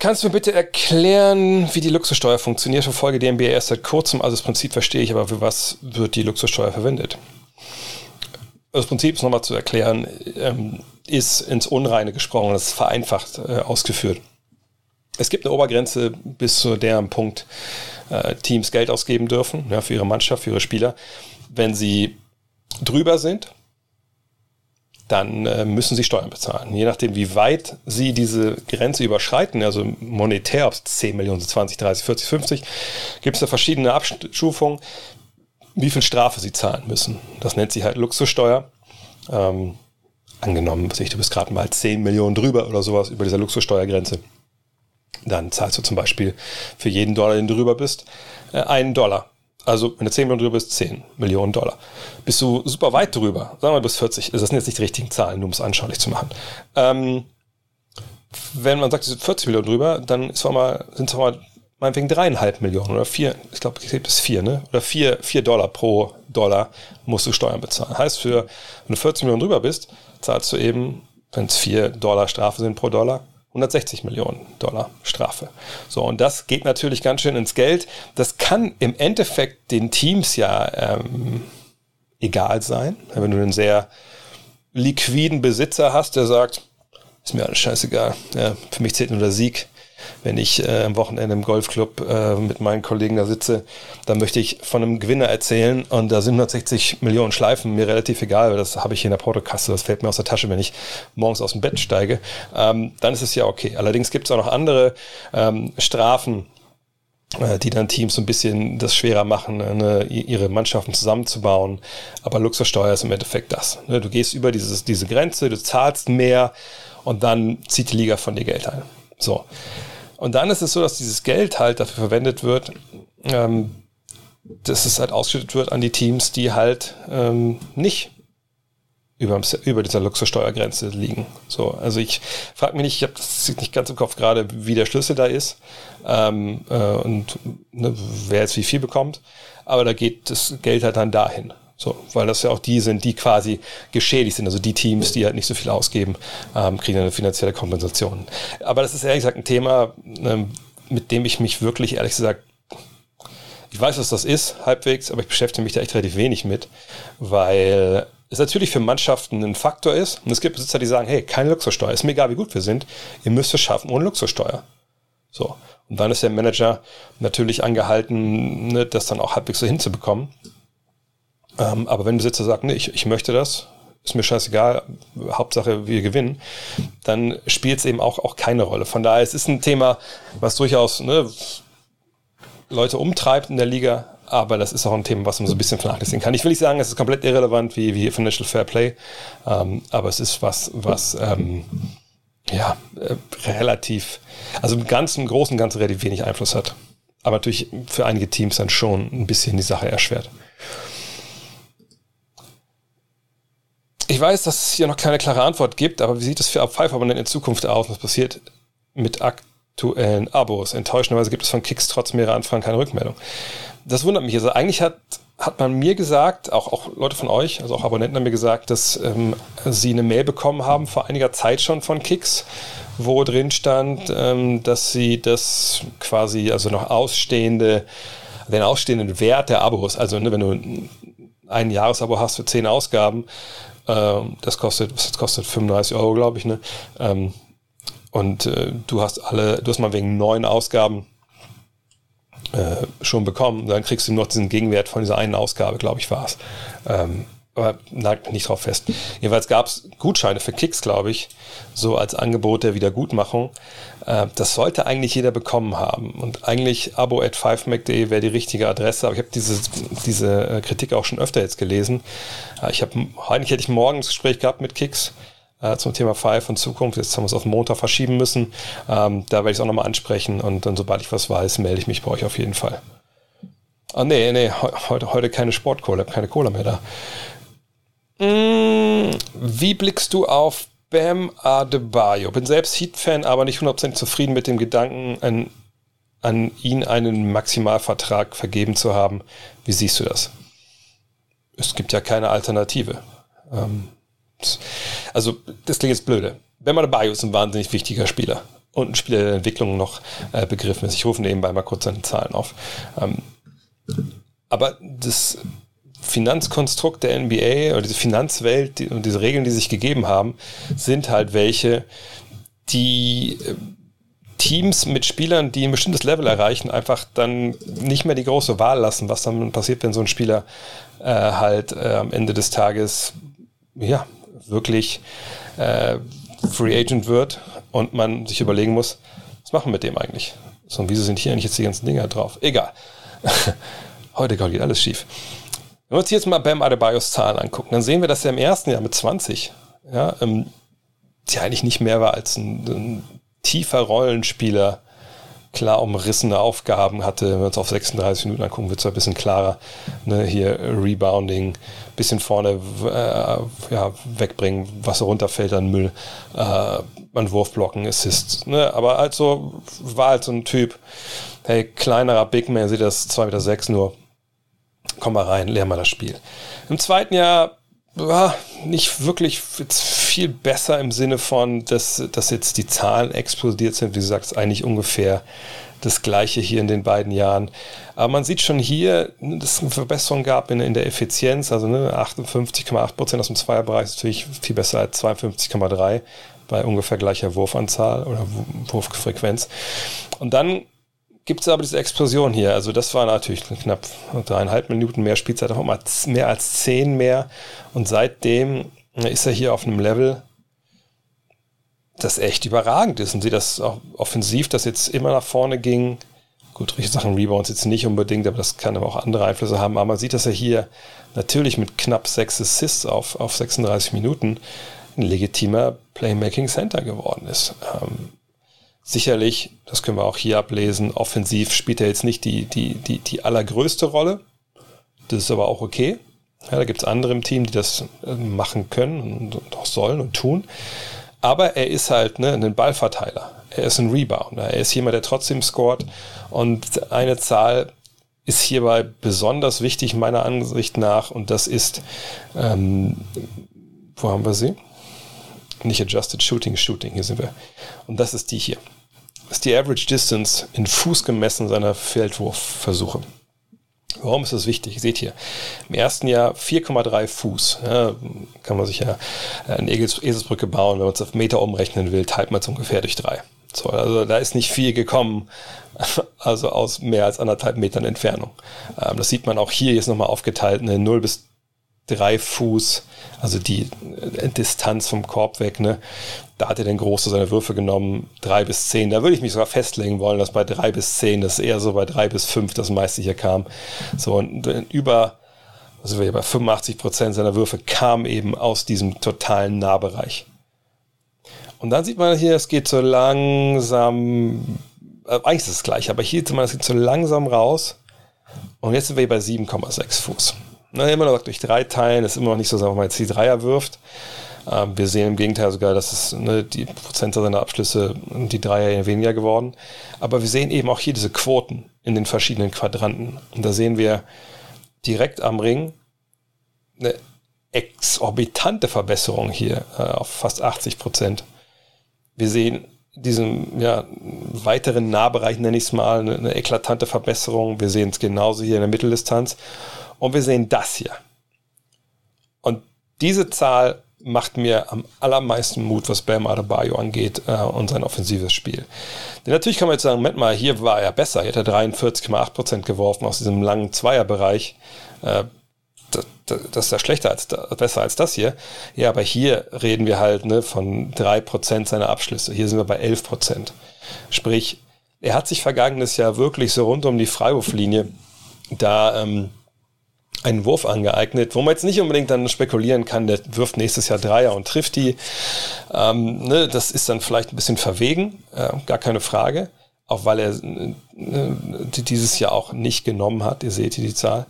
Kannst du mir bitte erklären, wie die Luxussteuer funktioniert? Verfolge die NBA erst seit kurzem, also das Prinzip verstehe ich, aber für was wird die Luxussteuer verwendet? Das Prinzip ist nochmal zu erklären, ähm, ist ins Unreine gesprochen, das ist vereinfacht äh, ausgeführt. Es gibt eine Obergrenze, bis zu deren Punkt äh, Teams Geld ausgeben dürfen, für ihre Mannschaft, für ihre Spieler. Wenn sie drüber sind, dann äh, müssen sie Steuern bezahlen. Je nachdem, wie weit sie diese Grenze überschreiten, also monetär, ob es 10 Millionen, 20, 30, 40, 50, gibt es da verschiedene Abstufungen, wie viel Strafe sie zahlen müssen. Das nennt sich halt Luxussteuer. Ähm, angenommen, du bist gerade mal 10 Millionen drüber oder sowas über dieser Luxussteuergrenze. Dann zahlst du zum Beispiel für jeden Dollar, den du drüber bist, äh, einen Dollar. Also, wenn du 10 Millionen drüber bist, 10 Millionen Dollar. Bist du super weit drüber, sagen wir bis 40, das sind jetzt nicht die richtigen Zahlen, nur um es anschaulich zu machen. Ähm, wenn man sagt, es sind 40 Millionen drüber, dann ist mal, sind es mal meinetwegen dreieinhalb Millionen oder vier, ich glaube, es es vier, ne? Oder vier, vier Dollar pro Dollar musst du Steuern bezahlen. Heißt, für, wenn du 40 Millionen drüber bist, zahlst du eben, wenn es vier Dollar Strafe sind pro Dollar, 160 Millionen Dollar Strafe. So, und das geht natürlich ganz schön ins Geld. Das kann im Endeffekt den Teams ja ähm, egal sein. Wenn du einen sehr liquiden Besitzer hast, der sagt, ist mir alles scheißegal. Ja, für mich zählt nur der Sieg. Wenn ich äh, am Wochenende im Golfclub äh, mit meinen Kollegen da sitze, dann möchte ich von einem Gewinner erzählen und da sind 160 Millionen Schleifen mir relativ egal, weil das habe ich hier in der Portokasse, das fällt mir aus der Tasche, wenn ich morgens aus dem Bett steige. Ähm, dann ist es ja okay. Allerdings gibt es auch noch andere ähm, Strafen, äh, die dann Teams so ein bisschen das schwerer machen, eine, ihre Mannschaften zusammenzubauen. Aber Luxussteuer ist im Endeffekt das. Ne? Du gehst über dieses, diese Grenze, du zahlst mehr und dann zieht die Liga von dir Geld ein. So. Und dann ist es so, dass dieses Geld halt dafür verwendet wird, ähm, dass es halt ausgeschüttet wird an die Teams, die halt ähm, nicht über, über dieser Luxussteuergrenze liegen. So, also ich frage mich nicht, ich habe das nicht ganz im Kopf gerade, wie der Schlüssel da ist ähm, äh, und ne, wer jetzt wie viel bekommt, aber da geht das Geld halt dann dahin. So, weil das ja auch die sind, die quasi geschädigt sind. Also die Teams, die halt nicht so viel ausgeben, ähm, kriegen eine finanzielle Kompensation. Aber das ist ehrlich gesagt ein Thema, ähm, mit dem ich mich wirklich ehrlich gesagt, ich weiß, was das ist, halbwegs, aber ich beschäftige mich da echt relativ wenig mit, weil es natürlich für Mannschaften ein Faktor ist. Und es gibt Besitzer, die sagen, hey, keine Luxussteuer, ist mir egal, wie gut wir sind, ihr müsst es schaffen ohne Luxussteuer. So. Und dann ist der Manager natürlich angehalten, ne, das dann auch halbwegs so hinzubekommen. Ähm, aber wenn ein Besitzer sagt, nee, ich, ich möchte das, ist mir scheißegal, Hauptsache wir gewinnen, dann spielt es eben auch, auch keine Rolle. Von daher, es ist ein Thema, was durchaus ne, Leute umtreibt in der Liga, aber das ist auch ein Thema, was man so ein bisschen vernachlässigen kann. Ich will nicht sagen, es ist komplett irrelevant wie, wie Financial Fair Play, ähm, aber es ist was, was ähm, ja, äh, relativ, also im ganzen, Großen Ganzen relativ wenig Einfluss hat. Aber natürlich für einige Teams dann schon ein bisschen die Sache erschwert. Ich weiß, dass es hier noch keine klare Antwort gibt, aber wie sieht es für 5 Abonnenten in Zukunft aus? Was passiert mit aktuellen Abos? Enttäuschenderweise gibt es von Kicks trotz mehrerer Anfragen keine Rückmeldung. Das wundert mich. Also eigentlich hat, hat man mir gesagt, auch, auch Leute von euch, also auch Abonnenten haben mir gesagt, dass ähm, sie eine Mail bekommen haben vor einiger Zeit schon von Kicks, wo drin stand, ähm, dass sie das quasi, also noch ausstehende, den ausstehenden Wert der Abos, also ne, wenn du ein Jahresabo hast für zehn Ausgaben, ähm, das kostet, was kostet 35 Euro, glaube ich, ne? Ähm, und äh, du hast alle, du hast mal wegen neun Ausgaben äh, schon bekommen, dann kriegst du noch diesen Gegenwert von dieser einen Ausgabe, glaube ich, war es. Ähm, aber nagt nicht drauf fest. Jedenfalls gab es Gutscheine für Kicks, glaube ich, so als Angebot der Wiedergutmachung. Äh, das sollte eigentlich jeder bekommen haben. Und eigentlich abo at 5mac.de wäre die richtige Adresse. Aber ich habe diese, diese äh, Kritik auch schon öfter jetzt gelesen. Äh, ich habe, eigentlich hätte ich morgen das Gespräch gehabt mit Kicks zum Thema Five und Zukunft. Jetzt haben wir es auf Montag verschieben müssen. Ähm, da werde ich es auch nochmal ansprechen und dann, sobald ich was weiß, melde ich mich bei euch auf jeden Fall. Ah, nee, nee, heute, heute keine Sportkohle, keine Cola mehr da. Mm, wie blickst du auf Bam Adebayo? Bin selbst Heat-Fan, aber nicht 100% zufrieden mit dem Gedanken, an, an ihn einen Maximalvertrag vergeben zu haben. Wie siehst du das? Es gibt ja keine Alternative. Ähm, also, das klingt jetzt blöde. Bam Adebayo ist ein wahnsinnig wichtiger Spieler und ein Spieler der Entwicklung noch äh, begriffen ist. Ich rufe nebenbei mal kurz seine Zahlen auf. Ähm, aber das Finanzkonstrukt der NBA oder diese Finanzwelt die, und diese Regeln, die sich gegeben haben, sind halt welche, die äh, Teams mit Spielern, die ein bestimmtes Level erreichen, einfach dann nicht mehr die große Wahl lassen, was dann passiert, wenn so ein Spieler äh, halt äh, am Ende des Tages ja wirklich äh, Free Agent wird und man sich überlegen muss, was machen wir mit dem eigentlich? So, und wieso sind hier eigentlich jetzt die ganzen Dinger drauf? Egal. Heute geht alles schief. Wenn wir uns jetzt mal Bam Adebayos Zahlen angucken, dann sehen wir, dass er im ersten Jahr mit 20, ja, ähm, die eigentlich nicht mehr war als ein, ein tiefer Rollenspieler, klar umrissene Aufgaben hatte. Wenn wir uns auf 36 Minuten angucken, wird es ein bisschen klarer. Ne, hier Rebounding, bisschen vorne äh, ja, wegbringen, was runterfällt an Müll, äh, an Wurfblocken, Assist. Ne, aber also war halt so ein Typ, hey, kleinerer Big Man, sieht das 2,6 Meter nur komm mal rein, lern mal das Spiel. Im zweiten Jahr war nicht wirklich viel besser im Sinne von, dass, dass jetzt die Zahlen explodiert sind. Wie du sagst, eigentlich ungefähr das gleiche hier in den beiden Jahren. Aber man sieht schon hier, dass es eine Verbesserung gab in, in der Effizienz. Also ne, 58,8 Prozent aus dem Zweierbereich ist natürlich viel besser als 52,3 bei ungefähr gleicher Wurfanzahl oder Wurffrequenz. Und dann gibt es aber diese Explosion hier. Also das war natürlich knapp dreieinhalb Minuten mehr Spielzeit, auch mal mehr als zehn mehr. Und seitdem ist er hier auf einem Level, das echt überragend ist. Und sie das auch offensiv, das jetzt immer nach vorne ging. Gut, richtig Sachen Rebounds jetzt nicht unbedingt, aber das kann aber auch andere Einflüsse haben. Aber man sieht, dass er hier natürlich mit knapp sechs Assists auf, auf 36 Minuten ein legitimer Playmaking Center geworden ist. Ähm, Sicherlich, das können wir auch hier ablesen, offensiv spielt er jetzt nicht die, die, die, die allergrößte Rolle. Das ist aber auch okay. Ja, da gibt es andere im Team, die das äh, machen können und auch sollen und tun. Aber er ist halt ne, ein Ballverteiler. Er ist ein Rebounder. Er ist jemand, der trotzdem scoret. Und eine Zahl ist hierbei besonders wichtig, meiner Ansicht nach. Und das ist, ähm, wo haben wir sie? Nicht Adjusted Shooting, Shooting, hier sind wir. Und das ist die hier ist die Average Distance in Fuß gemessen seiner Feldwurfversuche. Warum ist das wichtig? Ihr seht hier, im ersten Jahr 4,3 Fuß. Ja, kann man sich ja eine Eselsbrücke bauen, wenn man es auf Meter umrechnen will, teilt man es ungefähr durch drei. So, also da ist nicht viel gekommen, also aus mehr als anderthalb Metern Entfernung. Ähm, das sieht man auch hier jetzt nochmal aufgeteilt, eine 0 bis 3 Fuß, also die äh, Distanz vom Korb weg, ne? Da hat er den Große seine Würfe genommen, drei bis zehn. Da würde ich mich sogar festlegen wollen, dass bei drei bis zehn, das eher so bei drei bis fünf das meiste hier kam. So, und über, also bei 85 Prozent seiner Würfe kam eben aus diesem totalen Nahbereich. Und dann sieht man hier, es geht so langsam, äh, eigentlich ist es gleich, aber hier sieht man, es geht so langsam raus. Und jetzt sind wir bei 7,6 Fuß. Na, immer noch durch drei teilen, ist immer noch nicht so, sagen mal, jetzt die Dreier wirft. Ähm, wir sehen im Gegenteil sogar, dass es ne, die Prozentzahl seiner Abschlüsse die Dreier weniger geworden. Aber wir sehen eben auch hier diese Quoten in den verschiedenen Quadranten. Und da sehen wir direkt am Ring eine exorbitante Verbesserung hier äh, auf fast 80 Prozent. Wir sehen diesen ja, weiteren Nahbereich, nenne ich es mal, eine, eine eklatante Verbesserung. Wir sehen es genauso hier in der Mitteldistanz. Und wir sehen das hier. Und diese Zahl macht mir am allermeisten Mut, was Bam Adebayo angeht äh, und sein offensives Spiel. Denn natürlich kann man jetzt sagen, Moment mal, hier war er besser. Hier hat er 43,8% geworfen aus diesem langen Zweierbereich. Äh, das, das, ist ja schlechter als besser als das hier. Ja, aber hier reden wir halt ne, von 3% seiner Abschlüsse. Hier sind wir bei 11%. Sprich, er hat sich vergangenes Jahr wirklich so rund um die Freiwurflinie da ähm, einen Wurf angeeignet, wo man jetzt nicht unbedingt dann spekulieren kann, der wirft nächstes Jahr Dreier und trifft die. Ähm, ne, das ist dann vielleicht ein bisschen verwegen, äh, gar keine Frage. auch weil er äh, dieses Jahr auch nicht genommen hat. Ihr seht hier die Zahl.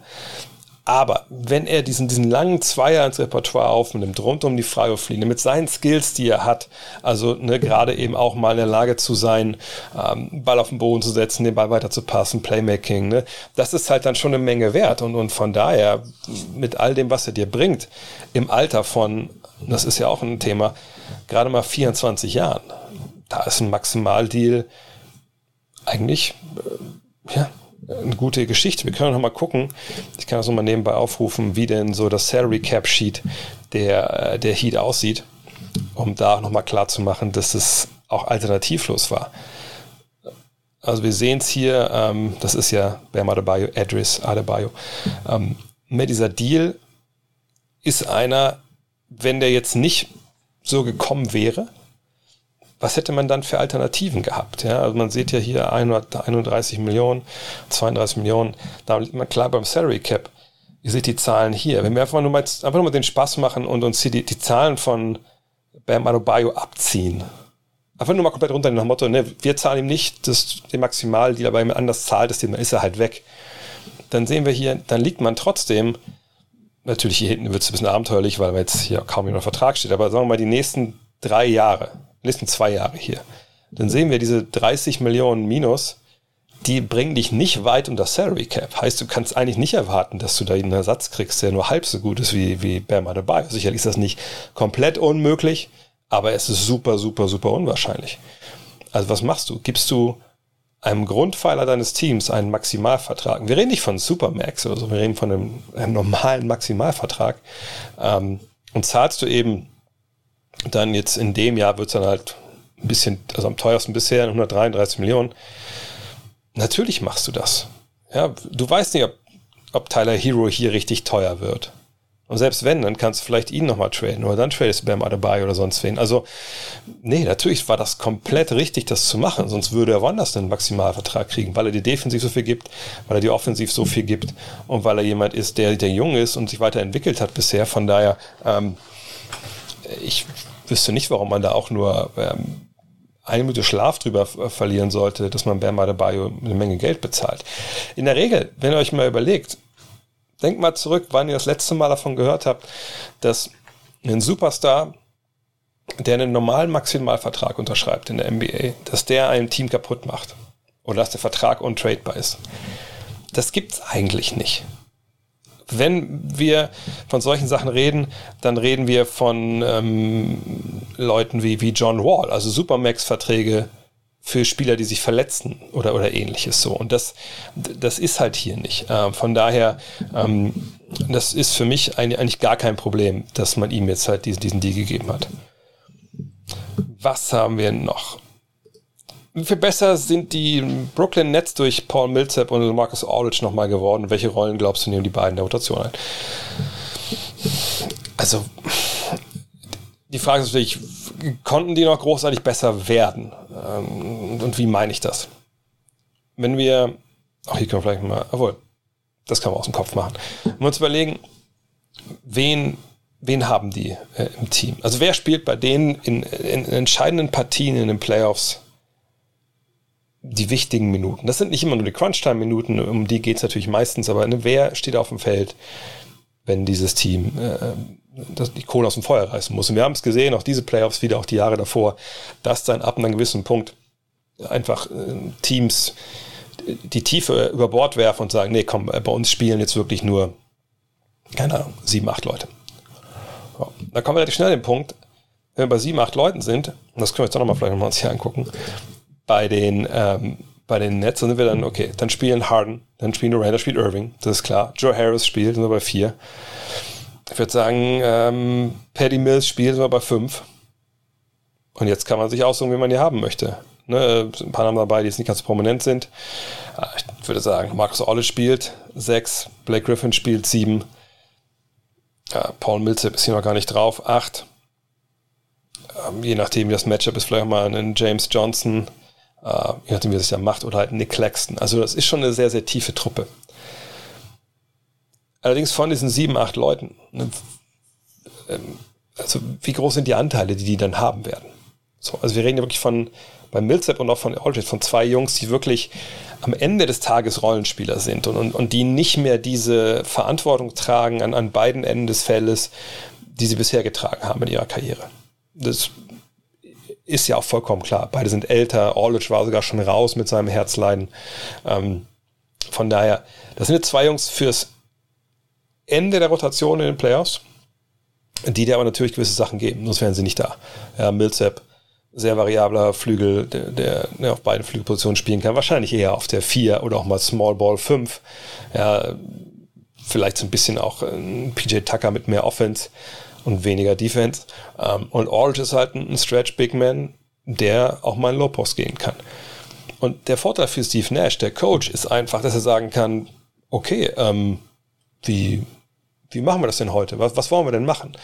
Aber wenn er diesen, diesen langen Zweier ins Repertoire aufnimmt, rund um die Freiwurflinie, mit seinen Skills, die er hat, also ne, gerade eben auch mal in der Lage zu sein, ähm, Ball auf den Boden zu setzen, den Ball weiter zu passen, Playmaking, ne, das ist halt dann schon eine Menge wert. Und, und von daher, mit all dem, was er dir bringt, im Alter von, das ist ja auch ein Thema, gerade mal 24 Jahren, da ist ein Maximaldeal eigentlich, äh, ja, eine gute Geschichte. Wir können noch mal gucken. Ich kann das noch mal nebenbei aufrufen, wie denn so das Salary Cap Sheet der, äh, der Heat aussieht, um da noch mal klar zu machen, dass es auch alternativlos war. Also wir sehen es hier, ähm, das ist ja Bam Adebayo, Adris Adebayo. Ähm, mit dieser Deal ist einer, wenn der jetzt nicht so gekommen wäre, was hätte man dann für Alternativen gehabt? Ja, also man sieht ja hier 131 Millionen, 32 Millionen, da liegt man klar beim Salary Cap. Ihr seht die Zahlen hier. Wenn wir einfach nur mal, einfach nur mal den Spaß machen und uns hier die, die Zahlen von Bam Adebayo abziehen. Einfach nur mal komplett runter nach dem Motto, ne, wir zahlen ihm nicht das, den Maximaldeal, aber jemand anders zahlt dann ist er halt weg. Dann sehen wir hier, dann liegt man trotzdem, natürlich hier hinten wird es ein bisschen abenteuerlich, weil jetzt hier kaum jemand Vertrag steht, aber sagen wir mal die nächsten drei Jahre, nächsten zwei Jahre hier, dann sehen wir diese 30 Millionen Minus, die bringen dich nicht weit unter Salary Cap. Heißt, du kannst eigentlich nicht erwarten, dass du da einen Ersatz kriegst, der nur halb so gut ist wie, wie Bam dabei. Sicherlich ist das nicht komplett unmöglich, aber es ist super, super, super unwahrscheinlich. Also was machst du? Gibst du einem Grundpfeiler deines Teams einen Maximalvertrag? Wir reden nicht von Supermax oder so, wir reden von einem, einem normalen Maximalvertrag. Ähm, und zahlst du eben dann jetzt in dem Jahr wird es dann halt ein bisschen, also am teuersten bisher 133 Millionen. Natürlich machst du das. Ja, du weißt nicht, ob, ob Tyler Hero hier richtig teuer wird. Und selbst wenn, dann kannst du vielleicht ihn nochmal traden oder dann tradest du Bam Adebayo oder sonst wen. Also, nee, natürlich war das komplett richtig, das zu machen. Sonst würde er woanders einen Maximalvertrag kriegen, weil er dir defensiv so viel gibt, weil er dir offensiv so viel gibt und weil er jemand ist, der, der jung ist und sich weiterentwickelt hat bisher. Von daher, ähm, ich wüsste nicht, warum man da auch nur ähm, eine Minute Schlaf drüber verlieren sollte, dass man Bam Adebayo eine Menge Geld bezahlt. In der Regel, wenn ihr euch mal überlegt, denkt mal zurück, wann ihr das letzte Mal davon gehört habt, dass ein Superstar, der einen normalen Maximalvertrag unterschreibt in der NBA, dass der ein Team kaputt macht oder dass der Vertrag untradebar ist. Das gibt's eigentlich nicht wenn wir von solchen Sachen reden, dann reden wir von ähm, Leuten wie, wie John Wall, also Supermax-Verträge für Spieler, die sich verletzen oder, oder ähnliches so. Und das, das ist halt hier nicht. Äh, von daher, ähm, das ist für mich eigentlich gar kein Problem, dass man ihm jetzt halt diesen, diesen Deal gegeben hat. Was haben wir noch? Wie viel besser sind die Brooklyn Nets durch Paul Millsap und Marcus Aldridge nochmal geworden? Welche Rollen glaubst du nehmen die beiden der Rotation ein? Also, die Frage ist natürlich, konnten die noch großartig besser werden? Ähm, und wie meine ich das? Wenn wir, ach, hier können wir vielleicht mal, obwohl, das kann man aus dem Kopf machen. Wenn wir uns überlegen, wen, wen haben die äh, im Team? Also wer spielt bei denen in, in, in entscheidenden Partien in den Playoffs die wichtigen Minuten. Das sind nicht immer nur die Crunch-Time-Minuten, um die geht es natürlich meistens, aber ne, wer steht auf dem Feld, wenn dieses Team äh, das, die Kohle aus dem Feuer reißen muss? Und wir haben es gesehen, auch diese Playoffs, wieder auch die Jahre davor, dass dann ab einem gewissen Punkt einfach äh, Teams die Tiefe über Bord werfen und sagen, nee, komm, bei uns spielen jetzt wirklich nur, keine Ahnung, sieben, acht Leute. So. Da kommen wir relativ schnell an den Punkt, wenn wir bei sieben, acht Leuten sind, und das können wir jetzt auch nochmal vielleicht nochmal uns hier angucken, bei den, ähm, bei den Nets sind wir dann, okay, dann spielen Harden, dann spielen Durant, dann spielt Irving, das ist klar. Joe Harris spielt, sind wir bei vier. Ich würde sagen, ähm, Paddy Mills spielt, sind wir bei fünf. Und jetzt kann man sich aussuchen, wie man die haben möchte. Ne, ein paar Namen dabei, die jetzt nicht ganz prominent sind. Ah, ich würde sagen, Marcus Olle spielt sechs, Blake Griffin spielt sieben, ja, Paul Millsap ist hier noch gar nicht drauf, acht. Ähm, je nachdem, wie das Matchup ist, vielleicht mal ein James Johnson, äh, je nachdem, wie er es ja macht, oder halt Nick Claxton. Also das ist schon eine sehr, sehr tiefe Truppe. Allerdings von diesen sieben, acht Leuten, ne, ähm, also wie groß sind die Anteile, die die dann haben werden? So, also wir reden ja wirklich von bei Millsap und auch von Aldridge, von zwei Jungs, die wirklich am Ende des Tages Rollenspieler sind und, und, und die nicht mehr diese Verantwortung tragen an, an beiden Enden des Feldes, die sie bisher getragen haben in ihrer Karriere. Das ist ja auch vollkommen klar. Beide sind älter. Aldridge war sogar schon raus mit seinem Herzleiden. Ähm, von daher, das sind jetzt zwei Jungs fürs Ende der Rotation in den Playoffs, die dir aber natürlich gewisse Sachen geben, sonst wären sie nicht da. Ja, Millsap, sehr variabler Flügel, der, der, der auf beiden Flügelpositionen spielen kann, wahrscheinlich eher auf der 4 oder auch mal Small Ball 5. Ja, vielleicht so ein bisschen auch ein PJ Tucker mit mehr Offense und weniger Defense. Ähm, und Aldridge ist halt ein Stretch Big Man, der auch mal in Low Post gehen kann. Und der Vorteil für Steve Nash, der Coach, ist einfach, dass er sagen kann, okay, ähm, wie, wie machen wir das denn heute? Was, was wollen wir denn machen?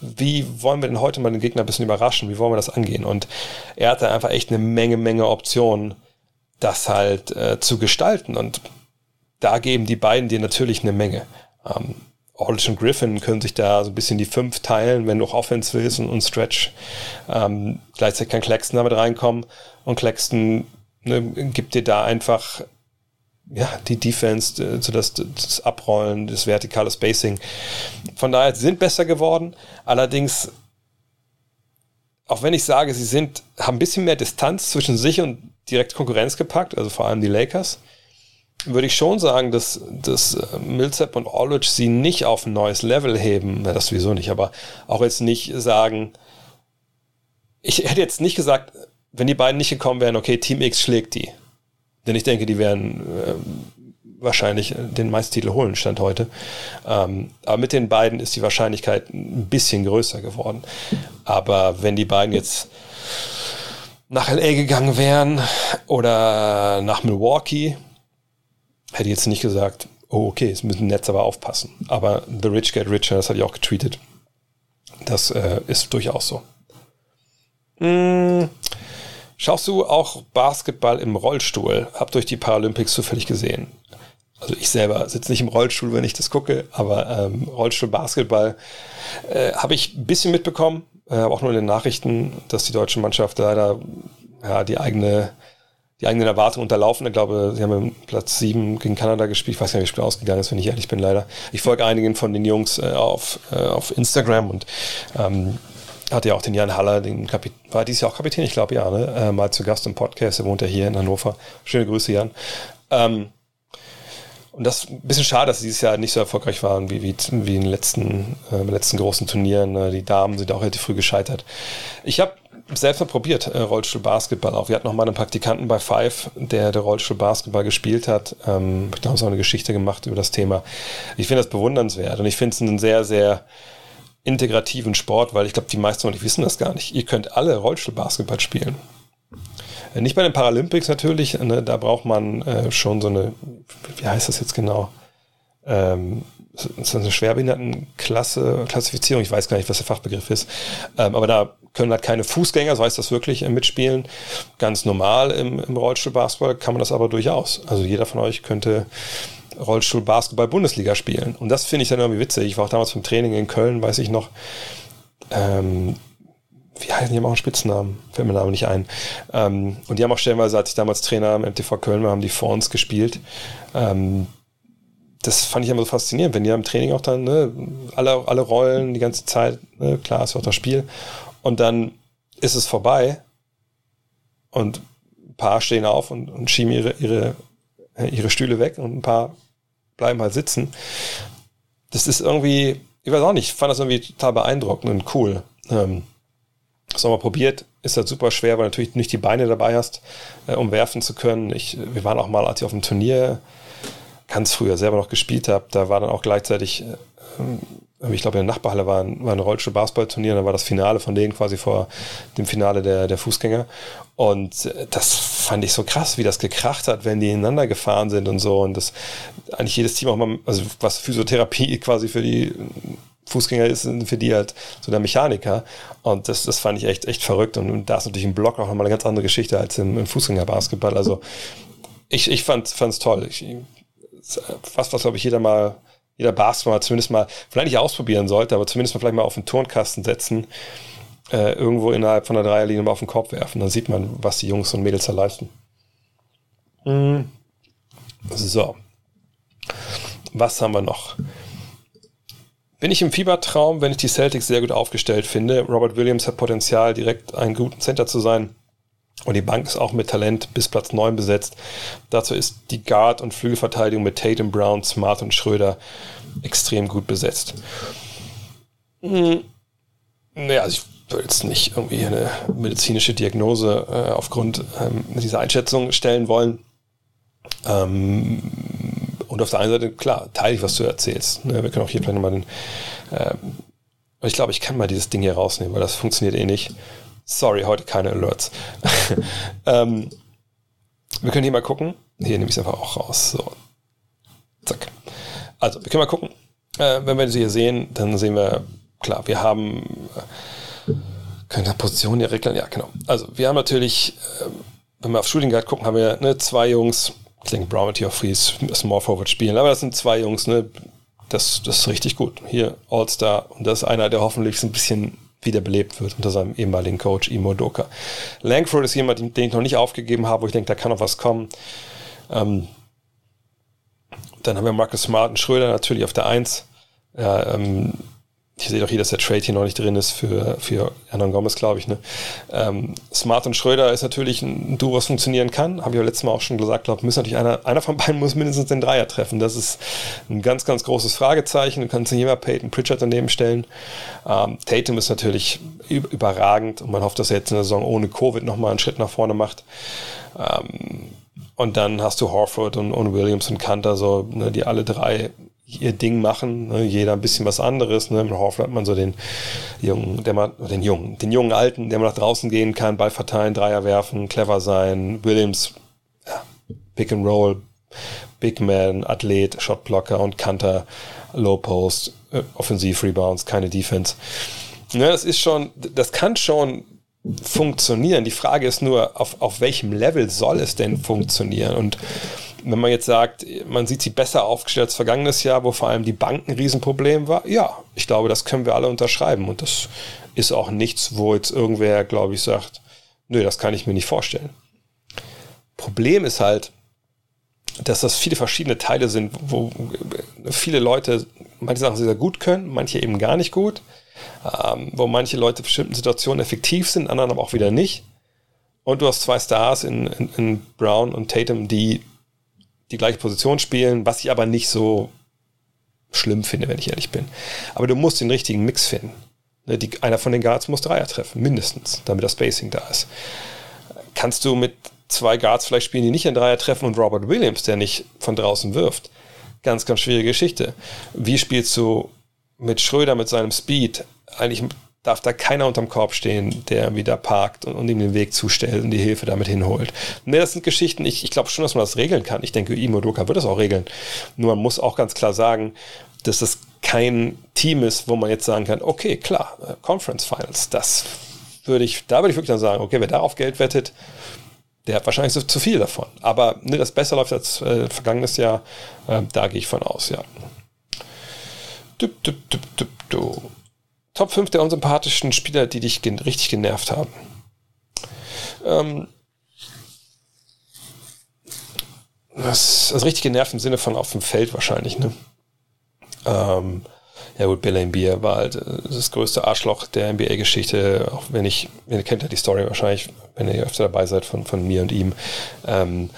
Wie wollen wir denn heute mal den Gegner ein bisschen überraschen? Wie wollen wir das angehen? Und er hatte einfach echt eine Menge, Menge Optionen, das halt äh, zu gestalten. Und da geben die beiden dir natürlich eine Menge. Ähm, Aldridge und Griffin können sich da so ein bisschen die fünf teilen, wenn du auch Offense willst und, und Stretch. Ähm, gleichzeitig kann Claxton damit reinkommen und Claxton ne, gibt dir da einfach ja, die Defense, äh, so das, das Abrollen, das vertikale Spacing. Von daher, sind besser geworden. Allerdings, auch wenn ich sage, sie sind, haben ein bisschen mehr Distanz zwischen sich und direkt Konkurrenz gepackt, also vor allem die Lakers, würde ich schon sagen, dass, dass äh, Millsap und Aldridge sie nicht auf ein neues Level heben. Na, das sowieso nicht, aber auch jetzt nicht sagen, ich hätte jetzt nicht gesagt, wenn die beiden nicht gekommen wären, okay, Team X schlägt die. Denn ich denke, die werden äh, wahrscheinlich den Meistertitel holen, Stand heute. Ähm, aber mit den beiden ist die Wahrscheinlichkeit ein bisschen größer geworden. Aber wenn die beiden jetzt nach LA gegangen wären oder nach Milwaukee, hätte jetzt nicht gesagt, oh okay, jetzt müssen Netz aber aufpassen. Aber The Rich Get Richer, das hatte ich auch getweetet. Das äh, ist durchaus so. Mmh. Schaust du auch Basketball im Rollstuhl? Hab durch die Paralympics zufällig gesehen. Also ich selber sitze nicht im Rollstuhl, wenn ich das gucke, aber ähm, Rollstuhl-Basketball äh, habe ich ein bisschen mitbekommen, äh, auch nur in den Nachrichten, dass die deutsche Mannschaft leider ja, die eigene die eigenen Erwartungen unterlaufen. Ich glaube, sie haben Platz 7 gegen Kanada gespielt. Ich weiß gar nicht, wie das Spiel ausgegangen ist, wenn ich ehrlich bin, leider. Ich folge einigen von den Jungs äh, auf, äh, auf Instagram und ähm, hatte ja auch den Jan Haller, den Kapitän, war dies Jahr auch Kapitän, ich glaube ja, ne? Äh, mal zu Gast im Podcast, er wohnt ja hier in Hannover. Schöne Grüße, Jan. Ähm, und das ist ein bisschen schade, dass sie dieses Jahr nicht so erfolgreich waren wie, wie, wie in den letzten, äh, letzten großen Turnieren. Ne? Die Damen sind auch relativ früh gescheitert. Ich habe selbst mal probiert, äh, Rollstuhl-Basketball auch. Wir hatten noch mal einen Praktikanten bei Five, der der Rollstuhl-Basketball gespielt hat. Ähm, ich glaube, es auch eine Geschichte gemacht über das Thema. Ich finde das bewundernswert und ich finde es einen sehr, sehr integrativen Sport, weil ich glaube, die meisten von euch wissen das gar nicht. Ihr könnt alle Rollstuhlbasketball spielen. Äh, nicht bei den Paralympics natürlich, ne, da braucht man äh, schon so eine, wie heißt das jetzt genau? Ähm, so eine Schwerbehindertenklasse, Klassifizierung, ich weiß gar nicht, was der Fachbegriff ist, ähm, aber da können halt keine Fußgänger, so heißt das wirklich, äh, mitspielen. Ganz normal im, im Rollstuhlbasketball kann man das aber durchaus. Also jeder von euch könnte Rollstuhl Basketball Bundesliga spielen. Und das finde ich dann irgendwie witzig. Ich war auch damals vom Training in Köln, weiß ich noch. Ähm, wie heißen die haben auch einen Spitznamen? Fällt mir der Name nicht ein. Ähm, und die haben auch stellenweise, als ich damals Trainer am MTV Köln war, haben die vor uns gespielt. Ähm, das fand ich immer so faszinierend, wenn die am Training auch dann ne, alle, alle rollen die ganze Zeit. Ne, klar, ist auch das Spiel. Und dann ist es vorbei und ein paar stehen auf und, und schieben ihre, ihre, ihre Stühle weg und ein paar bleiben halt sitzen. Das ist irgendwie, ich weiß auch nicht, ich fand das irgendwie total beeindruckend und cool. Ähm, das wir probiert, ist halt super schwer, weil natürlich nicht die Beine dabei hast, äh, um werfen zu können. Ich, wir waren auch mal, als ich auf dem Turnier ganz früher selber noch gespielt habe, da war dann auch gleichzeitig, äh, ich glaube in der Nachbarhalle war ein, war ein Rollstuhl-Basketball-Turnier, da war das Finale von denen quasi vor dem Finale der, der Fußgänger. Und äh, das fand ich so krass, wie das gekracht hat, wenn die ineinander gefahren sind und so. Und das eigentlich jedes Team auch mal, also was Physiotherapie quasi für die Fußgänger ist, für die halt so der Mechaniker. Und das, das fand ich echt, echt verrückt. Und da ist natürlich im Block auch nochmal eine ganz andere Geschichte als im, im Fußgängerbasketball. Also ich, ich fand es toll. Ich, was, was glaube ich jeder mal, jeder Basketballer zumindest mal, vielleicht nicht ausprobieren sollte, aber zumindest mal vielleicht mal auf den Turnkasten setzen äh, irgendwo innerhalb von der Dreierlinie mal auf den Korb werfen. Dann sieht man, was die Jungs und Mädels da leisten. Mhm. So. Was haben wir noch? Bin ich im Fiebertraum, wenn ich die Celtics sehr gut aufgestellt finde. Robert Williams hat Potenzial, direkt einen guten Center zu sein. Und die Bank ist auch mit Talent bis Platz 9 besetzt. Dazu ist die Guard- und Flügelverteidigung mit Tatum, Brown, Smart und Schröder extrem gut besetzt. Hm. Naja, also ich will jetzt nicht irgendwie eine medizinische Diagnose äh, aufgrund ähm, dieser Einschätzung stellen wollen. Ähm, und auf der einen Seite, klar, teile ich, was du erzählst. Ne? Wir können auch hier vielleicht nochmal den. Ähm, ich glaube, ich kann mal dieses Ding hier rausnehmen, weil das funktioniert eh nicht. Sorry, heute keine Alerts. ähm, wir können hier mal gucken. Hier nehme ich es einfach auch raus. So. Zack. Also, wir können mal gucken. Äh, wenn wir sie hier sehen, dann sehen wir, klar, wir haben. Äh, können wir Position hier regeln? Ja, genau. Also, wir haben natürlich, äh, wenn wir auf Shooting Guard gucken, haben wir ne, zwei Jungs, Klingt Brown mit hier Fries, Small Forward spielen, aber das sind zwei Jungs, ne? Das, das ist richtig gut. Hier All-Star und das ist einer, der hoffentlich so ein bisschen wiederbelebt wird unter seinem ehemaligen Coach Imo Doka. Langford ist jemand, den ich noch nicht aufgegeben habe, wo ich denke, da kann noch was kommen. Ähm, dann haben wir Marcus Smart und Schröder natürlich auf der Eins. Ja, ähm, ich sehe doch hier, dass der Trade hier noch nicht drin ist für, für Hernan Gomez, glaube ich. Ne? Ähm, Smart und Schröder ist natürlich ein Duo, was funktionieren kann. Habe ich ja letztes Mal auch schon gesagt, glaube müssen natürlich einer, einer von beiden muss mindestens den Dreier treffen. Das ist ein ganz, ganz großes Fragezeichen. Du kannst hier mal Peyton Pritchard daneben stellen. Ähm, Tatum ist natürlich überragend und man hofft, dass er jetzt in der Saison ohne Covid nochmal einen Schritt nach vorne macht. Ähm, und dann hast du Horford und, und Williams und Kanter, so, ne, die alle drei ihr Ding machen, ne? jeder ein bisschen was anderes. Ne? Mit Horford hat man so den jungen, der mal, den jungen, den jungen Alten, der mal nach draußen gehen kann, Ball verteilen, Dreier werfen, clever sein. Williams, ja, Pick and Roll, Big Man, Athlet, Shotblocker und Kanter, Low Post, äh, Offensiv Rebounds, keine Defense. Ne, das ist schon, das kann schon funktionieren. Die Frage ist nur, auf, auf welchem Level soll es denn funktionieren? Und wenn man jetzt sagt, man sieht sie besser aufgestellt als vergangenes Jahr, wo vor allem die Banken ein Riesenproblem war, ja, ich glaube, das können wir alle unterschreiben. Und das ist auch nichts, wo jetzt irgendwer, glaube ich, sagt, nö, das kann ich mir nicht vorstellen. Problem ist halt, dass das viele verschiedene Teile sind, wo viele Leute manche Sachen sehr, gut können, manche eben gar nicht gut, ähm, wo manche Leute in bestimmten Situationen effektiv sind, anderen aber auch wieder nicht. Und du hast zwei Stars in, in, in Brown und Tatum, die die gleiche Position spielen, was ich aber nicht so schlimm finde, wenn ich ehrlich bin. Aber du musst den richtigen Mix finden. Ne, die, einer von den Guards muss Dreier treffen, mindestens, damit das Spacing da ist. Kannst du mit zwei Guards vielleicht spielen, die nicht in Dreier treffen und Robert Williams, der nicht von draußen wirft? Ganz, ganz schwierige Geschichte. Wie spielst du mit Schröder mit seinem Speed eigentlich darf da keiner unterm Korb stehen, der wieder parkt und, und, ihm den Weg zustellt und die Hilfe damit hinholt. Ne, das sind Geschichten, ich, ich glaube schon, dass man das regeln kann. Ich denke, Imo Doka wird das auch regeln. Nur man muss auch ganz klar sagen, dass das kein Team ist, wo man jetzt sagen kann, okay, klar, äh, Conference Finals, das würde ich, da würde ich wirklich dann sagen, okay, wer darauf Geld wettet, der hat wahrscheinlich zu viel davon. Aber ne, das besser läuft als äh, vergangenes Jahr, äh, da gehe ich von aus, ja. Dup, dup, dup, dup, dup. Top 5 der unsympathischen Spieler, die dich gen richtig genervt haben. Ähm, das, also richtig genervt im Sinne von auf dem Feld wahrscheinlich, ne? Ähm, ja gut, Bill Beer war halt äh, das größte Arschloch der NBA-Geschichte, auch wenn ich, ihr kennt ja die Story wahrscheinlich, wenn ihr öfter dabei seid von, von mir und ihm. Ähm,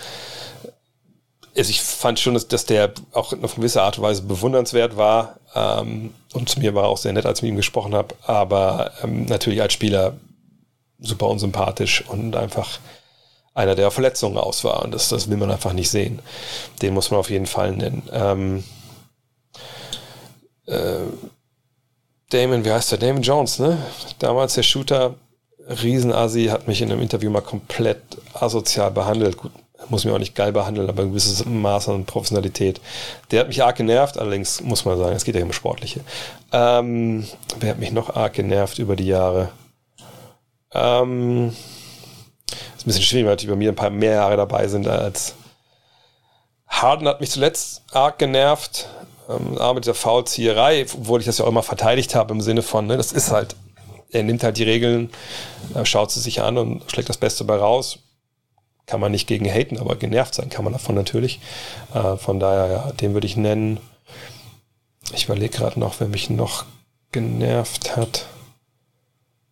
also ich fand schon, dass, dass der auch auf gewisse Art und Weise bewundernswert war. Ähm, und zu mir war auch sehr nett, als ich mit ihm gesprochen habe. Aber ähm, natürlich als Spieler super unsympathisch und einfach einer, der auf Verletzungen aus war. Und das, das will man einfach nicht sehen. Den muss man auf jeden Fall nennen. Ähm, äh, Damon, wie heißt der? Damon Jones, ne? Damals der Shooter, Riesenasi, hat mich in einem Interview mal komplett asozial behandelt. Gut, muss mich auch nicht geil behandeln, aber ein gewisses Maß an Professionalität. Der hat mich arg genervt, allerdings muss man sagen, es geht ja um Sportliche. Ähm, wer hat mich noch arg genervt über die Jahre? Ähm, ist ein bisschen schwierig, weil die bei mir ein paar mehr Jahre dabei sind als Harden hat mich zuletzt arg genervt. Ähm, mit dieser Foulzieherei, obwohl ich das ja auch immer verteidigt habe im Sinne von, ne, das ist halt er nimmt halt die Regeln, schaut sie sich an und schlägt das Beste bei raus. Kann man nicht gegen haten, aber genervt sein kann man davon natürlich. Äh, von daher, ja, den würde ich nennen. Ich überlege gerade noch, wer mich noch genervt hat.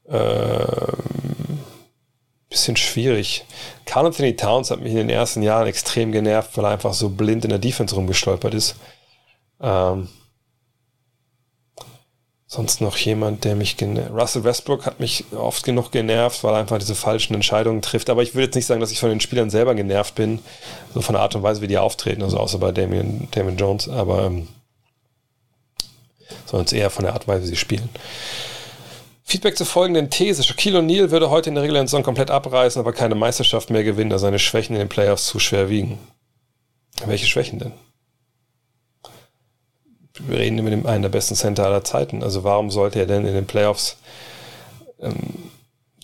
Ähm, bisschen schwierig. Carl Anthony Towns hat mich in den ersten Jahren extrem genervt, weil er einfach so blind in der Defense rumgestolpert ist. Ähm, sonst noch jemand, der mich genervt. Russell Westbrook hat mich oft genug genervt, weil er einfach diese falschen Entscheidungen trifft. Aber ich würde jetzt nicht sagen, dass ich von den Spielern selber genervt bin, so von der Art und Weise, wie die auftreten, also außer bei Damian, Damian Jones, aber ähm, sondern eher von der Art und Weise, wie sie spielen. Feedback zur folgenden These. Shaquille O'Neal würde heute in der regulären Saison komplett abreißen, aber keine Meisterschaft mehr gewinnen, da seine Schwächen in den Playoffs zu schwer wiegen. Welche Schwächen denn? Wir reden mit dem einen der besten Center aller Zeiten. Also warum sollte er denn in den Playoffs ähm,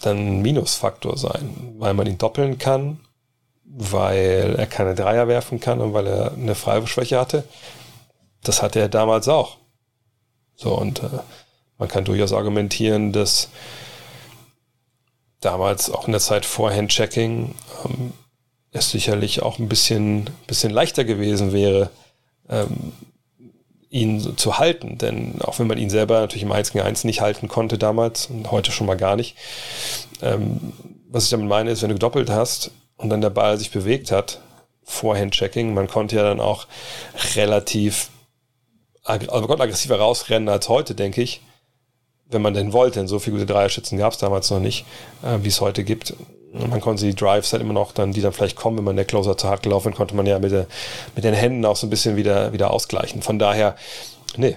dann ein Minusfaktor sein? Weil man ihn doppeln kann, weil er keine Dreier werfen kann und weil er eine Freiwurfschwäche hatte. Das hatte er damals auch. So, und äh, man kann durchaus argumentieren, dass damals auch in der Zeit vor Handchecking ähm, es sicherlich auch ein bisschen, bisschen leichter gewesen wäre, ähm, ihn zu halten. Denn auch wenn man ihn selber natürlich im 1 gegen 1 nicht halten konnte damals und heute schon mal gar nicht, ähm, was ich damit meine, ist, wenn du gedoppelt hast und dann der Ball sich bewegt hat vor Handchecking, man konnte ja dann auch relativ also man konnte aggressiver rausrennen als heute, denke ich wenn man denn wollte. Denn so viele gute Dreierschützen gab es damals noch nicht, äh, wie es heute gibt. Man konnte die Drives halt immer noch dann, die dann vielleicht kommen, wenn man der Closer zu hart gelaufen konnte man ja mit, der, mit den Händen auch so ein bisschen wieder, wieder ausgleichen. Von daher, nee,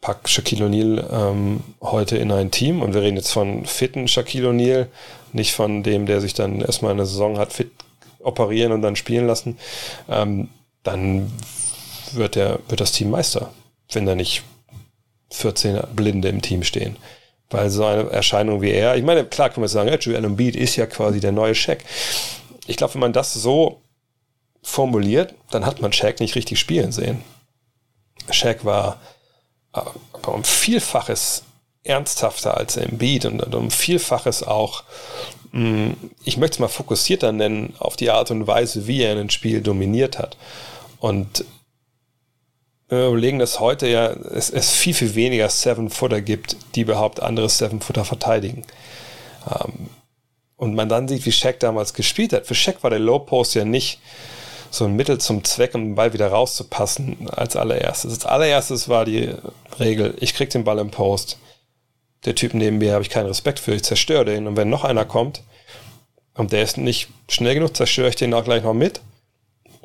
pack Shaquille O'Neal ähm, heute in ein Team und wir reden jetzt von fitten Shaquille O'Neal, nicht von dem, der sich dann erstmal eine Saison hat fit operieren und dann spielen lassen, ähm, dann wird, der, wird das Team Meister, wenn er nicht 14 Blinde im Team stehen. Weil so eine Erscheinung wie er, ich meine, klar kann man sagen, ja, Joel Embiid ist ja quasi der neue Shaq. Ich glaube, wenn man das so formuliert, dann hat man Shaq nicht richtig spielen sehen. Shaq war aber um Vielfaches ernsthafter als Embiid und um Vielfaches auch, hm, ich möchte es mal fokussierter nennen, auf die Art und Weise, wie er ein Spiel dominiert hat. Und wenn wir überlegen, dass heute ja es, es viel, viel weniger Seven-Footer gibt, die überhaupt andere Seven-Footer verteidigen. Ähm, und man dann sieht, wie Shaq damals gespielt hat. Für Shaq war der Low Post ja nicht so ein Mittel zum Zweck, um den Ball wieder rauszupassen als allererstes. Als allererstes war die Regel, ich krieg den Ball im Post. Der Typ neben mir habe ich keinen Respekt für, ich zerstöre den. Und wenn noch einer kommt und der ist nicht schnell genug, zerstöre ich den auch gleich noch mit.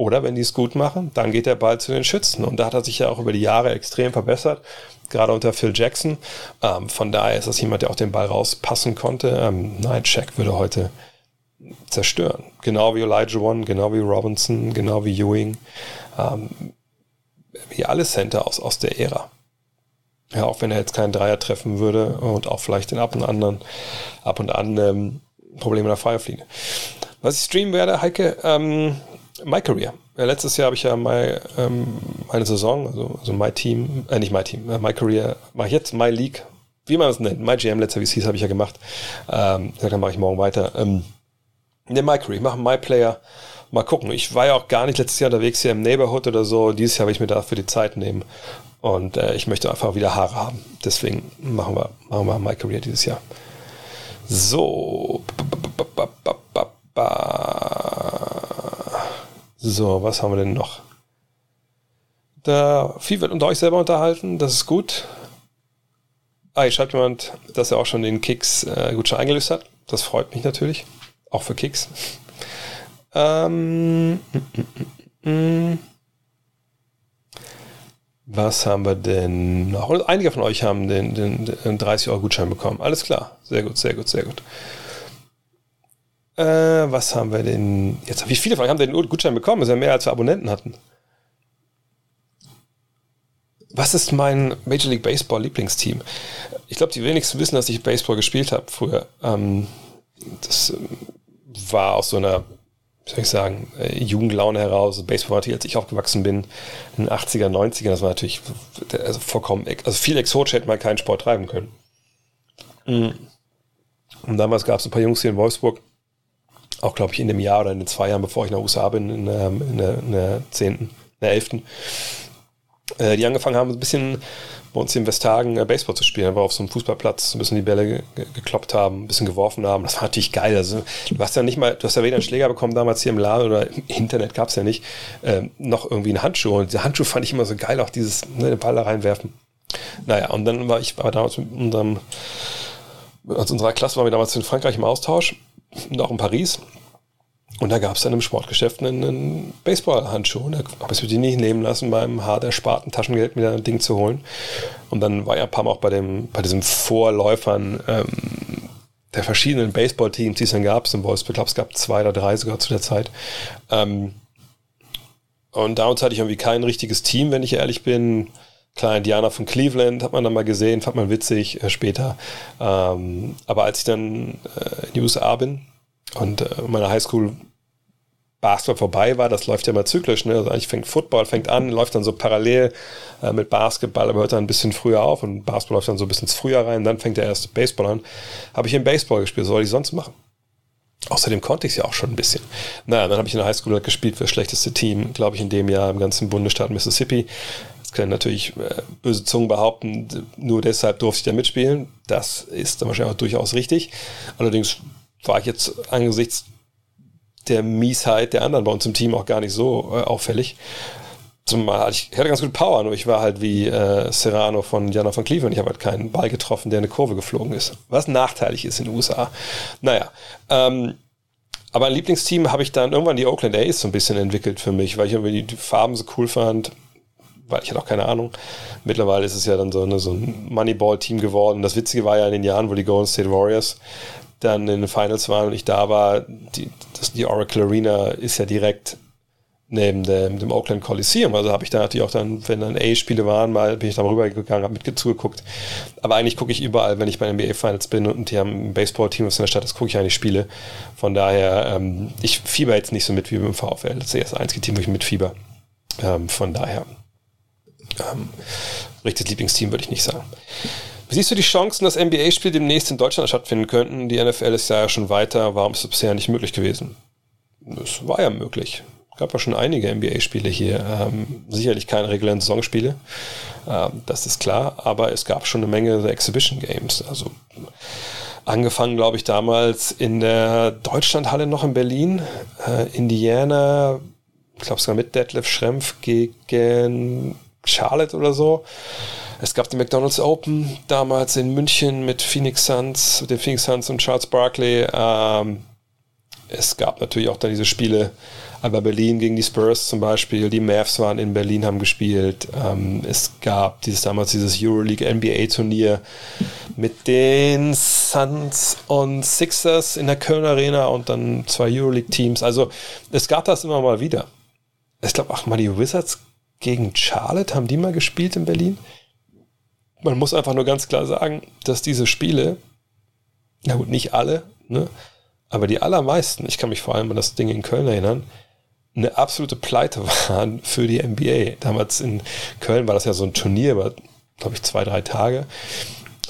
Oder wenn die es gut machen, dann geht der Ball zu den Schützen. Und da hat er sich ja auch über die Jahre extrem verbessert, gerade unter Phil Jackson. Ähm, von daher ist das jemand, der auch den Ball rauspassen konnte. Ähm, nein, Shaq würde heute zerstören. Genau wie Elijah One, genau wie Robinson, genau wie Ewing. Ähm, wie alle Center aus, aus der Ära. Ja, auch wenn er jetzt keinen Dreier treffen würde und auch vielleicht den ab und anderen, ab und an ähm, Probleme der Freierfliege. Was ich streamen werde, Heike, ähm, My Career. Ja, letztes Jahr habe ich ja my, ähm, meine Saison, also, also My Team, äh, nicht My Team, äh, My Career, mache ich jetzt My League, wie man es nennt. My GM, letzter wie es hieß, habe ich ja gemacht. Ähm, dann mache ich morgen weiter. Ähm, ne, My Career, ich mache My Player. Mal gucken. Ich war ja auch gar nicht letztes Jahr unterwegs hier im Neighborhood oder so. Dieses Jahr will ich mir dafür die Zeit nehmen. Und äh, ich möchte einfach wieder Haare haben. Deswegen machen wir, machen wir My Career dieses Jahr. So. Ba, ba, ba, so, was haben wir denn noch? Da viel wird unter euch selber unterhalten, das ist gut. Ah, hier schreibt jemand, dass er auch schon den Kicks äh, eingelöst hat. Das freut mich natürlich. Auch für Kicks. ähm, mm, mm, mm, was haben wir denn noch? Einige von euch haben den, den, den 30 Euro Gutschein bekommen. Alles klar. Sehr gut, sehr gut, sehr gut. Äh, was haben wir denn jetzt? Wie viele von euch haben den Gutschein bekommen? Das ist ja mehr, als wir Abonnenten hatten. Was ist mein Major League Baseball Lieblingsteam? Ich glaube, die wenigsten wissen, dass ich Baseball gespielt habe früher. Ähm, das ähm, war aus so einer, wie soll ich sagen, äh, Jugendlaune heraus. Baseball war natürlich, als ich aufgewachsen bin, in den 80er, 90er, das war natürlich also vollkommen, also viel exotisch hätte man keinen Sport treiben können. Und damals gab es ein paar Jungs hier in Wolfsburg, auch glaube ich in dem Jahr oder in den zwei Jahren, bevor ich nach USA bin, in, ähm, in, der, in der 10., in der 11., äh, die angefangen haben, ein bisschen bei uns in Westhagen äh, Baseball zu spielen, aber auf so einem Fußballplatz ein bisschen die Bälle ge gekloppt haben, ein bisschen geworfen haben. Das war natürlich geil. Also, du hast ja nicht mal, du hast ja weder einen Schläger bekommen damals hier im Laden oder im Internet gab es ja nicht, ähm, noch irgendwie einen Handschuh. Und der Handschuh fand ich immer so geil, auch dieses, ne, den Ball da reinwerfen. Naja, und dann war ich war damals mit unserem, aus unserer Klasse waren wir damals in Frankreich im Austausch und auch in Paris. Und da gab es dann im Sportgeschäft einen, einen Baseballhandschuh. Da habe ich mir nicht nehmen lassen, beim hart ersparten Taschengeld mir ein Ding zu holen. Und dann war ja ein paar Mal auch bei, dem, bei diesen Vorläufern ähm, der verschiedenen Baseballteams, die es dann gab. Ich glaube, es gab zwei oder drei sogar zu der Zeit. Ähm, und damals hatte ich irgendwie kein richtiges Team, wenn ich ehrlich bin. Klar, Indianer von Cleveland hat man dann mal gesehen, fand man witzig äh, später. Ähm, aber als ich dann äh, in die USA bin, und äh, meine Highschool Basketball vorbei war, das läuft ja mal zyklisch. Ne? Also eigentlich fängt Football fängt an, läuft dann so parallel äh, mit Basketball, aber hört dann ein bisschen früher auf und Basketball läuft dann so ein bisschen früher rein, dann fängt der erste Baseball an. Habe ich im Baseball gespielt, was soll ich sonst machen? Außerdem konnte ich es ja auch schon ein bisschen. Naja, dann habe ich in der Highschool halt gespielt für das schlechteste Team, glaube ich, in dem Jahr im ganzen Bundesstaat Mississippi. Können natürlich äh, böse Zungen behaupten, nur deshalb durfte ich da mitspielen. Das ist dann wahrscheinlich auch durchaus richtig. Allerdings war ich jetzt angesichts der Miesheit der anderen bei uns im Team auch gar nicht so äh, auffällig. Zumal ich hatte ganz gut Power, nur ich war halt wie äh, Serrano von Jana von Cleveland. Ich habe halt keinen Ball getroffen, der eine Kurve geflogen ist. Was nachteilig ist in den USA. Naja, ähm, aber ein Lieblingsteam habe ich dann irgendwann die Oakland A's so ein bisschen entwickelt für mich, weil ich irgendwie die Farben so cool fand, weil ich hatte auch keine Ahnung. Mittlerweile ist es ja dann so, ne, so ein Moneyball-Team geworden. Das Witzige war ja in den Jahren, wo die Golden State Warriors dann in den Finals waren und ich da war, die, das, die Oracle Arena ist ja direkt neben dem, dem Oakland Coliseum. Also habe ich da natürlich auch dann, wenn dann A-Spiele waren, mal bin ich da rübergegangen, habe mit zugeguckt. Aber eigentlich gucke ich überall, wenn ich bei NBA Finals bin und die haben ein Baseball-Team aus der Stadt, das gucke ich eigentlich Spiele. Von daher, ähm, ich fieber jetzt nicht so mit wie beim VfL. Das ist das einzige Team, wo ich mitfieber. Ähm, von daher, ähm, richtiges Lieblingsteam würde ich nicht sagen. Wie siehst du die Chancen, dass NBA-Spiele demnächst in Deutschland stattfinden könnten? Die NFL ist ja schon weiter. Warum ist es bisher nicht möglich gewesen? Es war ja möglich. Es gab ja schon einige NBA-Spiele hier. Ähm, sicherlich keine regulären Saisonspiele. Ähm, das ist klar. Aber es gab schon eine Menge Exhibition Games. Also angefangen, glaube ich, damals in der Deutschlandhalle noch in Berlin. Äh, Indiana, ich glaube sogar mit Detlef Schrempf gegen Charlotte oder so. Es gab die McDonald's Open damals in München mit Phoenix Suns, mit den Phoenix Suns und Charles Barkley. Ähm, es gab natürlich auch dann diese Spiele, aber Berlin gegen die Spurs zum Beispiel. Die Mavs waren in Berlin, haben gespielt. Ähm, es gab dieses damals dieses Euroleague NBA Turnier mit den Suns und Sixers in der Köln Arena und dann zwei Euroleague Teams. Also es gab das immer mal wieder. Ich glaube, ach mal die Wizards gegen Charlotte haben die mal gespielt in Berlin? man muss einfach nur ganz klar sagen, dass diese Spiele, na gut, nicht alle, ne, aber die allermeisten, ich kann mich vor allem an das Ding in Köln erinnern, eine absolute Pleite waren für die NBA. Damals in Köln war das ja so ein Turnier, war, glaube ich, zwei, drei Tage.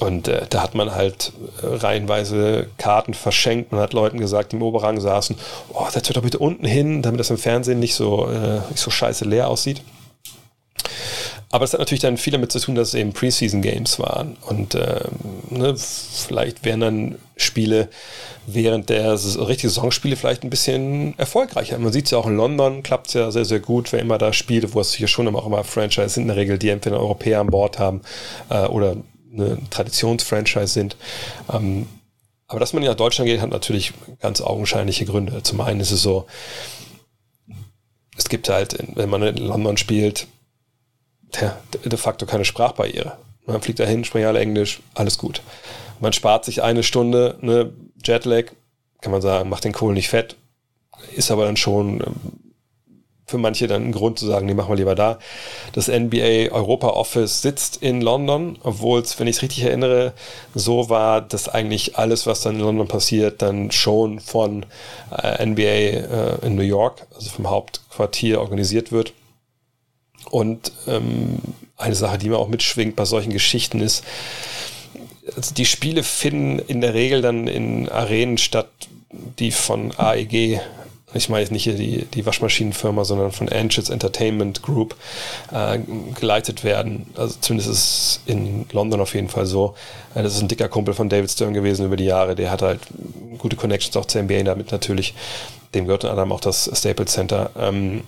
Und äh, da hat man halt äh, reihenweise Karten verschenkt und hat Leuten gesagt, die im Oberrang saßen, oh, setzt doch bitte unten hin, damit das im Fernsehen nicht so, äh, nicht so scheiße leer aussieht. Aber es hat natürlich dann viel damit zu tun, dass es eben Preseason-Games waren. Und ähm, ne, vielleicht wären dann Spiele während der richtigen Saisonspiele vielleicht ein bisschen erfolgreicher. Man sieht es ja auch in London, klappt es ja sehr, sehr gut, wer immer da spielt, wo es hier schon immer auch immer Franchise sind, in der Regel, die entweder Europäer an Bord haben äh, oder eine Traditionsfranchise sind. Ähm, aber dass man nach Deutschland geht, hat natürlich ganz augenscheinliche Gründe. Zum einen ist es so, es gibt halt, wenn man in London spielt, ja, de facto keine Sprachbarriere. Man fliegt dahin, spricht alle Englisch, alles gut. Man spart sich eine Stunde, ne, Jetlag, kann man sagen, macht den Kohl nicht fett, ist aber dann schon ähm, für manche dann ein Grund zu sagen, die machen wir lieber da. Das NBA Europa Office sitzt in London, obwohl es, wenn ich es richtig erinnere, so war, dass eigentlich alles, was dann in London passiert, dann schon von äh, NBA äh, in New York, also vom Hauptquartier organisiert wird. Und ähm, eine Sache, die mir auch mitschwingt bei solchen Geschichten ist, also die Spiele finden in der Regel dann in Arenen statt, die von AEG ich meine jetzt nicht hier die, die Waschmaschinenfirma, sondern von Anschutz Entertainment Group äh, geleitet werden. Also zumindest ist es in London auf jeden Fall so. Äh, das ist ein dicker Kumpel von David Stern gewesen über die Jahre. Der hat halt gute Connections auch zur NBA damit natürlich. Dem gehört dann auch das Staples Center. Ähm,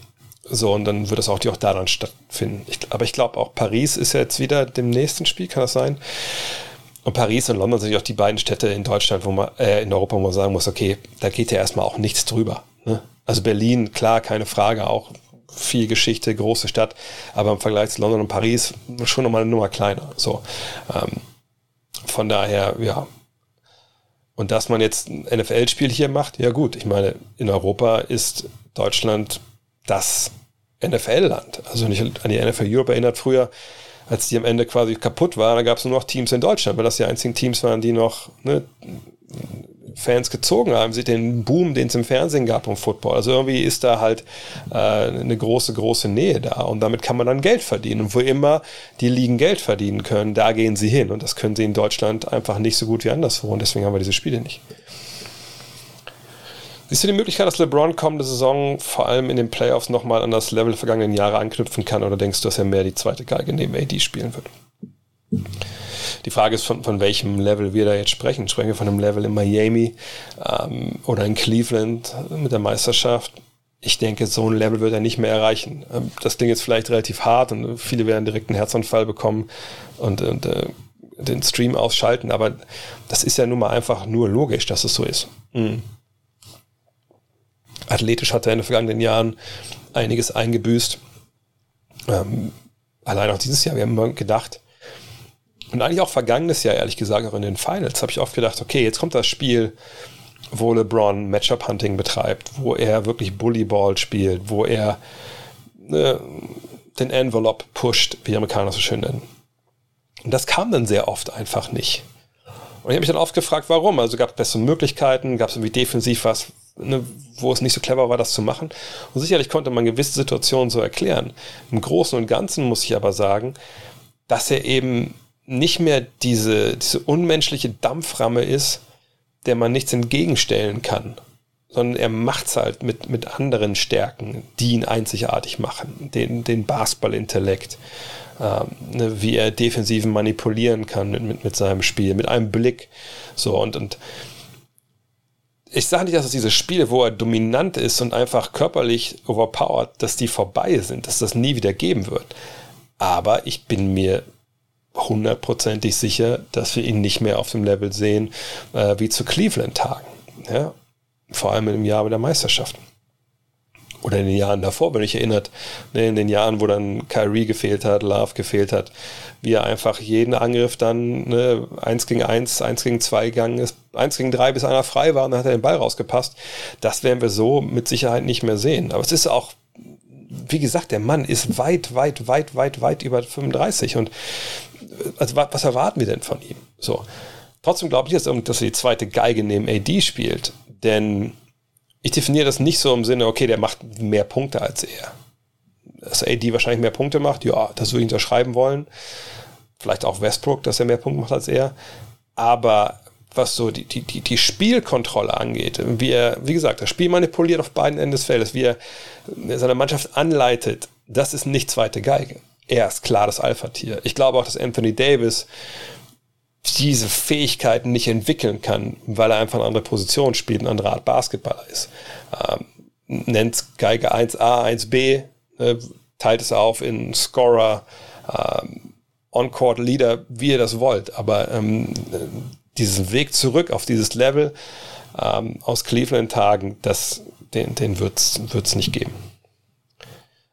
so, und dann wird das auch, die auch da dann stattfinden. Ich, aber ich glaube auch Paris ist ja jetzt wieder dem nächsten Spiel, kann das sein? Und Paris und London sind ja auch die beiden Städte in Deutschland, wo man, äh, in Europa, wo man sagen muss, okay, da geht ja erstmal auch nichts drüber. Ne? Also Berlin, klar, keine Frage, auch viel Geschichte, große Stadt, aber im Vergleich zu London und Paris schon nochmal eine Nummer kleiner. So. Ähm, von daher, ja. Und dass man jetzt ein NFL-Spiel hier macht, ja gut, ich meine, in Europa ist Deutschland das NFL-Land. Also nicht an die NFL Europe erinnert früher, als die am Ende quasi kaputt war, da gab es nur noch Teams in Deutschland, weil das die einzigen Teams waren, die noch ne, Fans gezogen haben, sieht den Boom, den es im Fernsehen gab um Football. Also irgendwie ist da halt äh, eine große, große Nähe da und damit kann man dann Geld verdienen. Und wo immer die Ligen Geld verdienen können, da gehen sie hin. Und das können sie in Deutschland einfach nicht so gut wie anderswo und deswegen haben wir diese Spiele nicht. Siehst du die Möglichkeit, dass LeBron kommende Saison vor allem in den Playoffs nochmal an das Level der vergangenen Jahre anknüpfen kann oder denkst du, dass er mehr die zweite Geige neben AD spielen wird? Die Frage ist, von, von welchem Level wir da jetzt sprechen. Sprechen wir von einem Level in Miami ähm, oder in Cleveland mit der Meisterschaft? Ich denke, so ein Level wird er nicht mehr erreichen. Ähm, das Ding ist vielleicht relativ hart und viele werden direkt einen Herzanfall bekommen und, und äh, den Stream ausschalten, aber das ist ja nun mal einfach nur logisch, dass es so ist. Mhm. Athletisch hat er in den vergangenen Jahren einiges eingebüßt. Ähm, allein auch dieses Jahr, wir haben gedacht, und eigentlich auch vergangenes Jahr, ehrlich gesagt, auch in den Finals, habe ich oft gedacht, okay, jetzt kommt das Spiel, wo LeBron Matchup-Hunting betreibt, wo er wirklich Bullyball spielt, wo er äh, den Envelope pusht, wie die Amerikaner so schön nennen. Und das kam dann sehr oft einfach nicht. Und ich habe mich dann oft gefragt, warum. Also gab es bessere Möglichkeiten, gab es irgendwie defensiv was, ne, wo es nicht so clever war, das zu machen. Und sicherlich konnte man gewisse Situationen so erklären. Im Großen und Ganzen muss ich aber sagen, dass er eben nicht mehr diese, diese unmenschliche Dampframme ist, der man nichts entgegenstellen kann, sondern er macht es halt mit, mit anderen Stärken, die ihn einzigartig machen. Den, den Basketball-Intellekt, ähm, ne, wie er Defensiven manipulieren kann mit, mit, mit seinem Spiel, mit einem Blick. So und, und ich sage nicht, dass es diese Spiele, wo er dominant ist und einfach körperlich overpowered, dass die vorbei sind, dass das nie wieder geben wird. Aber ich bin mir hundertprozentig sicher, dass wir ihn nicht mehr auf dem Level sehen äh, wie zu Cleveland-Tagen. Ja? Vor allem im Jahr der Meisterschaft. Oder in den Jahren davor, wenn ich erinnert, ne, in den Jahren, wo dann Kyrie gefehlt hat, Love gefehlt hat, wie er einfach jeden Angriff dann ne, 1 gegen 1, 1 gegen 2 gegangen ist, 1 gegen 3, bis einer frei war und dann hat er den Ball rausgepasst. Das werden wir so mit Sicherheit nicht mehr sehen. Aber es ist auch wie gesagt, der Mann ist weit, weit, weit, weit, weit über 35 und also was erwarten wir denn von ihm? So. Trotzdem glaube ich jetzt, dass er die zweite Geige neben AD spielt, denn ich definiere das nicht so im Sinne, okay, der macht mehr Punkte als er. Dass AD wahrscheinlich mehr Punkte macht, ja, das würde ich unterschreiben wollen. Vielleicht auch Westbrook, dass er mehr Punkte macht als er. Aber was so die, die, die, die Spielkontrolle angeht, wie er, wie gesagt, das Spiel manipuliert auf beiden Enden des Feldes, wie er seine Mannschaft anleitet, das ist nicht zweite Geige er ist klar das Alpha-Tier. Ich glaube auch, dass Anthony Davis diese Fähigkeiten nicht entwickeln kann, weil er einfach eine andere Position spielt, ein anderer Art Basketballer ist. Ähm, nennt Geige 1a, 1b, äh, teilt es auf in Scorer, ähm, On-Court Leader, wie ihr das wollt. Aber ähm, diesen Weg zurück auf dieses Level ähm, aus Cleveland-Tagen, den, den wird es nicht geben.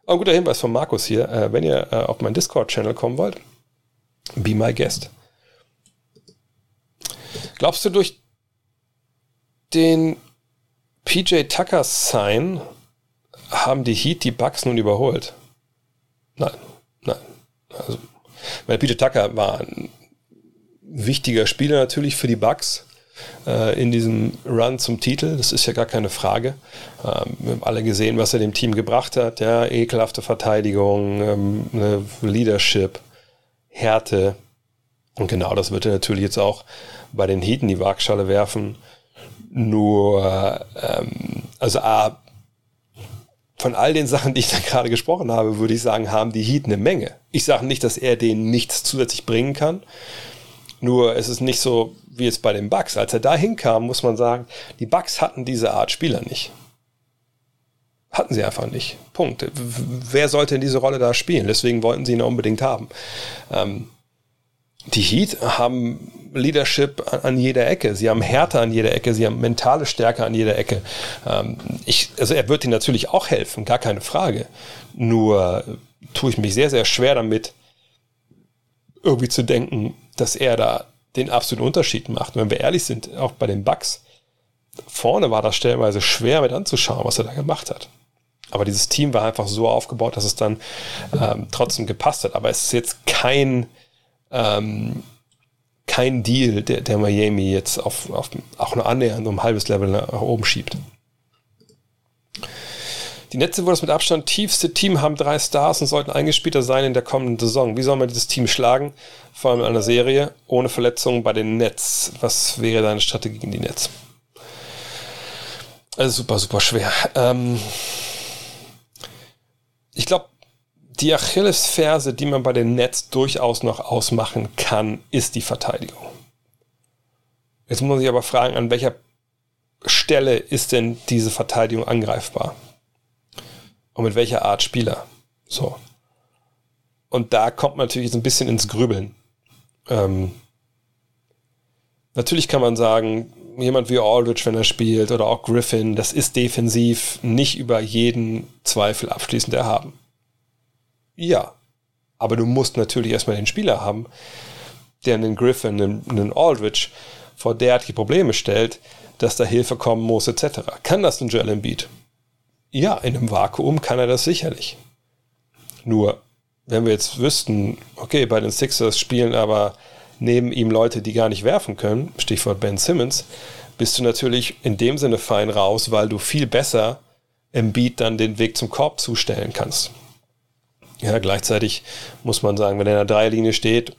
Ein guter Hinweis von Markus hier. Äh, wenn ihr äh, auf meinen Discord-Channel kommen wollt, be my guest. Glaubst du, durch den PJ Tucker Sign haben die Heat die Bucks nun überholt? Nein, nein. Also, weil PJ Tucker war ein wichtiger Spieler natürlich für die Bucks äh, in diesem Run zum Titel. Das ist ja gar keine Frage. Ähm, wir haben alle gesehen, was er dem Team gebracht hat. Ja, ekelhafte Verteidigung, ähm, Leadership, Härte. Und genau das wird er natürlich jetzt auch bei den Heat in die Waagschale werfen. Nur, ähm, also A, von all den Sachen, die ich da gerade gesprochen habe, würde ich sagen, haben die Heat eine Menge. Ich sage nicht, dass er denen nichts zusätzlich bringen kann. Nur es ist nicht so wie jetzt bei den Bucks. Als er da hinkam, muss man sagen, die Bucks hatten diese Art Spieler nicht. Hatten sie einfach nicht. Punkt. Wer sollte in diese Rolle da spielen? Deswegen wollten sie ihn unbedingt haben. Ähm, die Heat haben Leadership an, jeder Ecke. Sie haben Härte an jeder Ecke. Sie haben mentale Stärke an jeder Ecke. Ähm, ich, also er wird ihnen natürlich auch helfen, gar keine Frage. Nur tue ich mich sehr, sehr schwer damit, irgendwie zu denken, dass er da den absoluten Unterschied macht. Und wenn wir ehrlich sind, auch bei den Bucks, vorne war das stellenweise schwer mit anzuschauen, was er da gemacht hat. Aber dieses Team war einfach so aufgebaut, dass es dann ähm, trotzdem gepasst hat. Aber es ist jetzt kein, ähm, kein Deal, der, der Miami jetzt auf, auf auch nur annähernd um ein halbes Level nach oben schiebt. Die Netze wurde das mit Abstand tiefste Team, haben drei Stars und sollten eingespielter sein in der kommenden Saison. Wie soll man dieses Team schlagen? Vor allem in einer Serie ohne Verletzungen bei den Nets. Was wäre deine Strategie gegen die Nets? Also super, super schwer. Ähm ich glaube, die Achillesferse, die man bei den Nets durchaus noch ausmachen kann, ist die Verteidigung. Jetzt muss man sich aber fragen, an welcher Stelle ist denn diese Verteidigung angreifbar? Und mit welcher Art Spieler? So. Und da kommt man natürlich so ein bisschen ins Grübeln. Ähm, natürlich kann man sagen, jemand wie Aldridge, wenn er spielt, oder auch Griffin, das ist defensiv nicht über jeden Zweifel abschließend erhaben. Ja, aber du musst natürlich erstmal den Spieler haben, der einen Griffin, einen, einen Aldridge vor derartige Probleme stellt, dass da Hilfe kommen muss, etc. Kann das ein Joel Embiid? Ja, in einem Vakuum kann er das sicherlich. Nur, wenn wir jetzt wüssten, okay, bei den Sixers spielen aber neben ihm Leute, die gar nicht werfen können, Stichwort Ben Simmons, bist du natürlich in dem Sinne fein raus, weil du viel besser im Beat dann den Weg zum Korb zustellen kannst. Ja, gleichzeitig muss man sagen, wenn er in der Dreierlinie steht,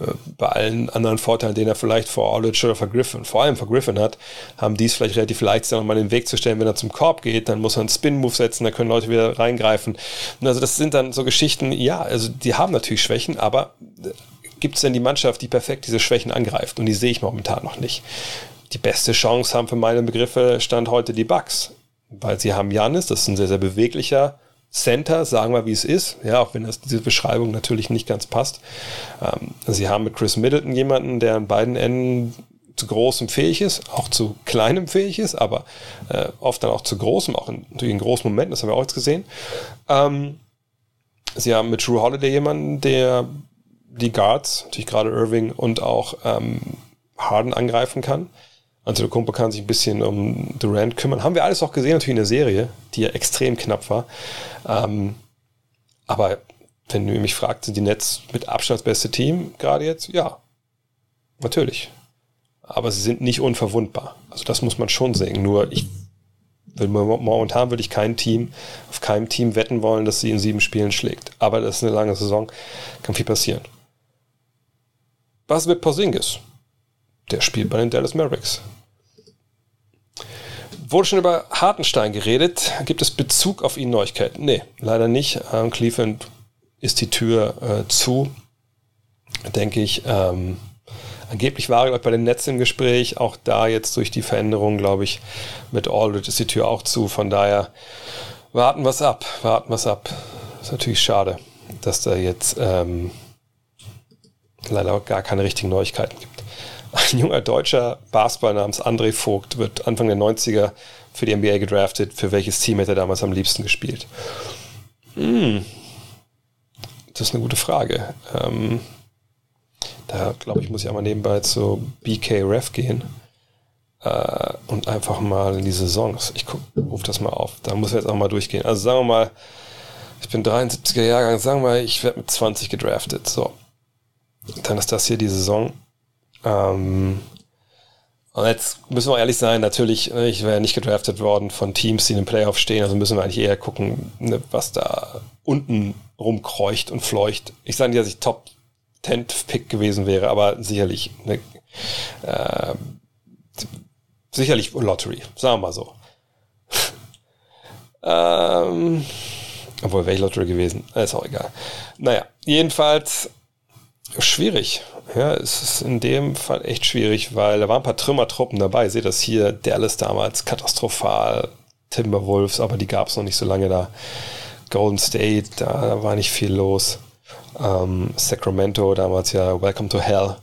äh, bei allen anderen Vorteilen, den er vielleicht vor Aldridge oder vor Griffin, vor allem vor Griffin hat, haben die es vielleicht relativ leicht, sich nochmal den Weg zu stellen, wenn er zum Korb geht, dann muss er einen Spin-Move setzen, da können Leute wieder reingreifen. Und also das sind dann so Geschichten, ja, also die haben natürlich Schwächen, aber äh, gibt es denn die Mannschaft, die perfekt diese Schwächen angreift? Und die sehe ich momentan noch nicht. Die beste Chance haben für meine Begriffe Stand heute die Bucks, weil sie haben Janis, das ist ein sehr, sehr beweglicher, Center, sagen wir wie es ist, ja, auch wenn das diese Beschreibung natürlich nicht ganz passt. Ähm, sie haben mit Chris Middleton jemanden, der an beiden Enden zu großem fähig ist, auch zu kleinem fähig ist, aber äh, oft dann auch zu großem, auch in, natürlich in großen Momenten, das haben wir auch jetzt gesehen. Ähm, sie haben mit Drew Holiday jemanden, der die Guards, natürlich gerade Irving und auch ähm, Harden angreifen kann. Kumpel kann sich ein bisschen um Durant kümmern. Haben wir alles auch gesehen, natürlich in der Serie, die ja extrem knapp war. Ähm, aber wenn du mich fragst, sind die Nets mit Abstand beste Team gerade jetzt? Ja, natürlich. Aber sie sind nicht unverwundbar. Also das muss man schon sehen. Nur ich momentan würde ich kein Team, auf keinem Team wetten wollen, dass sie in sieben Spielen schlägt. Aber das ist eine lange Saison, kann viel passieren. Was mit Porzingis? Der spielt bei den Dallas Mavericks. Wurde schon über Hartenstein geredet. Gibt es Bezug auf ihn Neuigkeiten? Nee, leider nicht. Ähm, Cleveland ist die Tür äh, zu, denke ich. Ähm, angeblich war er bei den Nets im Gespräch. Auch da jetzt durch die Veränderung, glaube ich, mit Aldridge ist die Tür auch zu. Von daher warten wir es ab. Warten wir es ab. Ist natürlich schade, dass da jetzt ähm, leider gar keine richtigen Neuigkeiten gibt. Ein junger deutscher Basketballer namens André Vogt wird Anfang der 90er für die NBA gedraftet. Für welches Team hätte er damals am liebsten gespielt? Hm. Das ist eine gute Frage. Ähm, da glaube ich, muss ich einmal nebenbei zu BK Ref gehen äh, und einfach mal in die Saisons. Ich rufe das mal auf. Da muss er jetzt auch mal durchgehen. Also sagen wir mal, ich bin 73er Jahrgang, sagen wir mal, ich werde mit 20 gedraftet. So. Dann ist das hier die Saison. Ähm, und jetzt müssen wir ehrlich sein, natürlich, ne, ich wäre nicht gedraftet worden von Teams, die in den Playoffs stehen, also müssen wir eigentlich eher gucken, ne, was da unten rumkreucht und fleucht. Ich sage nicht, dass ich Top Top-10-Pick gewesen wäre, aber sicherlich eine, äh, sicherlich Lottery, sagen wir mal so. ähm, obwohl, wäre ich Lottery gewesen, ist auch egal. Naja, jedenfalls schwierig. Ja, es ist in dem Fall echt schwierig, weil da waren ein paar Trümmertruppen dabei. Seht das hier, Dallas damals katastrophal, Timberwolves, aber die gab es noch nicht so lange da. Golden State, da war nicht viel los. Ähm, Sacramento, damals ja Welcome to Hell,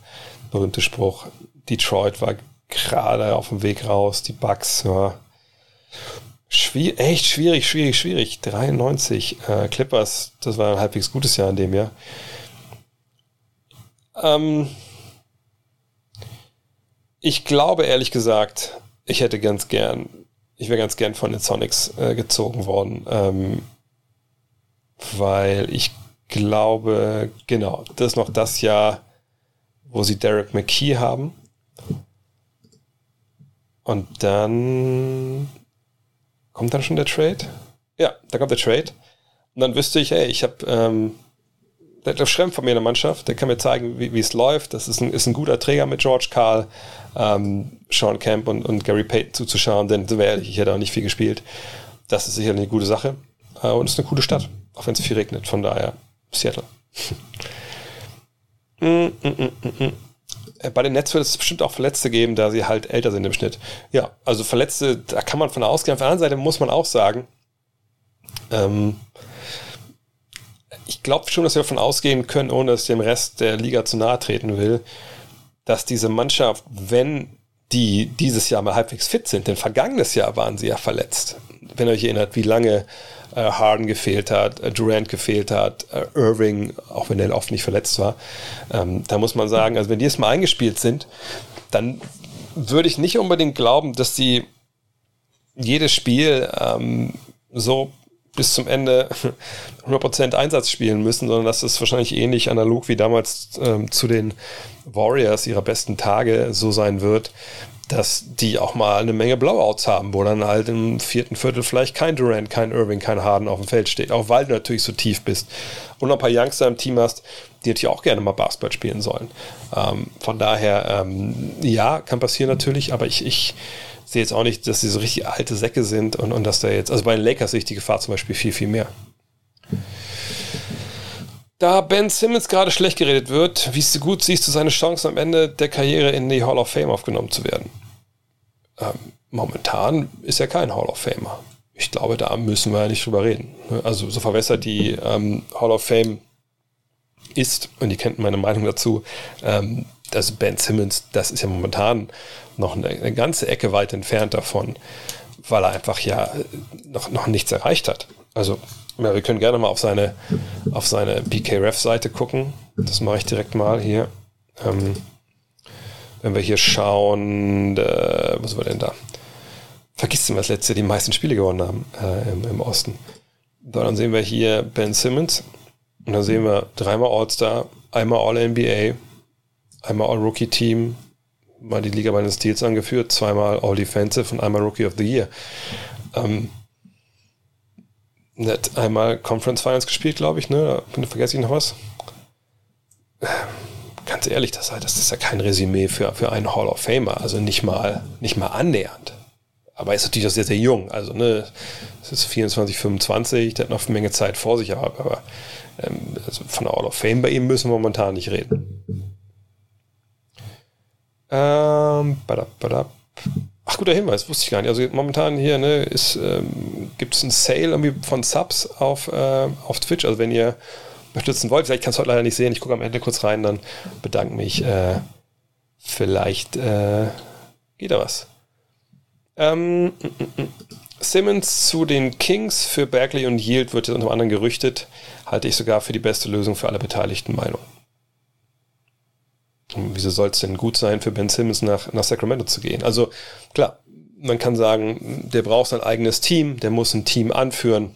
berühmter Spruch. Detroit war gerade auf dem Weg raus, die Bucks, ja. Schwier echt schwierig, schwierig, schwierig. 93 äh, Clippers, das war ein halbwegs gutes Jahr in dem Jahr. Ähm, ich glaube ehrlich gesagt, ich hätte ganz gern, ich wäre ganz gern von den Sonics äh, gezogen worden, ähm, weil ich glaube, genau, das ist noch das Jahr, wo sie Derek McKee haben. Und dann kommt dann schon der Trade? Ja, da kommt der Trade. Und dann wüsste ich, hey, ich habe ähm, der Schrempf von mir in der Mannschaft, der kann mir zeigen, wie, es läuft. Das ist ein, ist ein guter Träger mit George Carl, ähm, Sean Camp und, und Gary Payton zuzuschauen, denn so ehrlich, ich hätte auch nicht viel gespielt. Das ist sicherlich eine gute Sache. Äh, und es ist eine coole Stadt, auch wenn es viel regnet. Von daher, Seattle. mm, mm, mm, bei den Nets wird es bestimmt auch Verletzte geben, da sie halt älter sind im Schnitt. Ja, also Verletzte, da kann man von ausgehen. Auf der anderen Seite muss man auch sagen, ähm, ich glaube schon, dass wir davon ausgehen können, ohne dass ich dem Rest der Liga zu nahe treten will, dass diese Mannschaft, wenn die dieses Jahr mal halbwegs fit sind, denn vergangenes Jahr waren sie ja verletzt. Wenn ihr euch erinnert, wie lange äh, Harden gefehlt hat, äh, Durant gefehlt hat, äh, Irving, auch wenn er oft nicht verletzt war, ähm, da muss man sagen, also wenn die jetzt mal eingespielt sind, dann würde ich nicht unbedingt glauben, dass sie jedes Spiel ähm, so bis zum Ende 100% Einsatz spielen müssen, sondern dass es wahrscheinlich ähnlich analog wie damals ähm, zu den Warriors ihrer besten Tage so sein wird, dass die auch mal eine Menge Blowouts haben, wo dann halt im vierten Viertel vielleicht kein Durant, kein Irving, kein Harden auf dem Feld steht, auch weil du natürlich so tief bist und noch ein paar Youngster im Team hast, die natürlich auch gerne mal Basketball spielen sollen. Ähm, von daher, ähm, ja, kann passieren natürlich, aber ich, ich sehe jetzt auch nicht, dass sie so richtig alte Säcke sind und, und dass da jetzt, also bei den Lakers sehe ich die Gefahr zum Beispiel viel, viel mehr. Da Ben Simmons gerade schlecht geredet wird, wie gut siehst du seine Chancen am Ende der Karriere in die Hall of Fame aufgenommen zu werden? Ähm, momentan ist er kein Hall of Famer. Ich glaube, da müssen wir ja nicht drüber reden. Also so verwässert die ähm, Hall of Fame ist, und ihr kennt meine Meinung dazu, ähm, also Ben Simmons, das ist ja momentan noch eine, eine, ganze Ecke weit entfernt davon, weil er einfach ja noch, noch nichts erreicht hat. Also, ja, wir können gerne mal auf seine, auf seine BKRF-Seite gucken. Das mache ich direkt mal hier. Ähm, wenn wir hier schauen, äh, was war denn da? Vergisst du, was letzte die meisten Spiele gewonnen haben äh, im, im, Osten. dann sehen wir hier Ben Simmons. Und dann sehen wir dreimal All-Star, einmal All-NBA, einmal All-Rookie-Team, mal die Liga meines Stils angeführt, zweimal All-Defensive und einmal Rookie of the Year. Ähm, hat einmal Conference Finals gespielt, glaube ich, ne? Vergesse ich noch was? Ganz ehrlich, das, das ist ja kein Resümee für, für einen Hall of Famer, also nicht mal, nicht mal annähernd. Aber er ist natürlich auch sehr, sehr jung. Also, ne, es ist 24, 25, der hat noch eine Menge Zeit vor sich, aber, aber ähm, also von der Hall of Fame bei ihm müssen wir momentan nicht reden. Ähm, badab, badab. Ach, guter Hinweis, wusste ich gar nicht. Also momentan hier ne, ähm, gibt es einen Sale irgendwie von Subs auf, äh, auf Twitch. Also wenn ihr unterstützen wollt, vielleicht kannst du heute leider nicht sehen, ich gucke am Ende kurz rein, dann bedanke mich. Äh, vielleicht äh, geht da was. Ähm, mm, mm. Simmons zu den Kings für Berkeley und Yield wird jetzt unter anderem gerüchtet, halte ich sogar für die beste Lösung für alle beteiligten Meinungen. Wieso soll es denn gut sein, für Ben Simmons nach, nach Sacramento zu gehen? Also klar, man kann sagen, der braucht sein eigenes Team, der muss ein Team anführen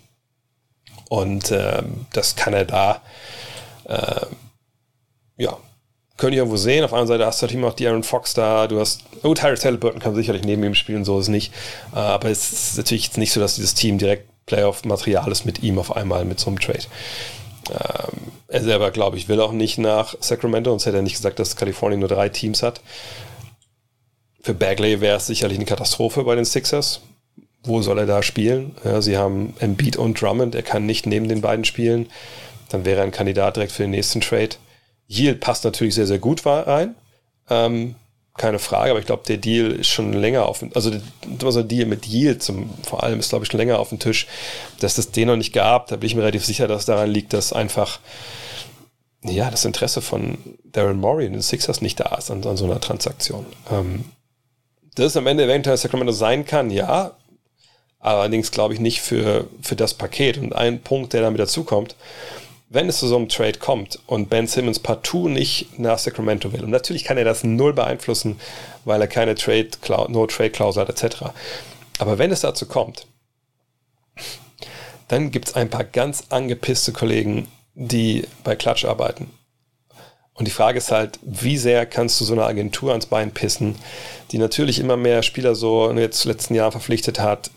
und äh, das kann er da. Äh, ja, können ich irgendwo sehen. Auf anderen Seite hast du natürlich auch die Aaron Fox da. Du hast, oh, Tyrese Halliburton kann sicherlich neben ihm spielen, so ist es nicht. Äh, aber es ist natürlich nicht so, dass dieses Team direkt Playoff-Material ist mit ihm auf einmal mit so einem Trade. Ähm, Er selber, glaube ich, will auch nicht nach Sacramento, sonst hätte er nicht gesagt, dass Kalifornien nur drei Teams hat. Für Bagley wäre es sicherlich eine Katastrophe bei den Sixers. Wo soll er da spielen? Ja, sie haben Embiid und Drummond, er kann nicht neben den beiden spielen. Dann wäre er ein Kandidat direkt für den nächsten Trade. Yield passt natürlich sehr, sehr gut rein. Ähm, keine Frage, aber ich glaube, der Deal ist schon länger auf also der Deal mit Yield zum, vor allem ist, glaube ich, schon länger auf dem Tisch, dass es den noch nicht gab. Da bin ich mir relativ sicher, dass daran liegt, dass einfach ja, das Interesse von Darren Morey und den Sixers nicht da ist an, an so einer Transaktion. Ähm, dass es am Ende eventuell Sacramento sein kann, ja, allerdings glaube ich nicht für, für das Paket. Und ein Punkt, der damit dazukommt, wenn es zu so einem Trade kommt und Ben Simmons partout nicht nach Sacramento will, und natürlich kann er das null beeinflussen, weil er keine Trade, no Trade Klausel hat, etc. Aber wenn es dazu kommt, dann gibt es ein paar ganz angepisste Kollegen, die bei Klatsch arbeiten. Und die Frage ist halt, wie sehr kannst du so eine Agentur ans Bein pissen, die natürlich immer mehr Spieler so jetzt letzten Jahren verpflichtet hat.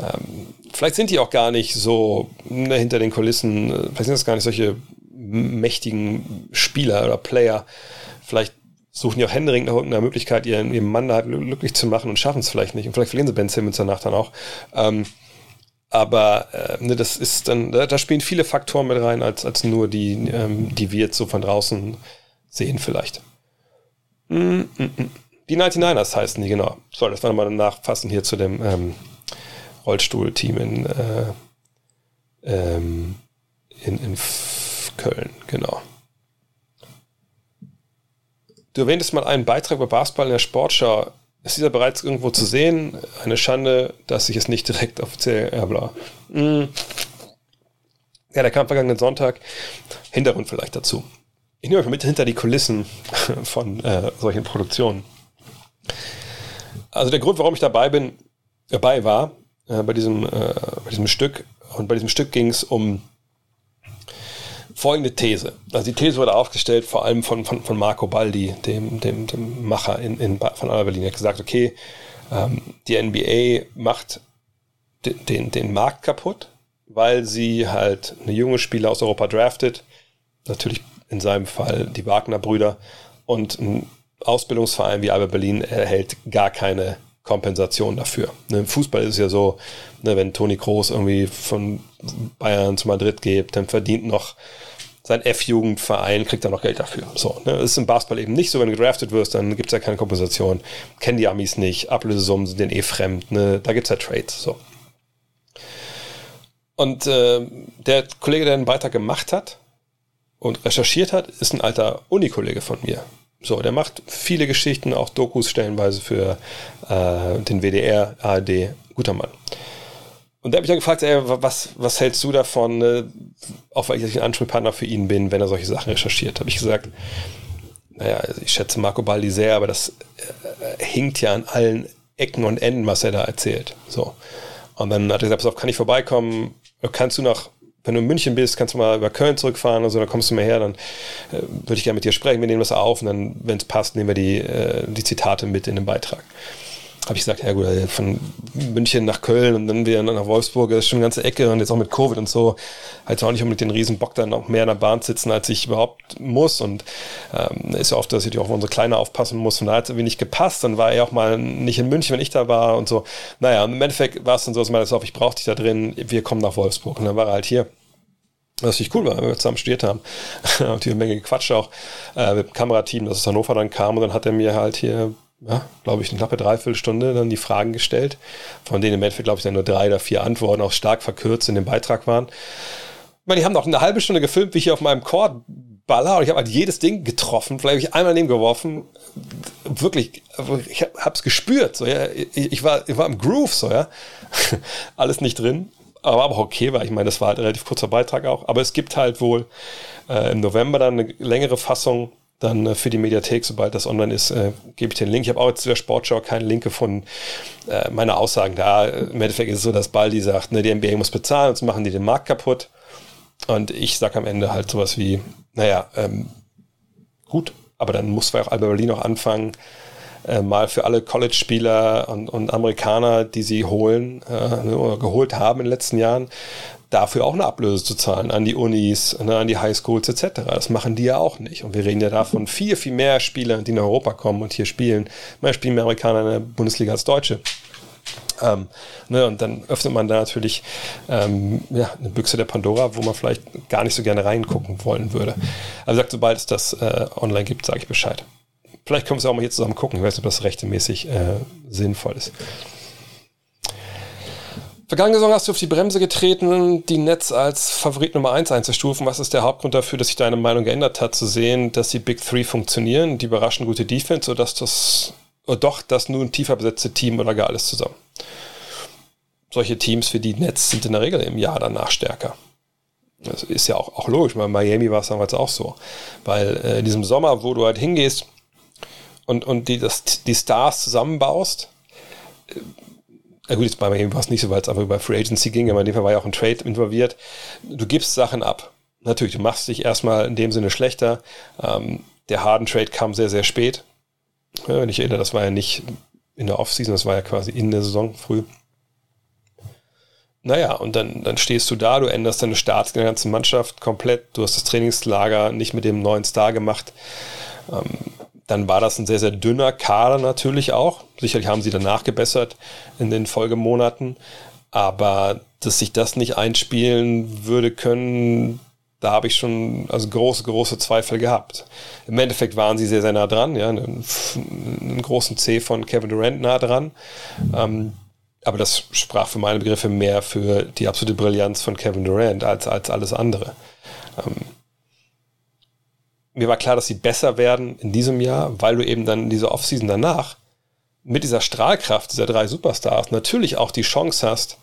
Ähm, vielleicht sind die auch gar nicht so ne, hinter den Kulissen, äh, vielleicht sind das gar nicht solche mächtigen Spieler oder Player. Vielleicht suchen die auch händeringend nach irgendeiner Möglichkeit, ihren, ihren Mann da halt glücklich zu machen und schaffen es vielleicht nicht. Und vielleicht verlieren sie Ben Simmons danach dann auch. Ähm, aber äh, ne, das ist dann, da, da, spielen viele Faktoren mit rein, als, als nur die, ähm, die wir jetzt so von draußen sehen, vielleicht. Mm, mm, mm. Die 99ers heißen die, genau. So, das war nochmal ein Nachfassen hier zu dem ähm, Rollstuhlteam in, äh, ähm, in, in Köln, genau. Du erwähntest mal einen Beitrag über Basketball in der Sportschau. Ist dieser bereits irgendwo zu sehen? Eine Schande, dass ich es nicht direkt offiziell, ja, bla. Mm. Ja, der kam vergangenen Sonntag. Hintergrund vielleicht dazu. Ich nehme euch mit hinter die Kulissen von äh, solchen Produktionen. Also der Grund, warum ich dabei bin, dabei war, äh, bei, diesem, äh, bei diesem Stück, und bei diesem Stück ging es um folgende These. Also die These wurde aufgestellt vor allem von, von, von Marco Baldi, dem, dem, dem Macher in, in, von Alba Berlin. Er hat gesagt, okay, ähm, die NBA macht den, den, den Markt kaputt, weil sie halt eine junge Spieler aus Europa draftet. Natürlich in seinem Fall die Wagner-Brüder. Und ein Ausbildungsverein wie Alba Berlin erhält gar keine Kompensation dafür. Ne, Im Fußball ist es ja so, ne, wenn Toni Kroos irgendwie von Bayern zu Madrid geht, dann verdient noch sein F-Jugendverein, kriegt er noch Geld dafür. So, ne, das ist im Basketball eben nicht so, wenn du gedraftet wirst, dann gibt es ja keine Kompensation. Kennen die Amis nicht, Ablösesummen sind denen eh fremd, ne, da gibt es ja Trades. So. Und äh, der Kollege, der den Beitrag gemacht hat und recherchiert hat, ist ein alter Unikollege von mir. So, der macht viele Geschichten, auch Dokus stellenweise für äh, den WDR, ARD, guter Mann. Und der hat mich dann gefragt, ey, was, was hältst du davon, äh, auch weil ich ein Ansprechpartner für ihn bin, wenn er solche Sachen recherchiert? Habe ich gesagt, naja, also ich schätze Marco Baldi sehr, aber das äh, hinkt ja an allen Ecken und Enden, was er da erzählt. So. Und dann hat er gesagt, pass auf, kann ich vorbeikommen? Kannst du nach wenn du in München bist, kannst du mal über Köln zurückfahren oder so, dann kommst du mal her, dann äh, würde ich gerne mit dir sprechen, wir nehmen das auf und dann, wenn es passt, nehmen wir die, äh, die Zitate mit in den Beitrag habe ich gesagt, ja gut, also von München nach Köln und dann wieder nach Wolfsburg, das ist schon eine ganze Ecke und jetzt auch mit Covid und so, halt auch nicht unbedingt den riesen Bock dann noch mehr in der Bahn sitzen, als ich überhaupt muss und ähm, ist ja oft, dass ich auch auf unsere Kleine aufpassen muss und da hat es irgendwie nicht gepasst, dann war er auch mal nicht in München, wenn ich da war und so. Naja, im Endeffekt war es dann so, dass man das auf, ich brauche dich da drin, wir kommen nach Wolfsburg und dann war er halt hier. Was natürlich cool war, weil wir zusammen studiert haben. hier eine Menge gequatscht auch äh, mit dem Kamerateam, dass es Hannover dann kam und dann hat er mir halt hier ja, glaube ich, eine knappe Dreiviertelstunde dann die Fragen gestellt, von denen im Endeffekt, glaube ich, dann nur drei oder vier Antworten auch stark verkürzt in dem Beitrag waren. Ich meine, die haben noch eine halbe Stunde gefilmt, wie ich hier auf meinem Chord baller und ich habe halt jedes Ding getroffen, vielleicht habe ich einmal neben geworfen. Wirklich, ich habe es gespürt, so, ja. Ich war, ich war im Groove, so, ja. Alles nicht drin, aber auch okay, weil ich meine, das war halt ein relativ kurzer Beitrag auch. Aber es gibt halt wohl äh, im November dann eine längere Fassung, dann äh, für die Mediathek, sobald das online ist, äh, gebe ich den Link. Ich habe auch jetzt zu der Sportschau keinen Link gefunden. Äh, meine Aussagen da, im Endeffekt ist es so, dass Baldi sagt, ne, die NBA muss bezahlen, sonst machen die den Markt kaputt. Und ich sage am Ende halt sowas wie, naja, ähm, gut, aber dann muss bei auch Alba Berlin auch anfangen, äh, mal für alle College-Spieler und, und, Amerikaner, die sie holen äh, oder geholt haben in den letzten Jahren, dafür auch eine Ablöse zu zahlen an die Unis, ne, an die Highschools etc. Das machen die ja auch nicht. Und wir reden ja davon viel, viel mehr Spieler, die nach Europa kommen und hier spielen. Mehr spielen mehr Amerikaner in der Bundesliga als Deutsche. Ähm, ne, und dann öffnet man da natürlich ähm, ja, eine Büchse der Pandora, wo man vielleicht gar nicht so gerne reingucken wollen würde. Also sagt, sobald es das äh, online gibt, sage ich Bescheid. Vielleicht können wir es auch mal hier zusammen gucken. Ich weiß nicht, ob das rechtmäßig äh, sinnvoll ist. Vergangene Saison hast du auf die Bremse getreten, die Netz als Favorit Nummer 1 einzustufen. Was ist der Hauptgrund dafür, dass sich deine Meinung geändert hat, zu sehen, dass die Big Three funktionieren, die überraschend gute Defense, oder dass das oder doch das nun tiefer besetzte Team oder gar alles zusammen? Solche Teams wie die Nets sind in der Regel im Jahr danach stärker. Das ist ja auch, auch logisch, bei Miami war es damals auch so. Weil äh, in diesem Sommer, wo du halt hingehst und, und die, das, die Stars zusammenbaust, ja gut, jetzt bei Miami war es nicht so, weil es einfach über Free Agency ging, aber in dem Fall war ja auch ein Trade involviert. Du gibst Sachen ab. Natürlich, du machst dich erstmal in dem Sinne schlechter. Ähm, der Harden-Trade kam sehr, sehr spät. Ja, wenn ich erinnere, das war ja nicht in der Offseason, das war ja quasi in der Saison früh. Naja, und dann, dann stehst du da, du änderst deine Starts in der ganzen Mannschaft komplett, du hast das Trainingslager nicht mit dem neuen Star gemacht. Ähm, dann war das ein sehr, sehr dünner Kader natürlich auch. Sicherlich haben sie danach gebessert in den Folgemonaten. Aber dass sich das nicht einspielen würde können, da habe ich schon also große, große Zweifel gehabt. Im Endeffekt waren sie sehr, sehr nah dran, ja, einen, einen großen C von Kevin Durant nah dran. Ähm, aber das sprach für meine Begriffe mehr für die absolute Brillanz von Kevin Durant als, als alles andere. Ähm, mir war klar, dass sie besser werden in diesem Jahr, weil du eben dann in dieser Offseason danach mit dieser Strahlkraft dieser drei Superstars natürlich auch die Chance hast,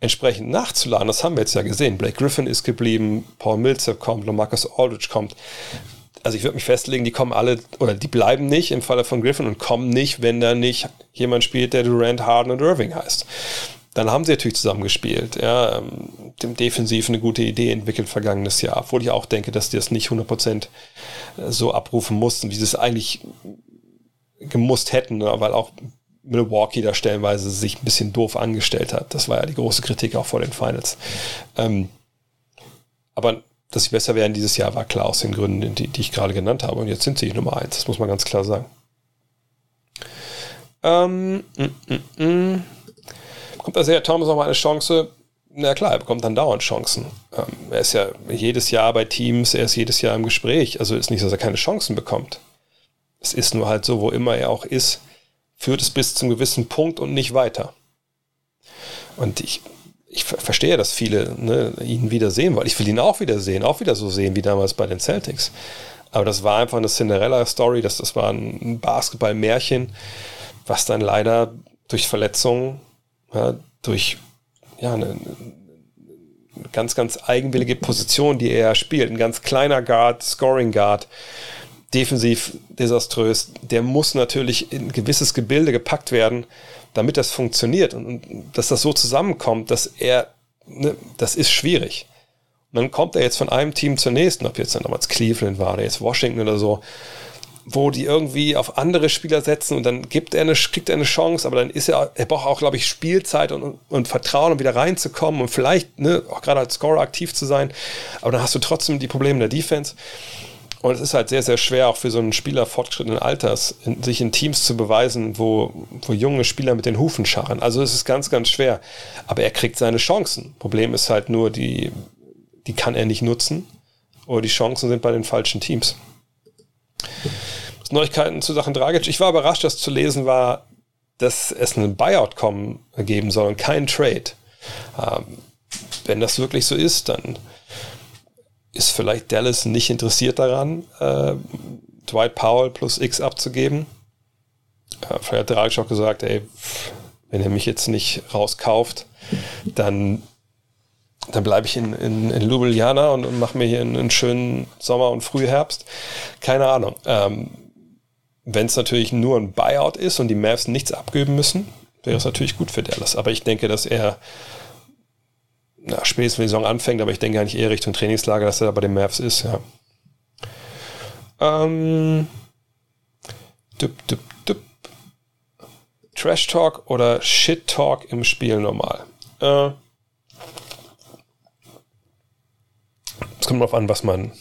entsprechend nachzuladen. Das haben wir jetzt ja gesehen. Blake Griffin ist geblieben, Paul Millsap kommt, Marcus Aldridge kommt. Also ich würde mich festlegen, die kommen alle, oder die bleiben nicht im Falle von Griffin und kommen nicht, wenn da nicht jemand spielt, der Durant, Harden und Irving heißt. Dann haben sie natürlich zusammengespielt. Ja, ähm, dem Defensiv eine gute Idee entwickelt vergangenes Jahr, obwohl ich auch denke, dass die das nicht 100% äh, so abrufen mussten, wie sie es eigentlich gemusst hätten, ne, weil auch Milwaukee da stellenweise sich ein bisschen doof angestellt hat. Das war ja die große Kritik auch vor den Finals. Ähm, aber dass sie besser werden dieses Jahr war klar aus den Gründen, die, die ich gerade genannt habe. Und jetzt sind sie Nummer eins. Das muss man ganz klar sagen. Ähm, mm, mm, mm. Kommt Isaiah Thomas noch mal eine Chance? Na klar, er bekommt dann dauernd Chancen. Ähm, er ist ja jedes Jahr bei Teams, er ist jedes Jahr im Gespräch. Also ist nicht, dass er keine Chancen bekommt. Es ist nur halt so, wo immer er auch ist, führt es bis zum gewissen Punkt und nicht weiter. Und ich, ich verstehe, dass viele ne, ihn wieder sehen wollen. Ich will ihn auch wieder sehen, auch wieder so sehen wie damals bei den Celtics. Aber das war einfach eine Cinderella-Story, das, das war ein Basketball-Märchen, was dann leider durch Verletzungen ja, durch ja, eine, eine ganz, ganz eigenwillige Position, die er spielt. Ein ganz kleiner Guard, Scoring Guard, defensiv desaströs. Der muss natürlich in ein gewisses Gebilde gepackt werden, damit das funktioniert. Und, und dass das so zusammenkommt, dass er, ne, das ist schwierig. Und dann kommt er jetzt von einem Team zur nächsten, ob jetzt dann damals Cleveland war oder jetzt Washington oder so wo die irgendwie auf andere Spieler setzen und dann gibt er eine, kriegt er eine Chance, aber dann ist er, er braucht auch, glaube ich, Spielzeit und, und, Vertrauen, um wieder reinzukommen und vielleicht, ne, auch gerade als Scorer aktiv zu sein. Aber dann hast du trotzdem die Probleme der Defense. Und es ist halt sehr, sehr schwer, auch für so einen Spieler fortgeschrittenen Alters, in, sich in Teams zu beweisen, wo, wo junge Spieler mit den Hufen scharren. Also es ist ganz, ganz schwer. Aber er kriegt seine Chancen. Problem ist halt nur, die, die kann er nicht nutzen. Oder die Chancen sind bei den falschen Teams. Neuigkeiten zu Sachen Dragic. Ich war überrascht, dass zu lesen war, dass es einen Buyout kommen geben soll und keinen Trade. Ähm, wenn das wirklich so ist, dann ist vielleicht Dallas nicht interessiert daran, äh, Dwight Powell plus X abzugeben. Äh, vielleicht hat Dragic auch gesagt, ey, wenn er mich jetzt nicht rauskauft, dann, dann bleibe ich in, in, in Ljubljana und, und mache mir hier einen, einen, schönen Sommer und Frühherbst. Keine Ahnung. Ähm, wenn es natürlich nur ein Buyout ist und die Mavs nichts abgeben müssen, wäre es natürlich gut für Dallas. Aber ich denke, dass er na, spätestens die Saison anfängt, aber ich denke eigentlich eher Richtung Trainingslager, dass er da bei den Mavs ist, ja. Ähm, dup, dup, dup. Trash Talk oder Shit Talk im Spiel normal? Äh, es kommt darauf an, was man,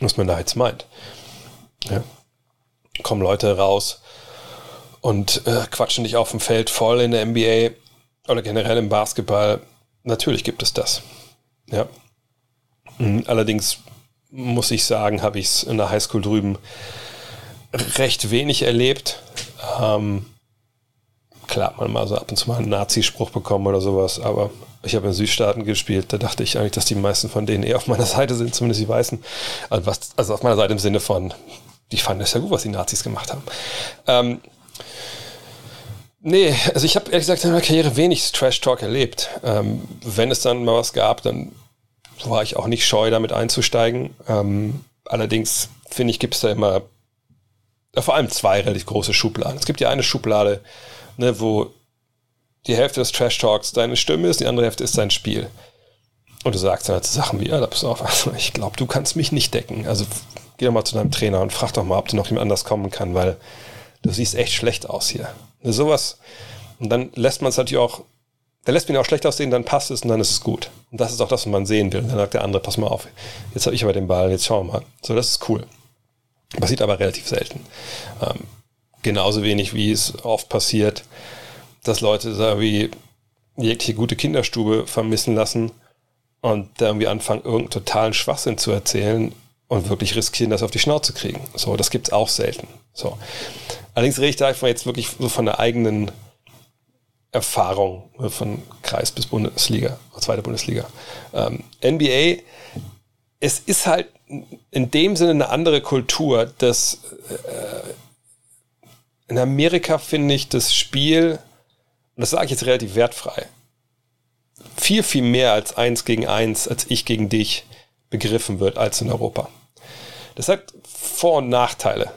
was man da jetzt meint. Ja. Kommen Leute raus und äh, quatschen dich auf dem Feld voll in der NBA oder generell im Basketball. Natürlich gibt es das. Ja. Mhm, allerdings muss ich sagen, habe ich es in der Highschool drüben recht wenig erlebt. Ähm, klar, man mal so ab und zu mal einen Nazi-Spruch bekommen oder sowas, aber ich habe in Südstaaten gespielt, da dachte ich eigentlich, dass die meisten von denen eher auf meiner Seite sind, zumindest die Weißen. Also, was, also auf meiner Seite im Sinne von, die fanden es ja gut, was die Nazis gemacht haben. Ähm, nee, also ich habe ehrlich gesagt in meiner Karriere wenig Trash-Talk erlebt. Ähm, wenn es dann mal was gab, dann war ich auch nicht scheu, damit einzusteigen. Ähm, allerdings finde ich, gibt es da immer ja, vor allem zwei relativ große Schubladen. Es gibt ja eine Schublade, ne, wo die Hälfte des Trash Talks deine Stimme ist, die andere Hälfte ist dein Spiel. Und du sagst dann halt Sachen wie, ja, du auf, also ich glaube, du kannst mich nicht decken. Also geh doch mal zu deinem Trainer und frag doch mal, ob du noch jemand anders kommen kann, weil du siehst echt schlecht aus hier. Ne, sowas. Und dann lässt man es natürlich auch, der lässt mich auch schlecht aussehen, dann passt es und dann ist es gut. Und das ist auch das, was man sehen will. Und dann sagt der andere, pass mal auf, jetzt habe ich aber den Ball, jetzt schauen wir mal. So, das ist cool. Passiert aber relativ selten. Ähm, genauso wenig wie es oft passiert, dass Leute da wie jegliche gute Kinderstube vermissen lassen und da irgendwie anfangen, irgendeinen totalen Schwachsinn zu erzählen und wirklich riskieren, das auf die Schnauze kriegen. So, das gibt's auch selten. So. Allerdings rede ich da einfach jetzt wirklich so von der eigenen Erfahrung ne, von Kreis bis Bundesliga, zweite Bundesliga. Ähm, NBA, es ist halt in dem Sinne eine andere Kultur, dass äh, in Amerika finde ich das Spiel, und das sage ich jetzt relativ wertfrei, viel, viel mehr als eins gegen eins, als ich gegen dich begriffen wird als in Europa. Das hat Vor- und Nachteile.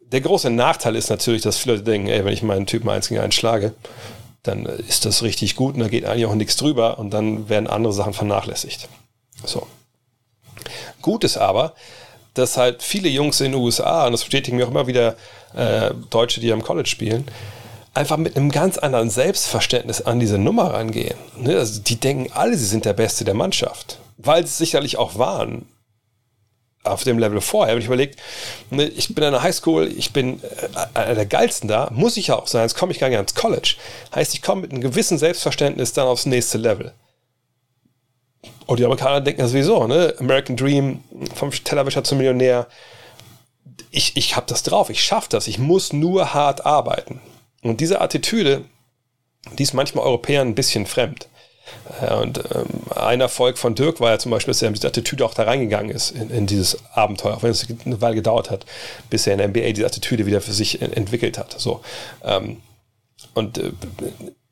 Der große Nachteil ist natürlich, dass viele Leute denken, ey, wenn ich meinen Typen eins gegen eins schlage, dann ist das richtig gut und da geht eigentlich auch nichts drüber und dann werden andere Sachen vernachlässigt. So. Gut ist aber, dass halt viele Jungs in den USA, und das bestätigen mir auch immer wieder äh, Deutsche, die am College spielen, einfach mit einem ganz anderen Selbstverständnis an diese Nummer rangehen. Ne? Also die denken alle, sie sind der Beste der Mannschaft, weil sie sicherlich auch waren auf dem Level vorher. Habe ich überlegt, ne, ich bin an der Highschool, ich bin äh, einer der geilsten da, muss ich auch sein, jetzt komme ich gar nicht ans College. Heißt, ich komme mit einem gewissen Selbstverständnis dann aufs nächste Level. Und die Amerikaner denken ja sowieso, ne? American Dream, vom Tellerwäscher zum Millionär. Ich, ich habe das drauf, ich schaffe das, ich muss nur hart arbeiten. Und diese Attitüde, die ist manchmal Europäern ein bisschen fremd. Und ähm, ein Erfolg von Dirk war ja zum Beispiel, dass er mit dieser Attitüde auch da reingegangen ist in, in, dieses Abenteuer, auch wenn es eine Weile gedauert hat, bis er in der NBA diese Attitüde wieder für sich entwickelt hat. So. Ähm, und äh,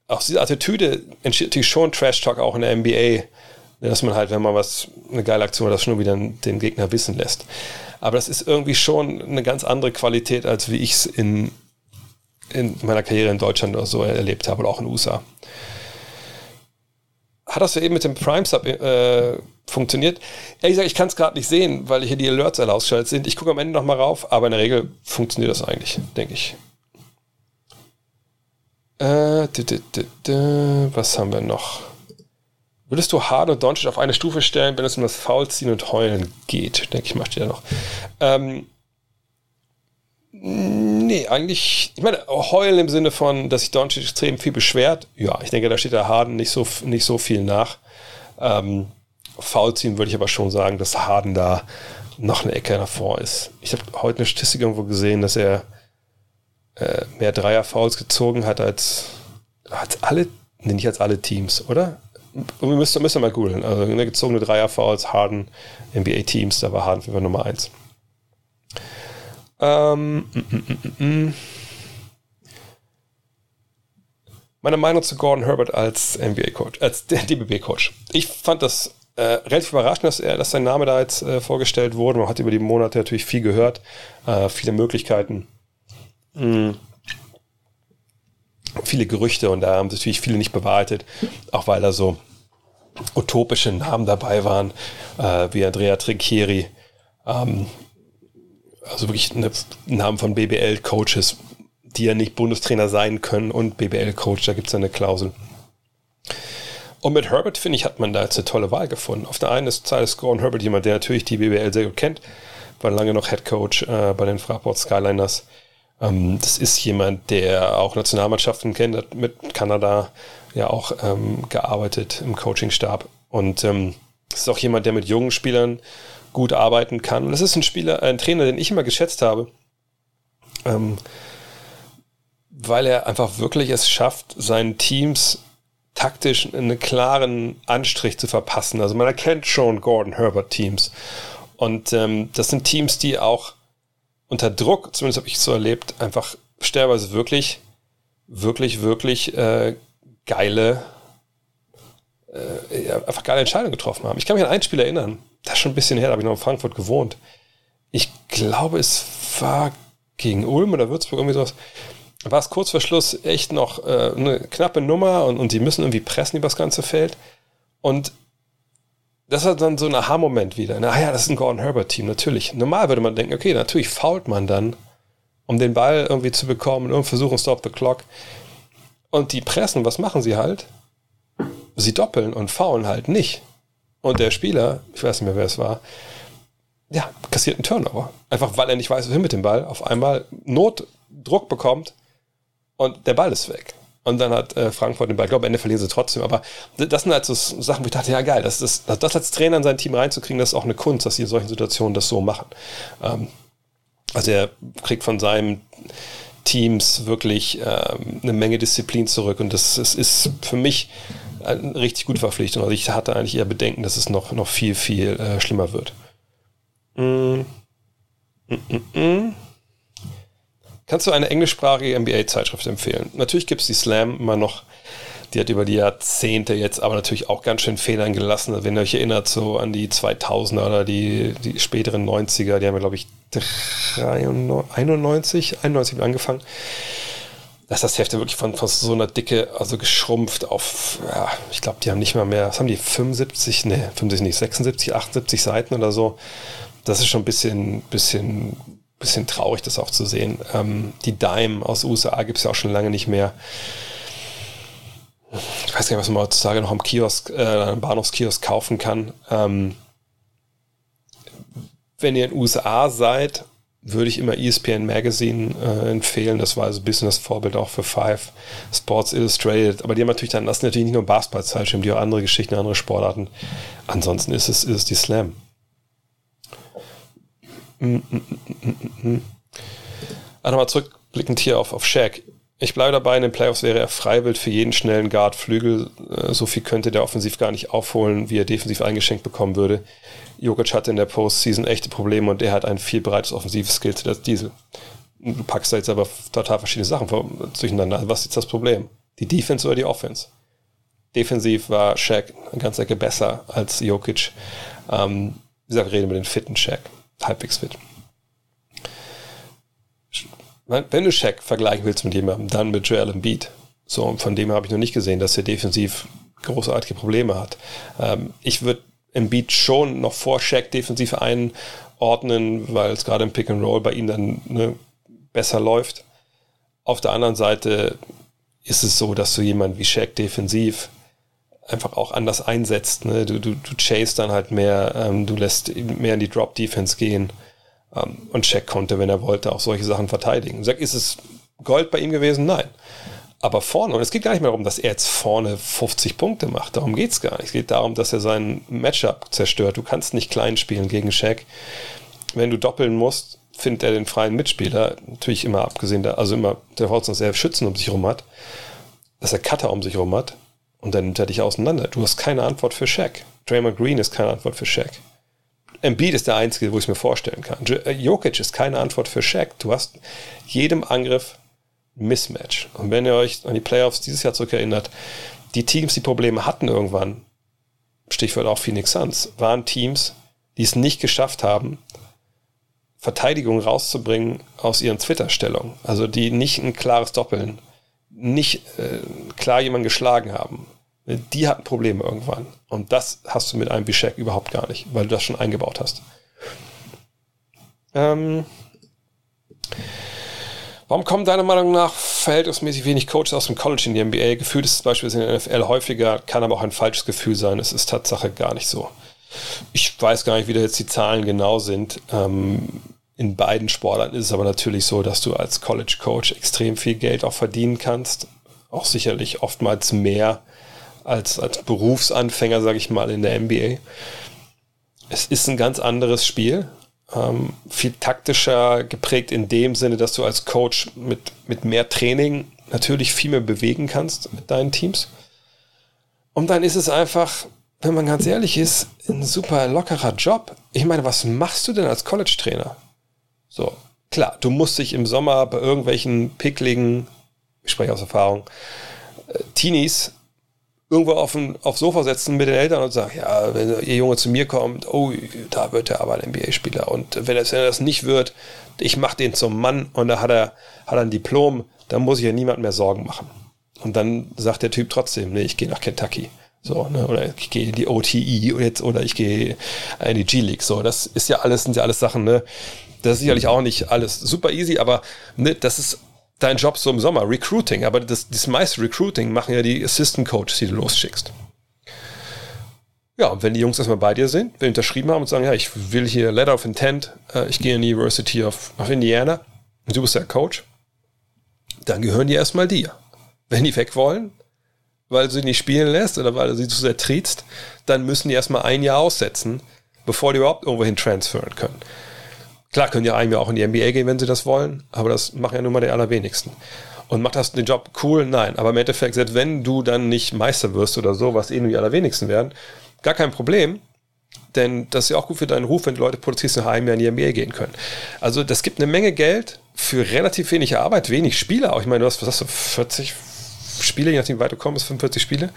aus dieser Attitüde entsteht natürlich schon Trash Talk auch in der NBA, dass man halt, wenn man was, eine geile Aktion hat, das schon wieder den Gegner wissen lässt. Aber das ist irgendwie schon eine ganz andere Qualität, als wie ich es in, in meiner Karriere in Deutschland oder so erlebt habe oder auch in den USA. Hat das ja eben mit dem Prime Sub äh, funktioniert? Ehrlich gesagt, ich kann es gerade nicht sehen, weil hier die Alerts alle ausgeschaltet sind. Ich gucke am Ende nochmal rauf, aber in der Regel funktioniert das eigentlich, denke ich. Äh, was haben wir noch? Würdest du Harden und Doncic auf eine Stufe stellen, wenn es um das Foulziehen und Heulen geht? Denke ich, macht ihr ja noch. Ähm, nee, eigentlich, ich meine, Heulen im Sinne von, dass sich Doncic extrem viel beschwert. Ja, ich denke, da steht der Harden nicht so, nicht so viel nach. Ähm, Foulziehen würde ich aber schon sagen, dass Harden da noch eine Ecke davor ist. Ich habe heute eine Statistik irgendwo gesehen, dass er äh, mehr Dreier-Fouls gezogen hat als, als alle, nee, nicht als alle Teams, oder? wir müssen, müssen mal googeln. Also eine gezogene Dreier-Fouls, Harden, NBA-Teams, da war Harden für Nummer 1. Ähm, mm, mm, mm, Meine Meinung zu Gordon Herbert als NBA-Coach, als DBB-Coach. Ich fand das äh, relativ überraschend, dass, er, dass sein Name da jetzt äh, vorgestellt wurde. Man hat über die Monate natürlich viel gehört, äh, viele Möglichkeiten. Mhm viele Gerüchte und da haben sich natürlich viele nicht bewahrheitet, auch weil da so utopische Namen dabei waren, äh, wie Andrea Trinchieri, ähm, also wirklich eine, Namen von BBL-Coaches, die ja nicht Bundestrainer sein können und BBL-Coach, da gibt es eine Klausel. Und mit Herbert, finde ich, hat man da jetzt eine tolle Wahl gefunden. Auf der einen Seite ist Gordon Herbert jemand, der natürlich die BBL sehr gut kennt, war lange noch Head Coach äh, bei den Fraport Skyliners. Ähm, das ist jemand, der auch Nationalmannschaften kennt, hat mit Kanada ja auch ähm, gearbeitet im Coachingstab. Und ähm, ist auch jemand, der mit jungen Spielern gut arbeiten kann. Und das ist ein Spieler, ein Trainer, den ich immer geschätzt habe. Ähm, weil er einfach wirklich es schafft, seinen Teams taktisch einen klaren Anstrich zu verpassen. Also man erkennt schon Gordon Herbert Teams. Und ähm, das sind Teams, die auch unter Druck, zumindest habe ich es so erlebt, einfach stellenweise wirklich, wirklich, wirklich äh, geile, äh, einfach geile Entscheidungen getroffen haben. Ich kann mich an ein Spiel erinnern, das ist schon ein bisschen her, da habe ich noch in Frankfurt gewohnt. Ich glaube, es war gegen Ulm oder Würzburg, irgendwie sowas war es kurz vor Schluss echt noch äh, eine knappe Nummer und, und die müssen irgendwie pressen über das ganze Feld. Und das war dann so ein Aha-Moment wieder. Na ja, das ist ein Gordon Herbert-Team, natürlich. Normal würde man denken, okay, natürlich fault man dann, um den Ball irgendwie zu bekommen und versuchen, stop the clock. Und die pressen, was machen sie halt? Sie doppeln und faulen halt nicht. Und der Spieler, ich weiß nicht mehr, wer es war, ja, kassiert einen Turnover. Einfach weil er nicht weiß, wohin mit dem Ball, auf einmal Notdruck bekommt und der Ball ist weg. Und dann hat äh, Frankfurt den Ball. Ich glaube, Ende verlieren sie trotzdem. Aber das sind halt so Sachen, wo ich dachte, ja geil, das, das, das als Trainer in sein Team reinzukriegen, das ist auch eine Kunst, dass sie in solchen Situationen das so machen. Ähm, also er kriegt von seinem Teams wirklich ähm, eine Menge Disziplin zurück. Und das, das ist für mich eine richtig gute Verpflichtung. Also ich hatte eigentlich eher Bedenken, dass es noch, noch viel, viel äh, schlimmer wird. Mm. Mm -mm. Kannst du eine englischsprachige NBA-Zeitschrift empfehlen? Natürlich gibt es die Slam immer noch. Die hat über die Jahrzehnte jetzt aber natürlich auch ganz schön Fehlern gelassen. Wenn ihr euch erinnert, so an die 2000er oder die, die späteren 90er, die haben wir, glaube ich, 91, 91 angefangen. Da ist das Heft wirklich von, von so einer Dicke, also geschrumpft auf, ja, ich glaube, die haben nicht mal mehr, was haben die, 75, ne, 75 nicht, 76, 78 Seiten oder so. Das ist schon ein bisschen, bisschen bisschen traurig, das auch zu sehen. Ähm, die Dime aus USA gibt es ja auch schon lange nicht mehr. Ich weiß gar nicht, was man heutzutage noch am Kiosk, äh, am Bahnhofskiosk kaufen kann. Ähm, wenn ihr in USA seid, würde ich immer ESPN Magazine äh, empfehlen. Das war also ein bisschen das Vorbild auch für Five Sports Illustrated. Aber die haben natürlich dann, das natürlich nicht nur Basketball-Zeitschirm, die haben andere Geschichten, andere Sportarten. Ansonsten ist es, ist es die Slam. Mm, mm, mm, ah, nochmal zurückblickend hier auf, auf Shaq. Ich bleibe dabei, in den Playoffs wäre er freiwillig für jeden schnellen Guard Flügel. Äh, so viel könnte der offensiv gar nicht aufholen, wie er defensiv eingeschenkt bekommen würde. Jokic hatte in der Postseason echte Probleme und er hat ein viel breites offensives Skill zu das Diesel. Du packst da jetzt aber total verschiedene Sachen durcheinander. Also was ist das Problem? Die Defense oder die Offense? Defensiv war Shaq eine ganze Ecke besser als Jokic. Ähm, wie gesagt, reden über den fitten Shaq halbwegs fit. Wenn du Shaq vergleichen willst mit jemandem, dann mit Joel Embiid. So, von dem habe ich noch nicht gesehen, dass er defensiv großartige Probleme hat. Ähm, ich würde Embiid schon noch vor Shaq defensiv einordnen, weil es gerade im Pick and Roll bei ihm dann ne, besser läuft. Auf der anderen Seite ist es so, dass du jemanden wie Shaq defensiv einfach auch anders einsetzt. Ne? Du, du, du chase dann halt mehr, ähm, du lässt mehr in die Drop-Defense gehen. Ähm, und Check konnte, wenn er wollte, auch solche Sachen verteidigen. Sag, ist es Gold bei ihm gewesen? Nein. Aber vorne, und es geht gar nicht mehr darum, dass er jetzt vorne 50 Punkte macht. Darum geht es gar nicht. Es geht darum, dass er sein Matchup zerstört. Du kannst nicht klein spielen gegen Shaq. Wenn du doppeln musst, findet er den freien Mitspieler, natürlich immer abgesehen, da, also immer der Horizont, dass er Schützen um sich herum hat, dass er Cutter um sich herum hat, und dann nimmt er dich auseinander. Du hast keine Antwort für Shaq. Draymond Green ist keine Antwort für Shaq. Embiid ist der Einzige, wo ich es mir vorstellen kann. Äh, Jokic ist keine Antwort für Shaq. Du hast jedem Angriff Mismatch. Und wenn ihr euch an die Playoffs dieses Jahr zurückerinnert, die Teams, die Probleme hatten irgendwann, Stichwort auch Phoenix Suns, waren Teams, die es nicht geschafft haben, Verteidigung rauszubringen aus ihren Twitter-Stellungen. Also die nicht ein klares Doppeln nicht äh, klar jemanden geschlagen haben, die hatten Probleme irgendwann. Und das hast du mit einem Bishek überhaupt gar nicht, weil du das schon eingebaut hast. Ähm, Warum kommen deiner Meinung nach verhältnismäßig wenig Coaches aus dem College in die NBA? Gefühlt ist es beispielsweise in der NFL häufiger, kann aber auch ein falsches Gefühl sein. Es ist Tatsache gar nicht so. Ich weiß gar nicht, wie da jetzt die Zahlen genau sind. Ähm, in beiden Sportarten ist es aber natürlich so, dass du als College Coach extrem viel Geld auch verdienen kannst. Auch sicherlich oftmals mehr als, als Berufsanfänger, sage ich mal, in der NBA. Es ist ein ganz anderes Spiel ähm, viel taktischer geprägt in dem Sinne, dass du als Coach mit, mit mehr Training natürlich viel mehr bewegen kannst mit deinen Teams. Und dann ist es einfach, wenn man ganz ehrlich ist, ein super lockerer Job. Ich meine, was machst du denn als College-Trainer? So, klar, du musst dich im Sommer bei irgendwelchen pickligen, ich spreche aus Erfahrung, äh, Teenies irgendwo auf ein, aufs Sofa setzen mit den Eltern und sagen, ja, wenn ihr Junge zu mir kommt, oh, da wird er aber ein NBA-Spieler. Und wenn, er das nicht wird, ich mache den zum Mann und da hat er, hat ein Diplom, dann muss ich ja niemand mehr Sorgen machen. Und dann sagt der Typ trotzdem, nee, ich gehe nach Kentucky. So, ne, oder ich gehe in die OTE oder, jetzt, oder ich gehe in die G-League. So, das ist ja alles, sind ja alles Sachen, ne? Das ist sicherlich auch nicht alles super easy, aber ne, das ist dein Job so im Sommer, Recruiting. Aber das, das meiste Recruiting machen ja die Assistant Coaches, die du losschickst. Ja, und wenn die Jungs erstmal bei dir sind, wenn unterschrieben haben und sagen, ja, ich will hier Letter of Intent, äh, ich gehe in die University of, of Indiana und du bist der Coach, dann gehören die erstmal dir. Wenn die weg wollen, weil du sie nicht spielen lässt oder weil du sie zu sehr triezt, dann müssen die erstmal ein Jahr aussetzen, bevor die überhaupt irgendwohin transferen können. Klar können ja ja auch in die NBA gehen, wenn sie das wollen, aber das machen ja nun mal die allerwenigsten. Und macht das den Job cool? Nein. Aber im Endeffekt, selbst wenn du dann nicht Meister wirst oder so, was eh nur die allerwenigsten werden, gar kein Problem. Denn das ist ja auch gut für deinen Ruf, wenn die Leute produzierst nach einem Jahr in die NBA gehen können. Also das gibt eine Menge Geld für relativ wenig Arbeit, wenig Spieler. Auch ich meine, du hast, was hast du, 40 Spiele, je nachdem wie weit du kommst, 45 Spiele.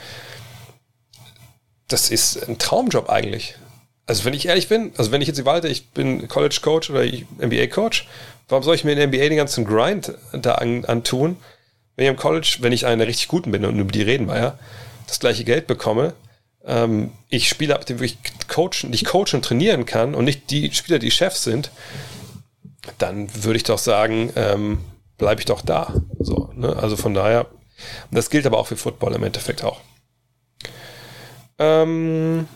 Das ist ein Traumjob eigentlich. Also wenn ich ehrlich bin, also wenn ich jetzt walte, ich bin College Coach oder NBA Coach, warum soll ich mir in der NBA den ganzen Grind da an, antun, wenn ich im College, wenn ich einer richtig guten bin und über die reden wir ja, das gleiche Geld bekomme, ähm, ich Spieler ab dem wirklich coachen, nicht coachen und trainieren kann und nicht die Spieler, die Chefs sind, dann würde ich doch sagen, ähm, bleibe ich doch da. So, ne? Also von daher, das gilt aber auch für Football im Endeffekt auch. Ähm,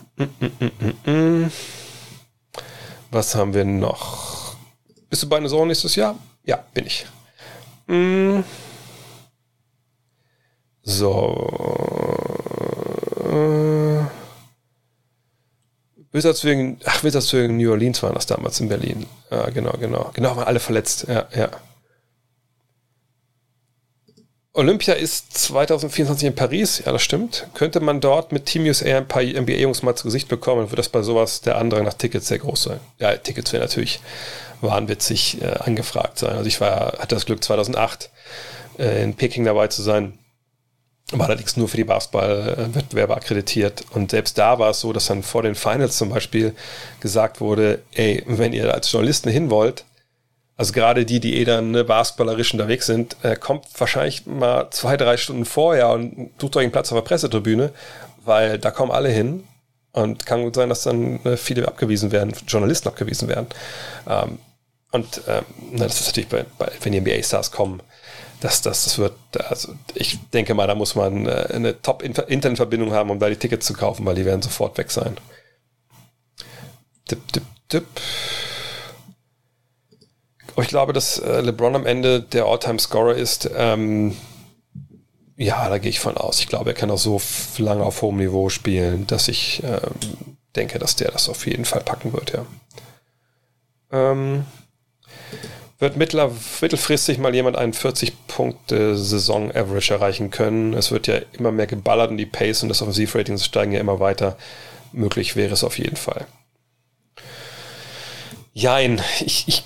Was haben wir noch? Bist du bei einer Saison nächstes Jahr? Ja, bin ich. So. Wizards wegen, ach, Wizards wegen New Orleans waren das damals in Berlin. Ja, genau, genau. Genau, waren alle verletzt. Ja, ja. Olympia ist 2024 in Paris, ja, das stimmt. Könnte man dort mit Team USA ein paar NBA-Jungs mal zu Gesicht bekommen, wird das bei sowas der andere nach Tickets sehr groß sein. Ja, Tickets werden natürlich wahnwitzig äh, angefragt sein. Also ich war, hatte das Glück 2008 äh, in Peking dabei zu sein, war allerdings nur für die Basketball-Wettbewerbe akkreditiert. Und selbst da war es so, dass dann vor den Finals zum Beispiel gesagt wurde, ey, wenn ihr als Journalisten hin wollt, also gerade die, die eh dann ne, basketballerisch unterwegs sind, äh, kommt wahrscheinlich mal zwei, drei Stunden vorher und sucht euch einen Platz auf der Pressetribüne, weil da kommen alle hin. Und kann gut sein, dass dann äh, viele abgewiesen werden, Journalisten abgewiesen werden. Ähm, und ähm, das ist natürlich, bei, bei, wenn die NBA-Stars kommen, dass das, das wird, also ich denke mal, da muss man äh, eine Top-Internetverbindung haben, um da die Tickets zu kaufen, weil die werden sofort weg sein. Tipp, tipp, tipp. Aber ich glaube, dass äh, LeBron am Ende der All-Time-Scorer ist. Ähm, ja, da gehe ich von aus. Ich glaube, er kann auch so lange auf hohem Niveau spielen, dass ich ähm, denke, dass der das auf jeden Fall packen wird, ja. Ähm, wird mittler, mittelfristig mal jemand einen 40-Punkte-Saison-Average erreichen können. Es wird ja immer mehr geballert und die Pace und das Offensivrating steigen ja immer weiter. Möglich wäre es auf jeden Fall. Jein, ich, ich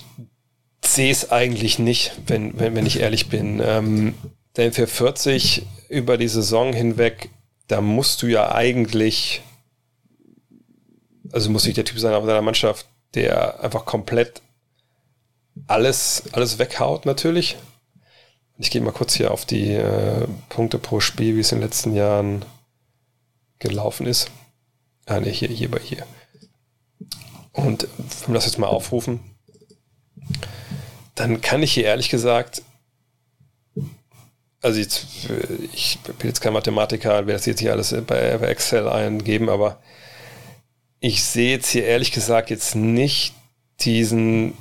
sehe es eigentlich nicht, wenn, wenn, wenn ich ehrlich bin. Ähm, denn für 40 über die Saison hinweg, da musst du ja eigentlich, also muss nicht der Typ sein auf deiner Mannschaft, der einfach komplett alles, alles weghaut natürlich. Ich gehe mal kurz hier auf die äh, Punkte pro Spiel, wie es in den letzten Jahren gelaufen ist. Ah, ne, hier, hier bei hier. Und das jetzt mal aufrufen, dann kann ich hier ehrlich gesagt also jetzt, ich bin jetzt kein Mathematiker, werde das jetzt hier alles bei Excel eingeben, aber ich sehe jetzt hier ehrlich gesagt jetzt nicht diesen,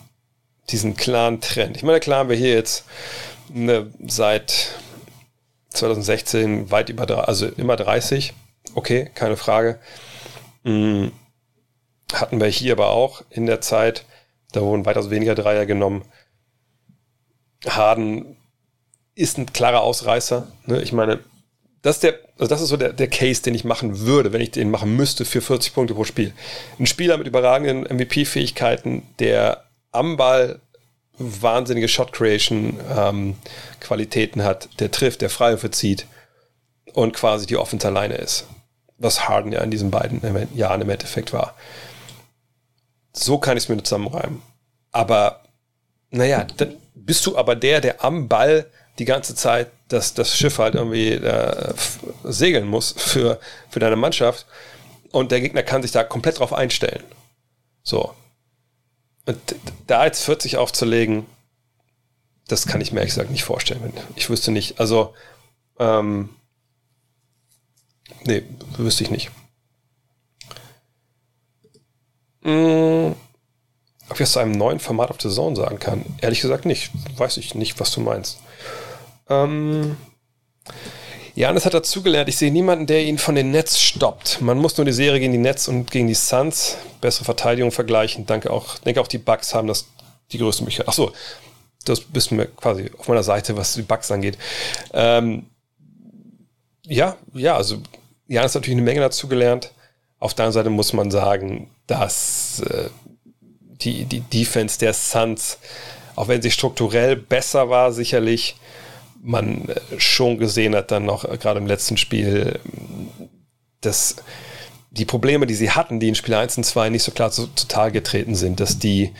diesen klaren Trend. Ich meine, klar haben wir hier jetzt eine, seit 2016 weit über, also immer 30. Okay, keine Frage. Hm, hatten wir hier aber auch in der Zeit. Da wurden weitaus weniger Dreier genommen. Harden ist ein klarer Ausreißer. Ne? Ich meine, das ist, der, also das ist so der, der Case, den ich machen würde, wenn ich den machen müsste für 40 Punkte pro Spiel. Ein Spieler mit überragenden MVP-Fähigkeiten, der am Ball wahnsinnige Shot-Creation-Qualitäten ähm, hat, der trifft, der Freiwürfe zieht und quasi die Offense alleine ist. Was Harden ja in diesen beiden Jahren im Endeffekt war. So kann ich es mir zusammenreimen. Aber, naja, dann bist du aber der, der am Ball die ganze Zeit das, das Schiff halt irgendwie äh, segeln muss für, für deine Mannschaft. Und der Gegner kann sich da komplett drauf einstellen. So. Und da jetzt 40 aufzulegen, das kann ich mir ehrlich gesagt nicht vorstellen. Ich wüsste nicht. Also, ähm, nee, wüsste ich nicht. Hm, ob ich das zu einem neuen Format auf der Zone sagen kann? Ehrlich gesagt nicht. Weiß ich nicht, was du meinst. Ähm, Janis hat dazugelernt, ich sehe niemanden, der ihn von den Nets stoppt. Man muss nur die Serie gegen die Nets und gegen die Suns, bessere Verteidigung vergleichen. Danke auch, denke auch die Bucks haben das die größte Möglichkeit. Achso, das bist du mir quasi auf meiner Seite, was die Bucks angeht. Ähm, ja, ja, also Janis hat natürlich eine Menge dazugelernt. Auf der anderen Seite muss man sagen, dass äh, die, die Defense der Suns, auch wenn sie strukturell besser war, sicherlich, man äh, schon gesehen hat, dann noch äh, gerade im letzten Spiel, dass die Probleme, die sie hatten, die in Spiel 1 und 2 nicht so klar zu, zutage getreten sind, dass die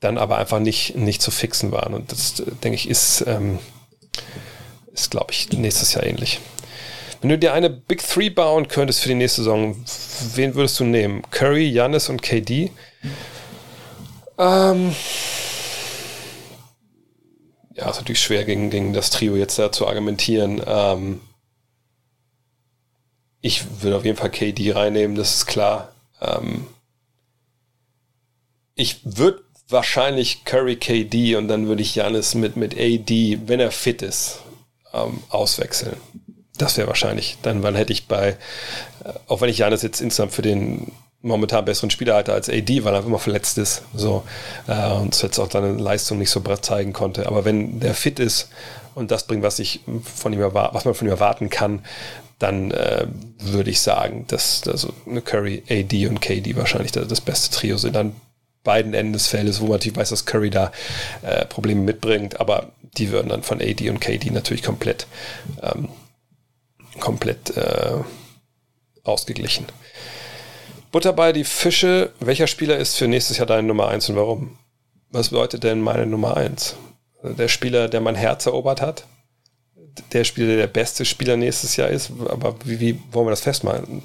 dann aber einfach nicht, nicht zu fixen waren. Und das, äh, denke ich, ist, ähm, ist glaube ich, nächstes Jahr ähnlich. Wenn du dir eine Big Three bauen könntest für die nächste Saison, wen würdest du nehmen? Curry, Janis und KD? Ähm, ja, ist natürlich schwer gegen, gegen das Trio jetzt da zu argumentieren. Ähm, ich würde auf jeden Fall KD reinnehmen, das ist klar. Ähm, ich würde wahrscheinlich Curry KD und dann würde ich Janis mit, mit AD, wenn er fit ist, ähm, auswechseln. Das wäre wahrscheinlich. Dann, dann hätte ich bei, äh, auch wenn ich Janis jetzt insgesamt für den momentan besseren Spieler hatte als AD, weil er immer verletzt ist. So, äh, und jetzt auch seine Leistung nicht so zeigen konnte. Aber wenn der fit ist und das bringt, was ich von ihm was man von ihm erwarten kann, dann äh, würde ich sagen, dass also Curry, AD und KD wahrscheinlich das beste Trio sind an beiden Enden des Feldes, wo man natürlich weiß, dass Curry da äh, Probleme mitbringt, aber die würden dann von AD und KD natürlich komplett ähm, komplett äh, ausgeglichen. Butter bei die Fische. Welcher Spieler ist für nächstes Jahr deine Nummer 1 und warum? Was bedeutet denn meine Nummer 1? Der Spieler, der mein Herz erobert hat? Der Spieler, der der beste Spieler nächstes Jahr ist? Aber wie, wie wollen wir das festmachen?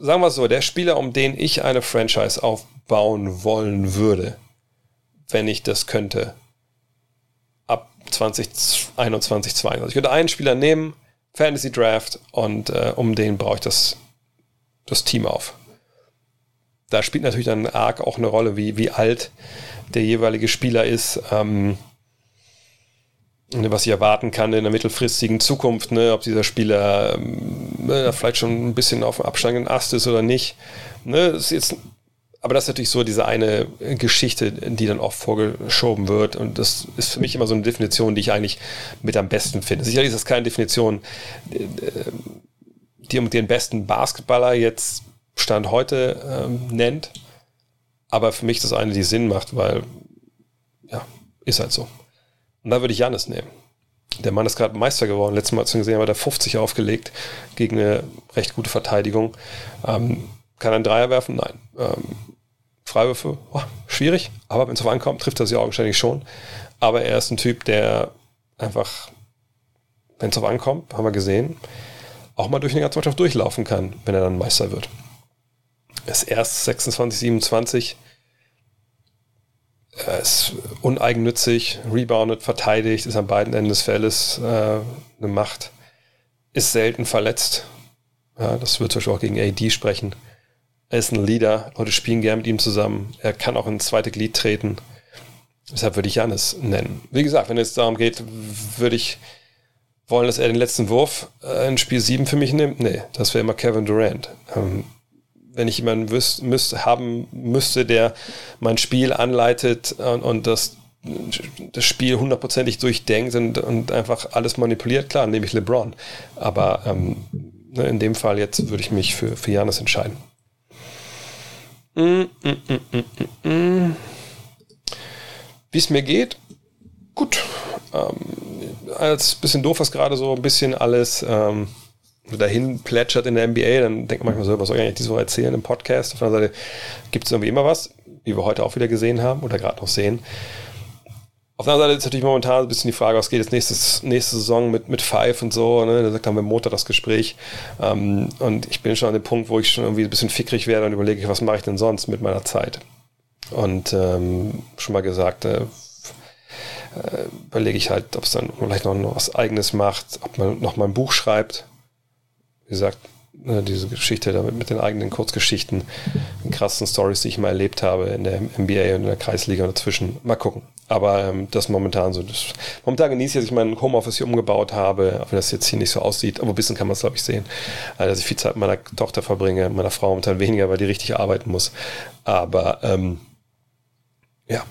Sagen wir es so, der Spieler, um den ich eine Franchise aufbauen wollen würde, wenn ich das könnte, ab 2021, 2022. Ich würde einen Spieler nehmen, Fantasy Draft, und äh, um den brauche ich das das Team auf. Da spielt natürlich dann arg auch eine Rolle, wie, wie alt der jeweilige Spieler ist, ähm, was ich erwarten kann in der mittelfristigen Zukunft, ne, ob dieser Spieler ähm, ne, vielleicht schon ein bisschen auf dem absteigenden Ast ist oder nicht. Ne, ist jetzt, aber das ist natürlich so diese eine Geschichte, die dann oft vorgeschoben wird. Und das ist für mich immer so eine Definition, die ich eigentlich mit am besten finde. Sicherlich ist das keine Definition, die den besten Basketballer jetzt Stand heute ähm, nennt. Aber für mich das eine, die Sinn macht, weil, ja, ist halt so. Und da würde ich Janis nehmen. Der Mann ist gerade Meister geworden. Letztes Mal, als wir gesehen haben, hat er 50 aufgelegt gegen eine recht gute Verteidigung. Ähm, kann er einen Dreier werfen? Nein. Ähm, Freiwürfe, oh, schwierig, aber wenn es auf ankommt, trifft er sie augenscheinlich schon. Aber er ist ein Typ, der einfach, wenn es auf ankommt, haben wir gesehen, auch mal durch eine ganze Mannschaft durchlaufen kann, wenn er dann Meister wird. Er ist erst 26, 27. Er ist uneigennützig, reboundet, verteidigt, ist an beiden Enden des Feldes äh, eine Macht, ist selten verletzt. Ja, das wird zum Beispiel auch gegen AD sprechen. Er ist ein Leader, Leute spielen gern mit ihm zusammen. Er kann auch ins zweite Glied treten. Deshalb würde ich Janis nennen. Wie gesagt, wenn es darum geht, würde ich wollen, dass er den letzten Wurf äh, in Spiel 7 für mich nimmt. Nee, das wäre immer Kevin Durant. Ähm, wenn ich jemanden wüs müsste, haben müsste, der mein Spiel anleitet und, und das, das Spiel hundertprozentig durchdenkt und, und einfach alles manipuliert, klar, nehme ich LeBron. Aber ähm, ne, in dem Fall jetzt würde ich mich für, für Janis entscheiden. Mm, mm, mm, Wie es mir geht? Gut. Ähm, als bisschen doof, was gerade so ein bisschen alles ähm, dahin plätschert in der NBA, dann denkt man manchmal so, was soll ich eigentlich diese Woche erzählen im Podcast? Auf der anderen Seite gibt es irgendwie immer was, wie wir heute auch wieder gesehen haben oder gerade noch sehen. Auf der anderen Seite ist natürlich momentan ein bisschen die Frage, was geht jetzt nächstes, nächste Saison mit, mit Five und so. Ne? Da haben wir Montag das Gespräch. Ähm, und ich bin schon an dem Punkt, wo ich schon irgendwie ein bisschen fickrig werde und überlege, was mache ich denn sonst mit meiner Zeit? Und ähm, schon mal gesagt, äh, äh, überlege ich halt, ob es dann vielleicht noch was Eigenes macht, ob man noch mal ein Buch schreibt. Wie gesagt, ne, diese Geschichte damit mit den eigenen Kurzgeschichten, den krassen Stories, die ich mal erlebt habe in der NBA und in der Kreisliga und dazwischen. Mal gucken. Aber ähm, das momentan so. Das, momentan genieße ich, dass ich mein Homeoffice hier umgebaut habe, auch wenn das jetzt hier nicht so aussieht. Aber ein bisschen kann man es, glaube ich, sehen. Also, dass ich viel Zeit mit meiner Tochter verbringe, meiner Frau momentan weniger, weil die richtig arbeiten muss. Aber ähm, ja,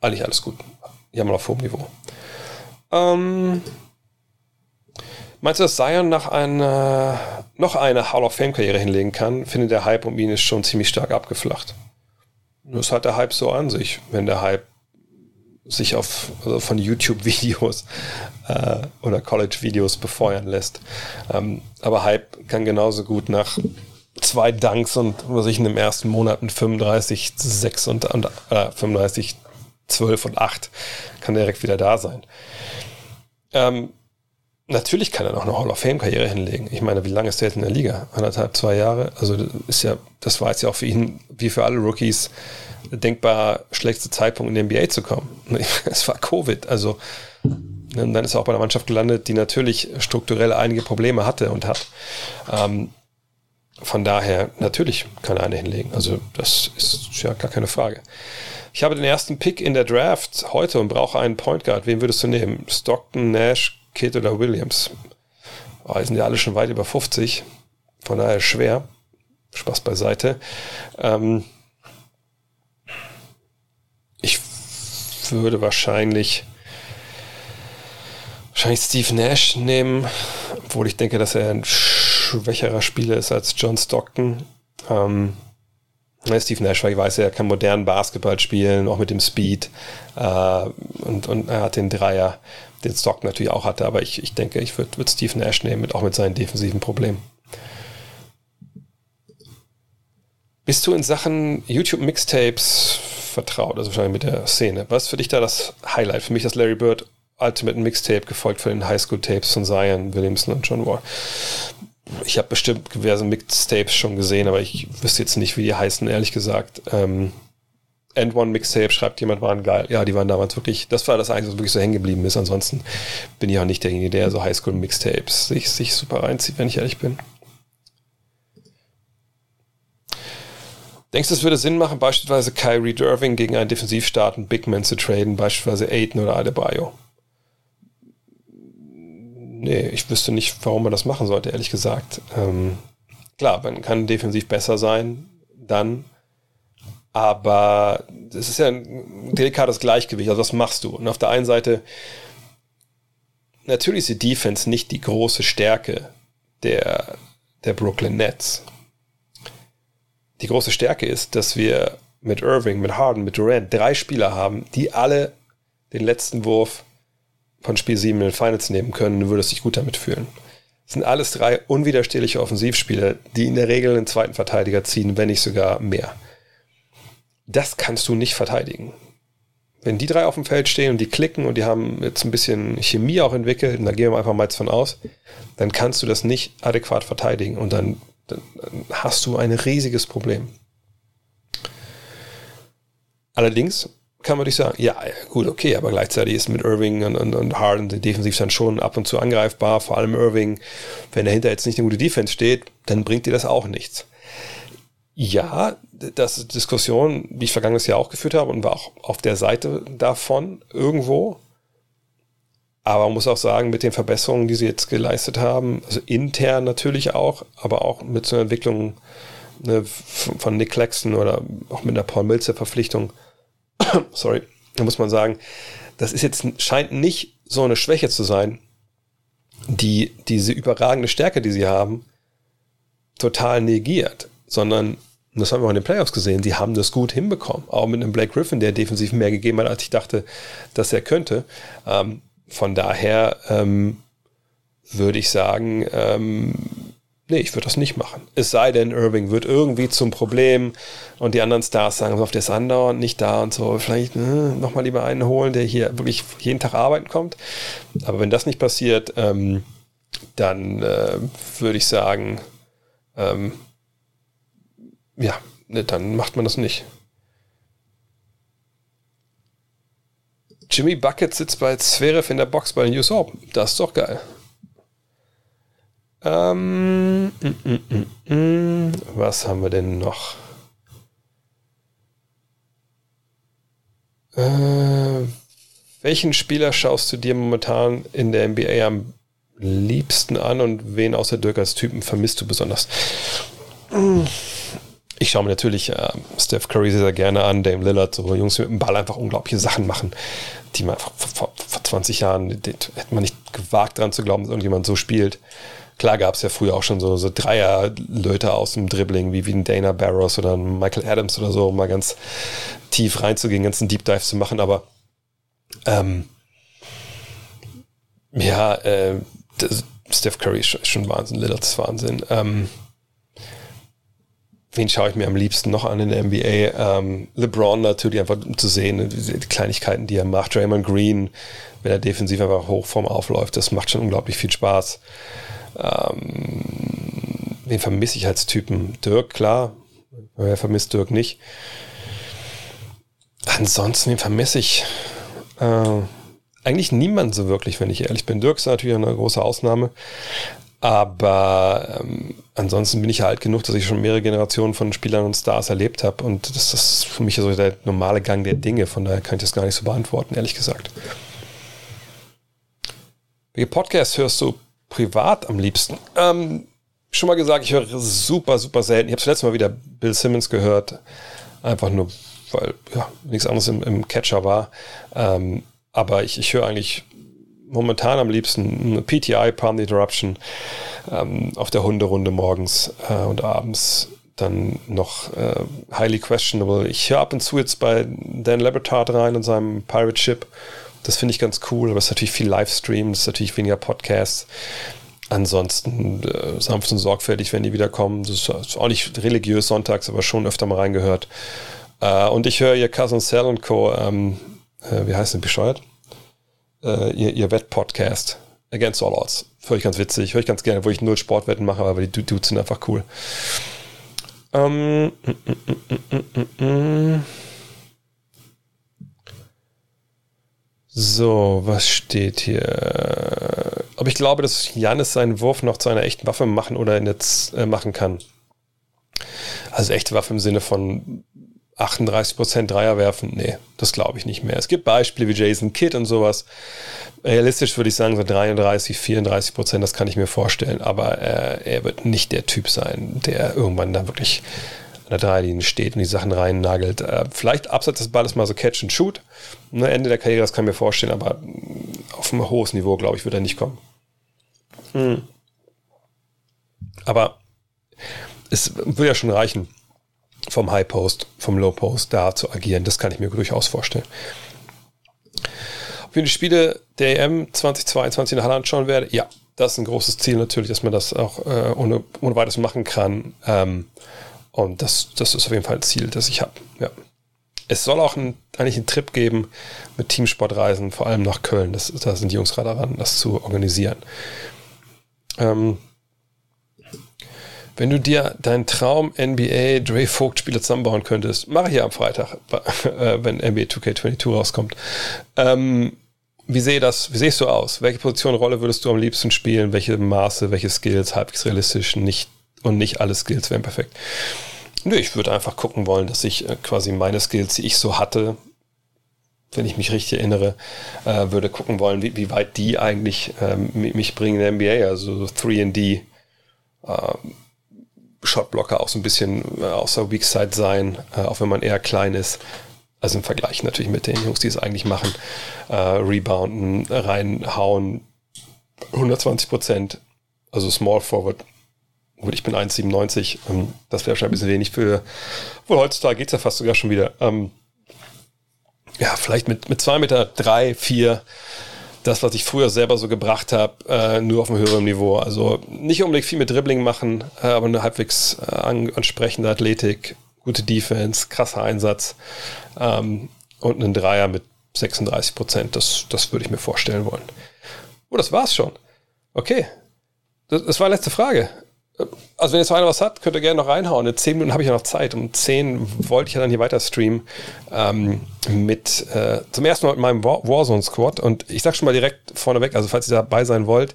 eigentlich alles gut. Haben wir auf hohem Niveau. Ähm, meinst du, dass Zion nach einer, noch eine Hall of Fame-Karriere hinlegen kann? Finde der Hype um ihn ist schon ziemlich stark abgeflacht. Das hat der Hype so an sich. Wenn der Hype sich auf also von YouTube-Videos äh, oder College-Videos befeuern lässt. Ähm, aber Hype kann genauso gut nach zwei Dunks und was ich in dem ersten Monat mit 35, 6 und, und äh, 35, 12 und 8 kann direkt wieder da sein. Ähm, natürlich kann er noch eine Hall of Fame-Karriere hinlegen. Ich meine, wie lange ist der jetzt in der Liga? Anderthalb, zwei Jahre? Also ist ja, das war jetzt ja auch für ihn, wie für alle Rookies, denkbar schlechteste Zeitpunkt in die NBA zu kommen. Es war Covid, also dann ist er auch bei einer Mannschaft gelandet, die natürlich strukturell einige Probleme hatte und hat. Ähm, von daher, natürlich kann er eine hinlegen. Also das ist ja gar keine Frage. Ich habe den ersten Pick in der Draft heute und brauche einen Point Guard. Wen würdest du nehmen? Stockton, Nash, Kidd oder Williams? Oh, die sind ja alle schon weit über 50. Von daher schwer. Spaß beiseite. Ähm, ich würde wahrscheinlich wahrscheinlich Steve Nash nehmen, obwohl ich denke, dass er ein schwächerer Spieler ist als John Stockton. Ähm, Steve Nash, weil ich weiß, er kann modernen Basketball spielen, auch mit dem Speed. Äh, und, und er hat den Dreier, den Stockton natürlich auch hatte. Aber ich, ich denke, ich würde würd Steve Nash nehmen, mit, auch mit seinen defensiven Problemen. Bist du in Sachen YouTube-Mixtapes vertraut, also wahrscheinlich mit der Szene? Was ist für dich da das Highlight? Für mich das Larry Bird Ultimate Mixtape, gefolgt von den Highschool-Tapes von Zion, Williamson und John Wall ich habe bestimmt diverse Mixtapes schon gesehen, aber ich wüsste jetzt nicht, wie die heißen, ehrlich gesagt. Ähm, End One Mixtape schreibt jemand, waren geil. Ja, die waren damals wirklich, das war das Einzige, was wirklich so hängen geblieben ist. Ansonsten bin ich auch nicht derjenige, der so Highschool Mixtapes sich, sich super reinzieht, wenn ich ehrlich bin. Denkst du, es würde Sinn machen, beispielsweise Kyrie Irving gegen einen defensivstarken Big Man zu traden, beispielsweise Aiden oder Adebayo? Nee, ich wüsste nicht, warum man das machen sollte, ehrlich gesagt. Ähm, klar, man kann defensiv besser sein, dann. Aber es ist ja ein delikates Gleichgewicht. Also, was machst du? Und auf der einen Seite, natürlich ist die Defense nicht die große Stärke der, der Brooklyn Nets. Die große Stärke ist, dass wir mit Irving, mit Harden, mit Durant drei Spieler haben, die alle den letzten Wurf von Spiel 7 in den Finals nehmen können, du würdest dich gut damit fühlen. Das sind alles drei unwiderstehliche Offensivspieler, die in der Regel einen zweiten Verteidiger ziehen, wenn nicht sogar mehr. Das kannst du nicht verteidigen. Wenn die drei auf dem Feld stehen und die klicken und die haben jetzt ein bisschen Chemie auch entwickelt, und da gehen wir einfach mal jetzt von aus, dann kannst du das nicht adäquat verteidigen und dann, dann hast du ein riesiges Problem. Allerdings kann man nicht sagen, ja, gut, okay, aber gleichzeitig ist mit Irving und, und, und Harden defensiv dann schon ab und zu angreifbar, vor allem Irving, wenn dahinter jetzt nicht eine gute Defense steht, dann bringt dir das auch nichts. Ja, das ist Diskussion, die ich vergangenes Jahr auch geführt habe und war auch auf der Seite davon irgendwo. Aber man muss auch sagen, mit den Verbesserungen, die sie jetzt geleistet haben, also intern natürlich auch, aber auch mit so einer Entwicklung ne, von Nick Claxton oder auch mit der Paul Milzer Verpflichtung, sorry, da muss man sagen, das ist jetzt, scheint nicht so eine Schwäche zu sein, die diese überragende Stärke, die sie haben, total negiert, sondern das haben wir auch in den Playoffs gesehen, die haben das gut hinbekommen. Auch mit einem Blake Griffin, der defensiv mehr gegeben hat, als ich dachte, dass er könnte. Ähm, von daher ähm, würde ich sagen, ähm, nee, ich würde das nicht machen. Es sei denn, Irving wird irgendwie zum Problem und die anderen Stars sagen, auf der ist andauernd nicht da und so. Vielleicht ne, nochmal lieber einen holen, der hier wirklich jeden Tag arbeiten kommt. Aber wenn das nicht passiert, ähm, dann äh, würde ich sagen, ähm, ja, ne, dann macht man das nicht. Jimmy Bucket sitzt bei Zverev in der Box bei den US Open. Das ist doch geil. Ähm, mm, mm, mm, mm. was haben wir denn noch? Äh, welchen Spieler schaust du dir momentan in der NBA am liebsten an und wen außer Dirk als Typen vermisst du besonders? Ich schaue mir natürlich äh, Steph Curry sehr gerne an, Dame Lillard, so Jungs, die mit dem Ball einfach unglaubliche Sachen machen die man vor, vor, vor 20 Jahren hätte man nicht gewagt dran zu glauben, dass irgendjemand so spielt. Klar gab es ja früher auch schon so, so Dreier-Leute aus dem Dribbling, wie, wie ein Dana Barrows oder ein Michael Adams oder so, um mal ganz tief reinzugehen, ganz einen Deep Dive zu machen, aber ähm, ja, äh, Steph Curry ist schon Wahnsinn, Lillard ist Wahnsinn. Ähm, wen schaue ich mir am liebsten noch an in der NBA? Ähm, LeBron natürlich einfach um zu sehen, die Kleinigkeiten, die er macht. Draymond Green, wenn er defensiv einfach hoch vorm aufläuft, das macht schon unglaublich viel Spaß. Ähm, wen vermisse ich als Typen? Dirk, klar. Wer vermisst Dirk nicht? Ansonsten, wen vermisse ich? Äh, eigentlich niemand so wirklich, wenn ich ehrlich bin. Dirk ist natürlich eine große Ausnahme. Aber ähm, ansonsten bin ich ja alt genug, dass ich schon mehrere Generationen von Spielern und Stars erlebt habe. Und das ist für mich so der normale Gang der Dinge. Von daher kann ich das gar nicht so beantworten, ehrlich gesagt. Welche Podcasts hörst du privat am liebsten? Ähm, schon mal gesagt, ich höre super, super selten. Ich habe das letzte Mal wieder Bill Simmons gehört. Einfach nur, weil ja, nichts anderes im, im Catcher war. Ähm, aber ich, ich höre eigentlich momentan am liebsten PTI, Palm Interruption, ähm, auf der Hunderunde morgens äh, und abends dann noch äh, highly questionable. Ich höre ab und zu jetzt bei Dan Lebertard rein und seinem Pirate Ship. Das finde ich ganz cool, aber es ist natürlich viel Livestream, es ist natürlich weniger Podcasts. Ansonsten äh, sanft und sorgfältig, wenn die wiederkommen. Das ist auch nicht religiös sonntags, aber schon öfter mal reingehört. Äh, und ich höre ihr Cousin Sal und Co. Ähm, äh, wie heißt denn bescheuert? äh, ihr, ihr Wett-Podcast. Against All Odds. Höre ich ganz witzig, höre ich ganz gerne, wo ich null Sportwetten mache, aber die Dudes sind einfach cool. Ähm, mm, mm, mm, so, was steht hier? Ob ich glaube, dass Janis seinen Wurf noch zu einer echten Waffe machen oder jetzt äh, machen kann. Also echte Waffe im Sinne von 38% Dreier werfen, nee, das glaube ich nicht mehr. Es gibt Beispiele wie Jason Kidd und sowas. Realistisch würde ich sagen, so 33, 34 Prozent, das kann ich mir vorstellen. Aber äh, er wird nicht der Typ sein, der irgendwann da wirklich der Dreilinie steht und die Sachen rein nagelt. Äh, vielleicht abseits des Balles mal so Catch and Shoot. Ne, Ende der Karriere, das kann ich mir vorstellen, aber auf einem hohes Niveau, glaube ich, wird er nicht kommen. Hm. Aber es würde ja schon reichen vom High Post, vom Low Post da zu agieren. Das kann ich mir durchaus vorstellen. Ob ich die Spiele der EM 2022 in Halle anschauen werde? Ja, das ist ein großes Ziel natürlich, dass man das auch äh, ohne, ohne weiteres machen kann. Ähm, und das, das ist auf jeden Fall ein Ziel, das ich habe. Ja. Es soll auch ein, eigentlich einen Trip geben mit Teamsportreisen, vor allem nach Köln. Das, da sind die Jungs gerade daran, das zu organisieren. Ähm, wenn du dir deinen Traum NBA Dre Vogt Spieler zusammenbauen könntest, mache ich ja am Freitag, äh, wenn NBA 2K22 rauskommt. Ähm, wie sehe das, wie siehst du aus? Welche Position, Rolle würdest du am liebsten spielen? Welche Maße, welche Skills, halbwegs realistisch, nicht, und nicht alle Skills wären perfekt. Nö, ich würde einfach gucken wollen, dass ich äh, quasi meine Skills, die ich so hatte, wenn ich mich richtig erinnere, äh, würde gucken wollen, wie, wie weit die eigentlich ähm, mich bringen in der NBA, also 3D, äh, Shotblocker auch so ein bisschen äh, außer Weak Side sein, äh, auch wenn man eher klein ist. Also im Vergleich natürlich mit den Jungs, die es eigentlich machen. Äh, rebounden, reinhauen, 120 Prozent, also Small Forward. Gut, ich bin 1,97. Ähm, das wäre schon ein bisschen wenig für. Wohl heutzutage geht es ja fast sogar schon wieder. Ähm, ja, vielleicht mit, mit 2 Meter 3, 4 das, was ich früher selber so gebracht habe, äh, nur auf einem höheren Niveau. Also nicht unbedingt viel mit Dribbling machen, äh, aber eine halbwegs äh, ansprechende Athletik, gute Defense, krasser Einsatz ähm, und einen Dreier mit 36 Prozent. Das, das würde ich mir vorstellen wollen. Oh, das war's schon. Okay. Das, das war letzte Frage. Also wenn jetzt einer was hat, könnt ihr gerne noch reinhauen. In 10 Minuten habe ich ja noch Zeit. Um 10 wollte ich ja dann hier weiter streamen ähm, mit äh, zum ersten Mal mit meinem War Warzone Squad. Und ich sage schon mal direkt vorneweg, also falls ihr dabei sein wollt,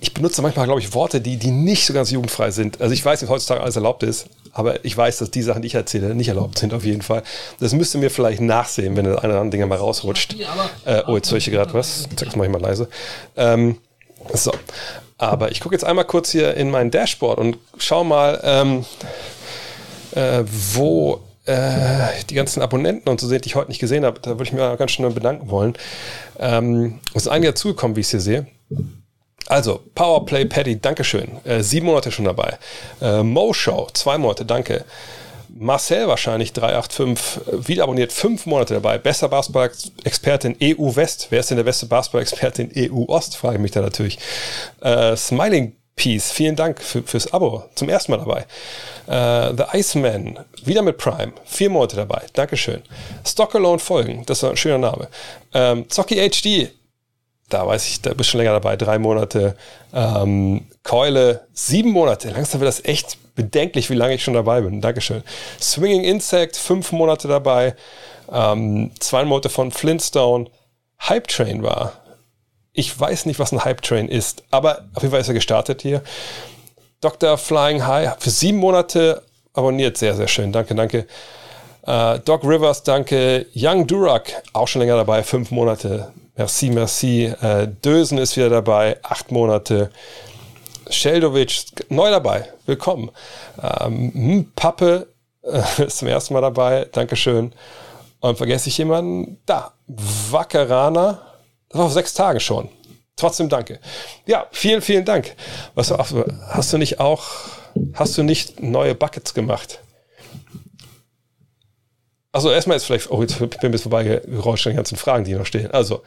ich benutze manchmal, glaube ich, Worte, die, die nicht so ganz jugendfrei sind. Also ich weiß, dass heutzutage alles erlaubt ist, aber ich weiß, dass die Sachen, die ich erzähle, nicht erlaubt sind auf jeden Fall. Das müsst ihr mir vielleicht nachsehen, wenn das eine oder andere Dinge mal rausrutscht. Äh, oh, jetzt höre ich gerade was. Das mache ich mal leise. Ähm, so. Aber ich gucke jetzt einmal kurz hier in mein Dashboard und schau mal, ähm, äh, wo äh, die ganzen Abonnenten und so sind, die ich heute nicht gesehen habe. Da würde ich mir ganz schnell bedanken wollen. Ähm, es sind einige dazugekommen, wie ich es hier sehe. Also, Powerplay Paddy, Dankeschön. Äh, sieben Monate schon dabei. Äh, Mo Show, zwei Monate, danke. Marcel wahrscheinlich 385, äh, wieder abonniert, fünf Monate dabei. Bester Basketball-Expertin EU West. Wer ist denn der beste Basketball-Expertin EU Ost? Frage ich mich da natürlich. Äh, Smiling Peace, vielen Dank für, fürs Abo. Zum ersten Mal dabei. Uh, The Iceman, wieder mit Prime. Vier Monate dabei. Dankeschön. Stock Alone Folgen, das ist ein schöner Name. Ähm, Zocki HD, da weiß ich, da bist du schon länger dabei. Drei Monate. Ähm, Keule, sieben Monate. Langsam wird das echt bedenklich, wie lange ich schon dabei bin. Dankeschön. Swinging Insect, fünf Monate dabei. Ähm, zwei Monate von Flintstone. Hype Train war ich weiß nicht, was ein Hype Train ist, aber auf jeden Fall ist er gestartet hier. Dr. Flying High für sieben Monate abonniert. Sehr, sehr schön. Danke, danke. Uh, Doc Rivers, danke. Young Durak, auch schon länger dabei, fünf Monate. Merci, merci. Uh, Dösen ist wieder dabei, acht Monate. Sheldovic, neu dabei, willkommen. Ähm, Pappe äh, ist zum ersten Mal dabei, Dankeschön. Und vergesse ich jemanden? Da, Wackerana, das war vor sechs Tagen schon. Trotzdem danke. Ja, vielen, vielen Dank. Was, hast du nicht auch, hast du nicht neue Buckets gemacht? Also erstmal ist vielleicht, oh, jetzt bin ich ein bisschen vorbeigeräuscht an den ganzen Fragen, die noch stehen. Also,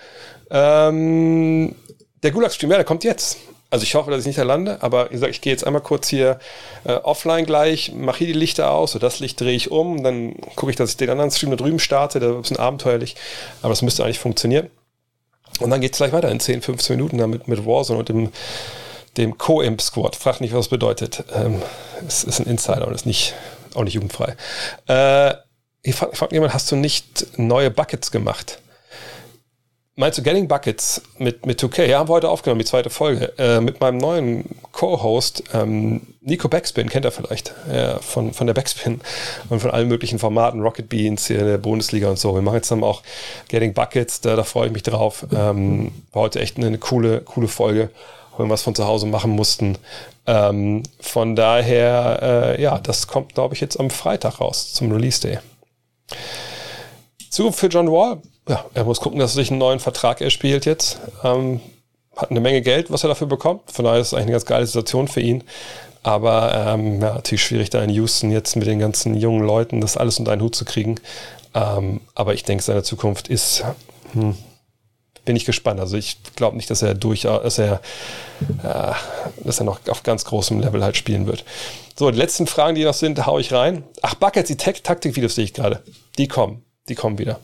ähm, der Gulag-Stream, ja, der kommt jetzt. Also ich hoffe, dass ich nicht da lande, aber wie gesagt, ich gehe jetzt einmal kurz hier äh, offline gleich, mache hier die Lichter aus, so das Licht drehe ich um, dann gucke ich, dass ich den anderen Stream da drüben starte, der ist ein bisschen abenteuerlich, aber das müsste eigentlich funktionieren. Und dann geht es gleich weiter in 10, 15 Minuten damit mit Warzone und dem, dem Co-Imp-Squad. Frag nicht, was das bedeutet. Ähm, es ist ein Insider und ist nicht, auch nicht jugendfrei. Äh, ich frage frag jemand, hast du nicht neue Buckets gemacht? Meinst du Getting Buckets mit, mit 2K? Ja, haben wir heute aufgenommen, die zweite Folge. Äh, mit meinem neuen Co-Host, ähm, Nico Backspin, kennt er vielleicht, äh, von, von der Backspin und von allen möglichen Formaten, Rocket Beans hier in der Bundesliga und so. Wir machen jetzt dann auch Getting Buckets, da, da freue ich mich drauf. Ähm, war heute echt eine, eine coole, coole Folge, wo wir was von zu Hause machen mussten. Ähm, von daher, äh, ja, das kommt, glaube ich, jetzt am Freitag raus, zum Release Day. Zukunft für John Wall, ja, er muss gucken, dass er sich einen neuen Vertrag erspielt jetzt. Ähm, hat eine Menge Geld, was er dafür bekommt. Von daher ist es eigentlich eine ganz geile Situation für ihn. Aber ähm, ja, natürlich schwierig da in Houston jetzt mit den ganzen jungen Leuten das alles unter einen Hut zu kriegen. Ähm, aber ich denke, seine Zukunft ist, hm, bin ich gespannt. Also ich glaube nicht, dass er durch, dass er, äh, dass er noch auf ganz großem Level halt spielen wird. So, die letzten Fragen, die noch sind, haue ich rein. Ach, Buckets, die Taktikvideos sehe ich gerade. Die kommen. Die kommen wieder.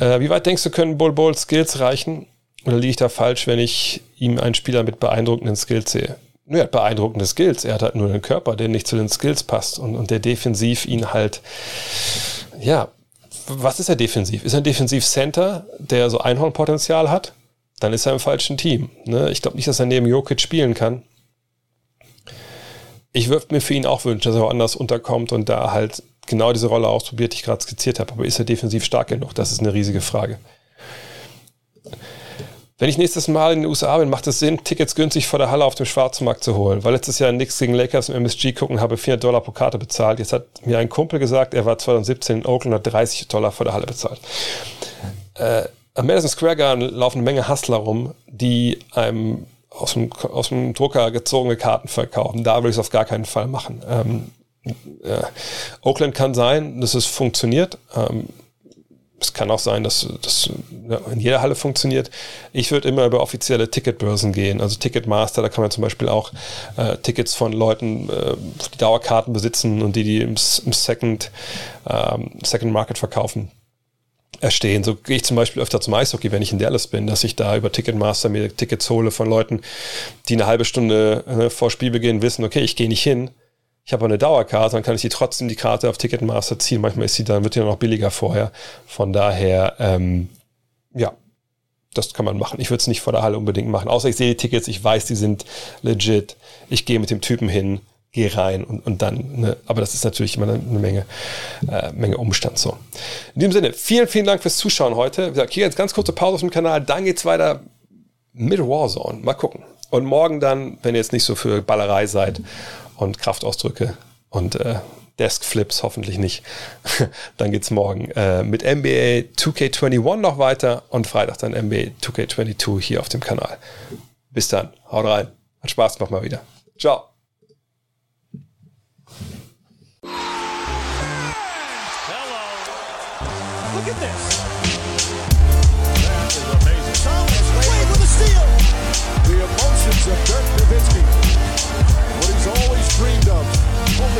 Äh, wie weit denkst du, können Bull Bull Skills reichen? Oder liege ich da falsch, wenn ich ihm einen Spieler mit beeindruckenden Skills sehe? er hat beeindruckende Skills. Er hat halt nur einen Körper, der nicht zu den Skills passt und, und der defensiv ihn halt, ja, was ist er defensiv? Ist er ein Defensiv-Center, der so Einhornpotenzial hat? Dann ist er im falschen Team. Ne? Ich glaube nicht, dass er neben Jokic spielen kann. Ich würde mir für ihn auch wünschen, dass er woanders unterkommt und da halt genau diese Rolle ausprobiert, die ich gerade skizziert habe. Aber ist er defensiv stark genug? Das ist eine riesige Frage. Wenn ich nächstes Mal in den USA bin, macht es Sinn, Tickets günstig vor der Halle auf dem Schwarzmarkt zu holen. Weil letztes Jahr nichts gegen Lakers im MSG gucken, habe 400 Dollar pro Karte bezahlt. Jetzt hat mir ein Kumpel gesagt, er war 2017 in Oakland hat 30 Dollar vor der Halle bezahlt. Äh, am Madison Square Garden laufen eine Menge Hustler rum, die einem aus dem, aus dem Drucker gezogene Karten verkaufen. Da will ich es auf gar keinen Fall machen. Ähm, äh, Oakland kann sein, dass es funktioniert. Ähm, es kann auch sein, dass das in jeder Halle funktioniert. Ich würde immer über offizielle Ticketbörsen gehen, also Ticketmaster, da kann man zum Beispiel auch äh, Tickets von Leuten, äh, die Dauerkarten besitzen und die die im, im Second, ähm, Second Market verkaufen erstehen. So gehe ich zum Beispiel öfter zum Eishockey, wenn ich in Dallas bin, dass ich da über Ticketmaster mir Tickets hole von Leuten, die eine halbe Stunde äh, vor Spielbeginn wissen, okay, ich gehe nicht hin, ich habe eine Dauerkarte, dann kann ich die trotzdem die Karte auf Ticketmaster ziehen. Manchmal ist sie dann, wird die noch billiger vorher. Von daher, ähm, ja, das kann man machen. Ich würde es nicht vor der Halle unbedingt machen. Außer ich sehe die Tickets, ich weiß, die sind legit. Ich gehe mit dem Typen hin, gehe rein und, und dann, ne, aber das ist natürlich immer eine, eine Menge, äh, Menge Umstand so. In diesem Sinne, vielen, vielen Dank fürs Zuschauen heute. Wie gesagt, hier jetzt ganz kurze Pause auf dem Kanal, dann geht's weiter mit Warzone. Mal gucken. Und morgen dann, wenn ihr jetzt nicht so für Ballerei seid und Kraftausdrücke und äh, Deskflips hoffentlich nicht. dann geht's morgen äh, mit NBA 2K21 noch weiter und Freitag dann NBA 2K22 hier auf dem Kanal. Bis dann, haut rein. Hat Spaß gemacht mal wieder. Ciao. Look at this.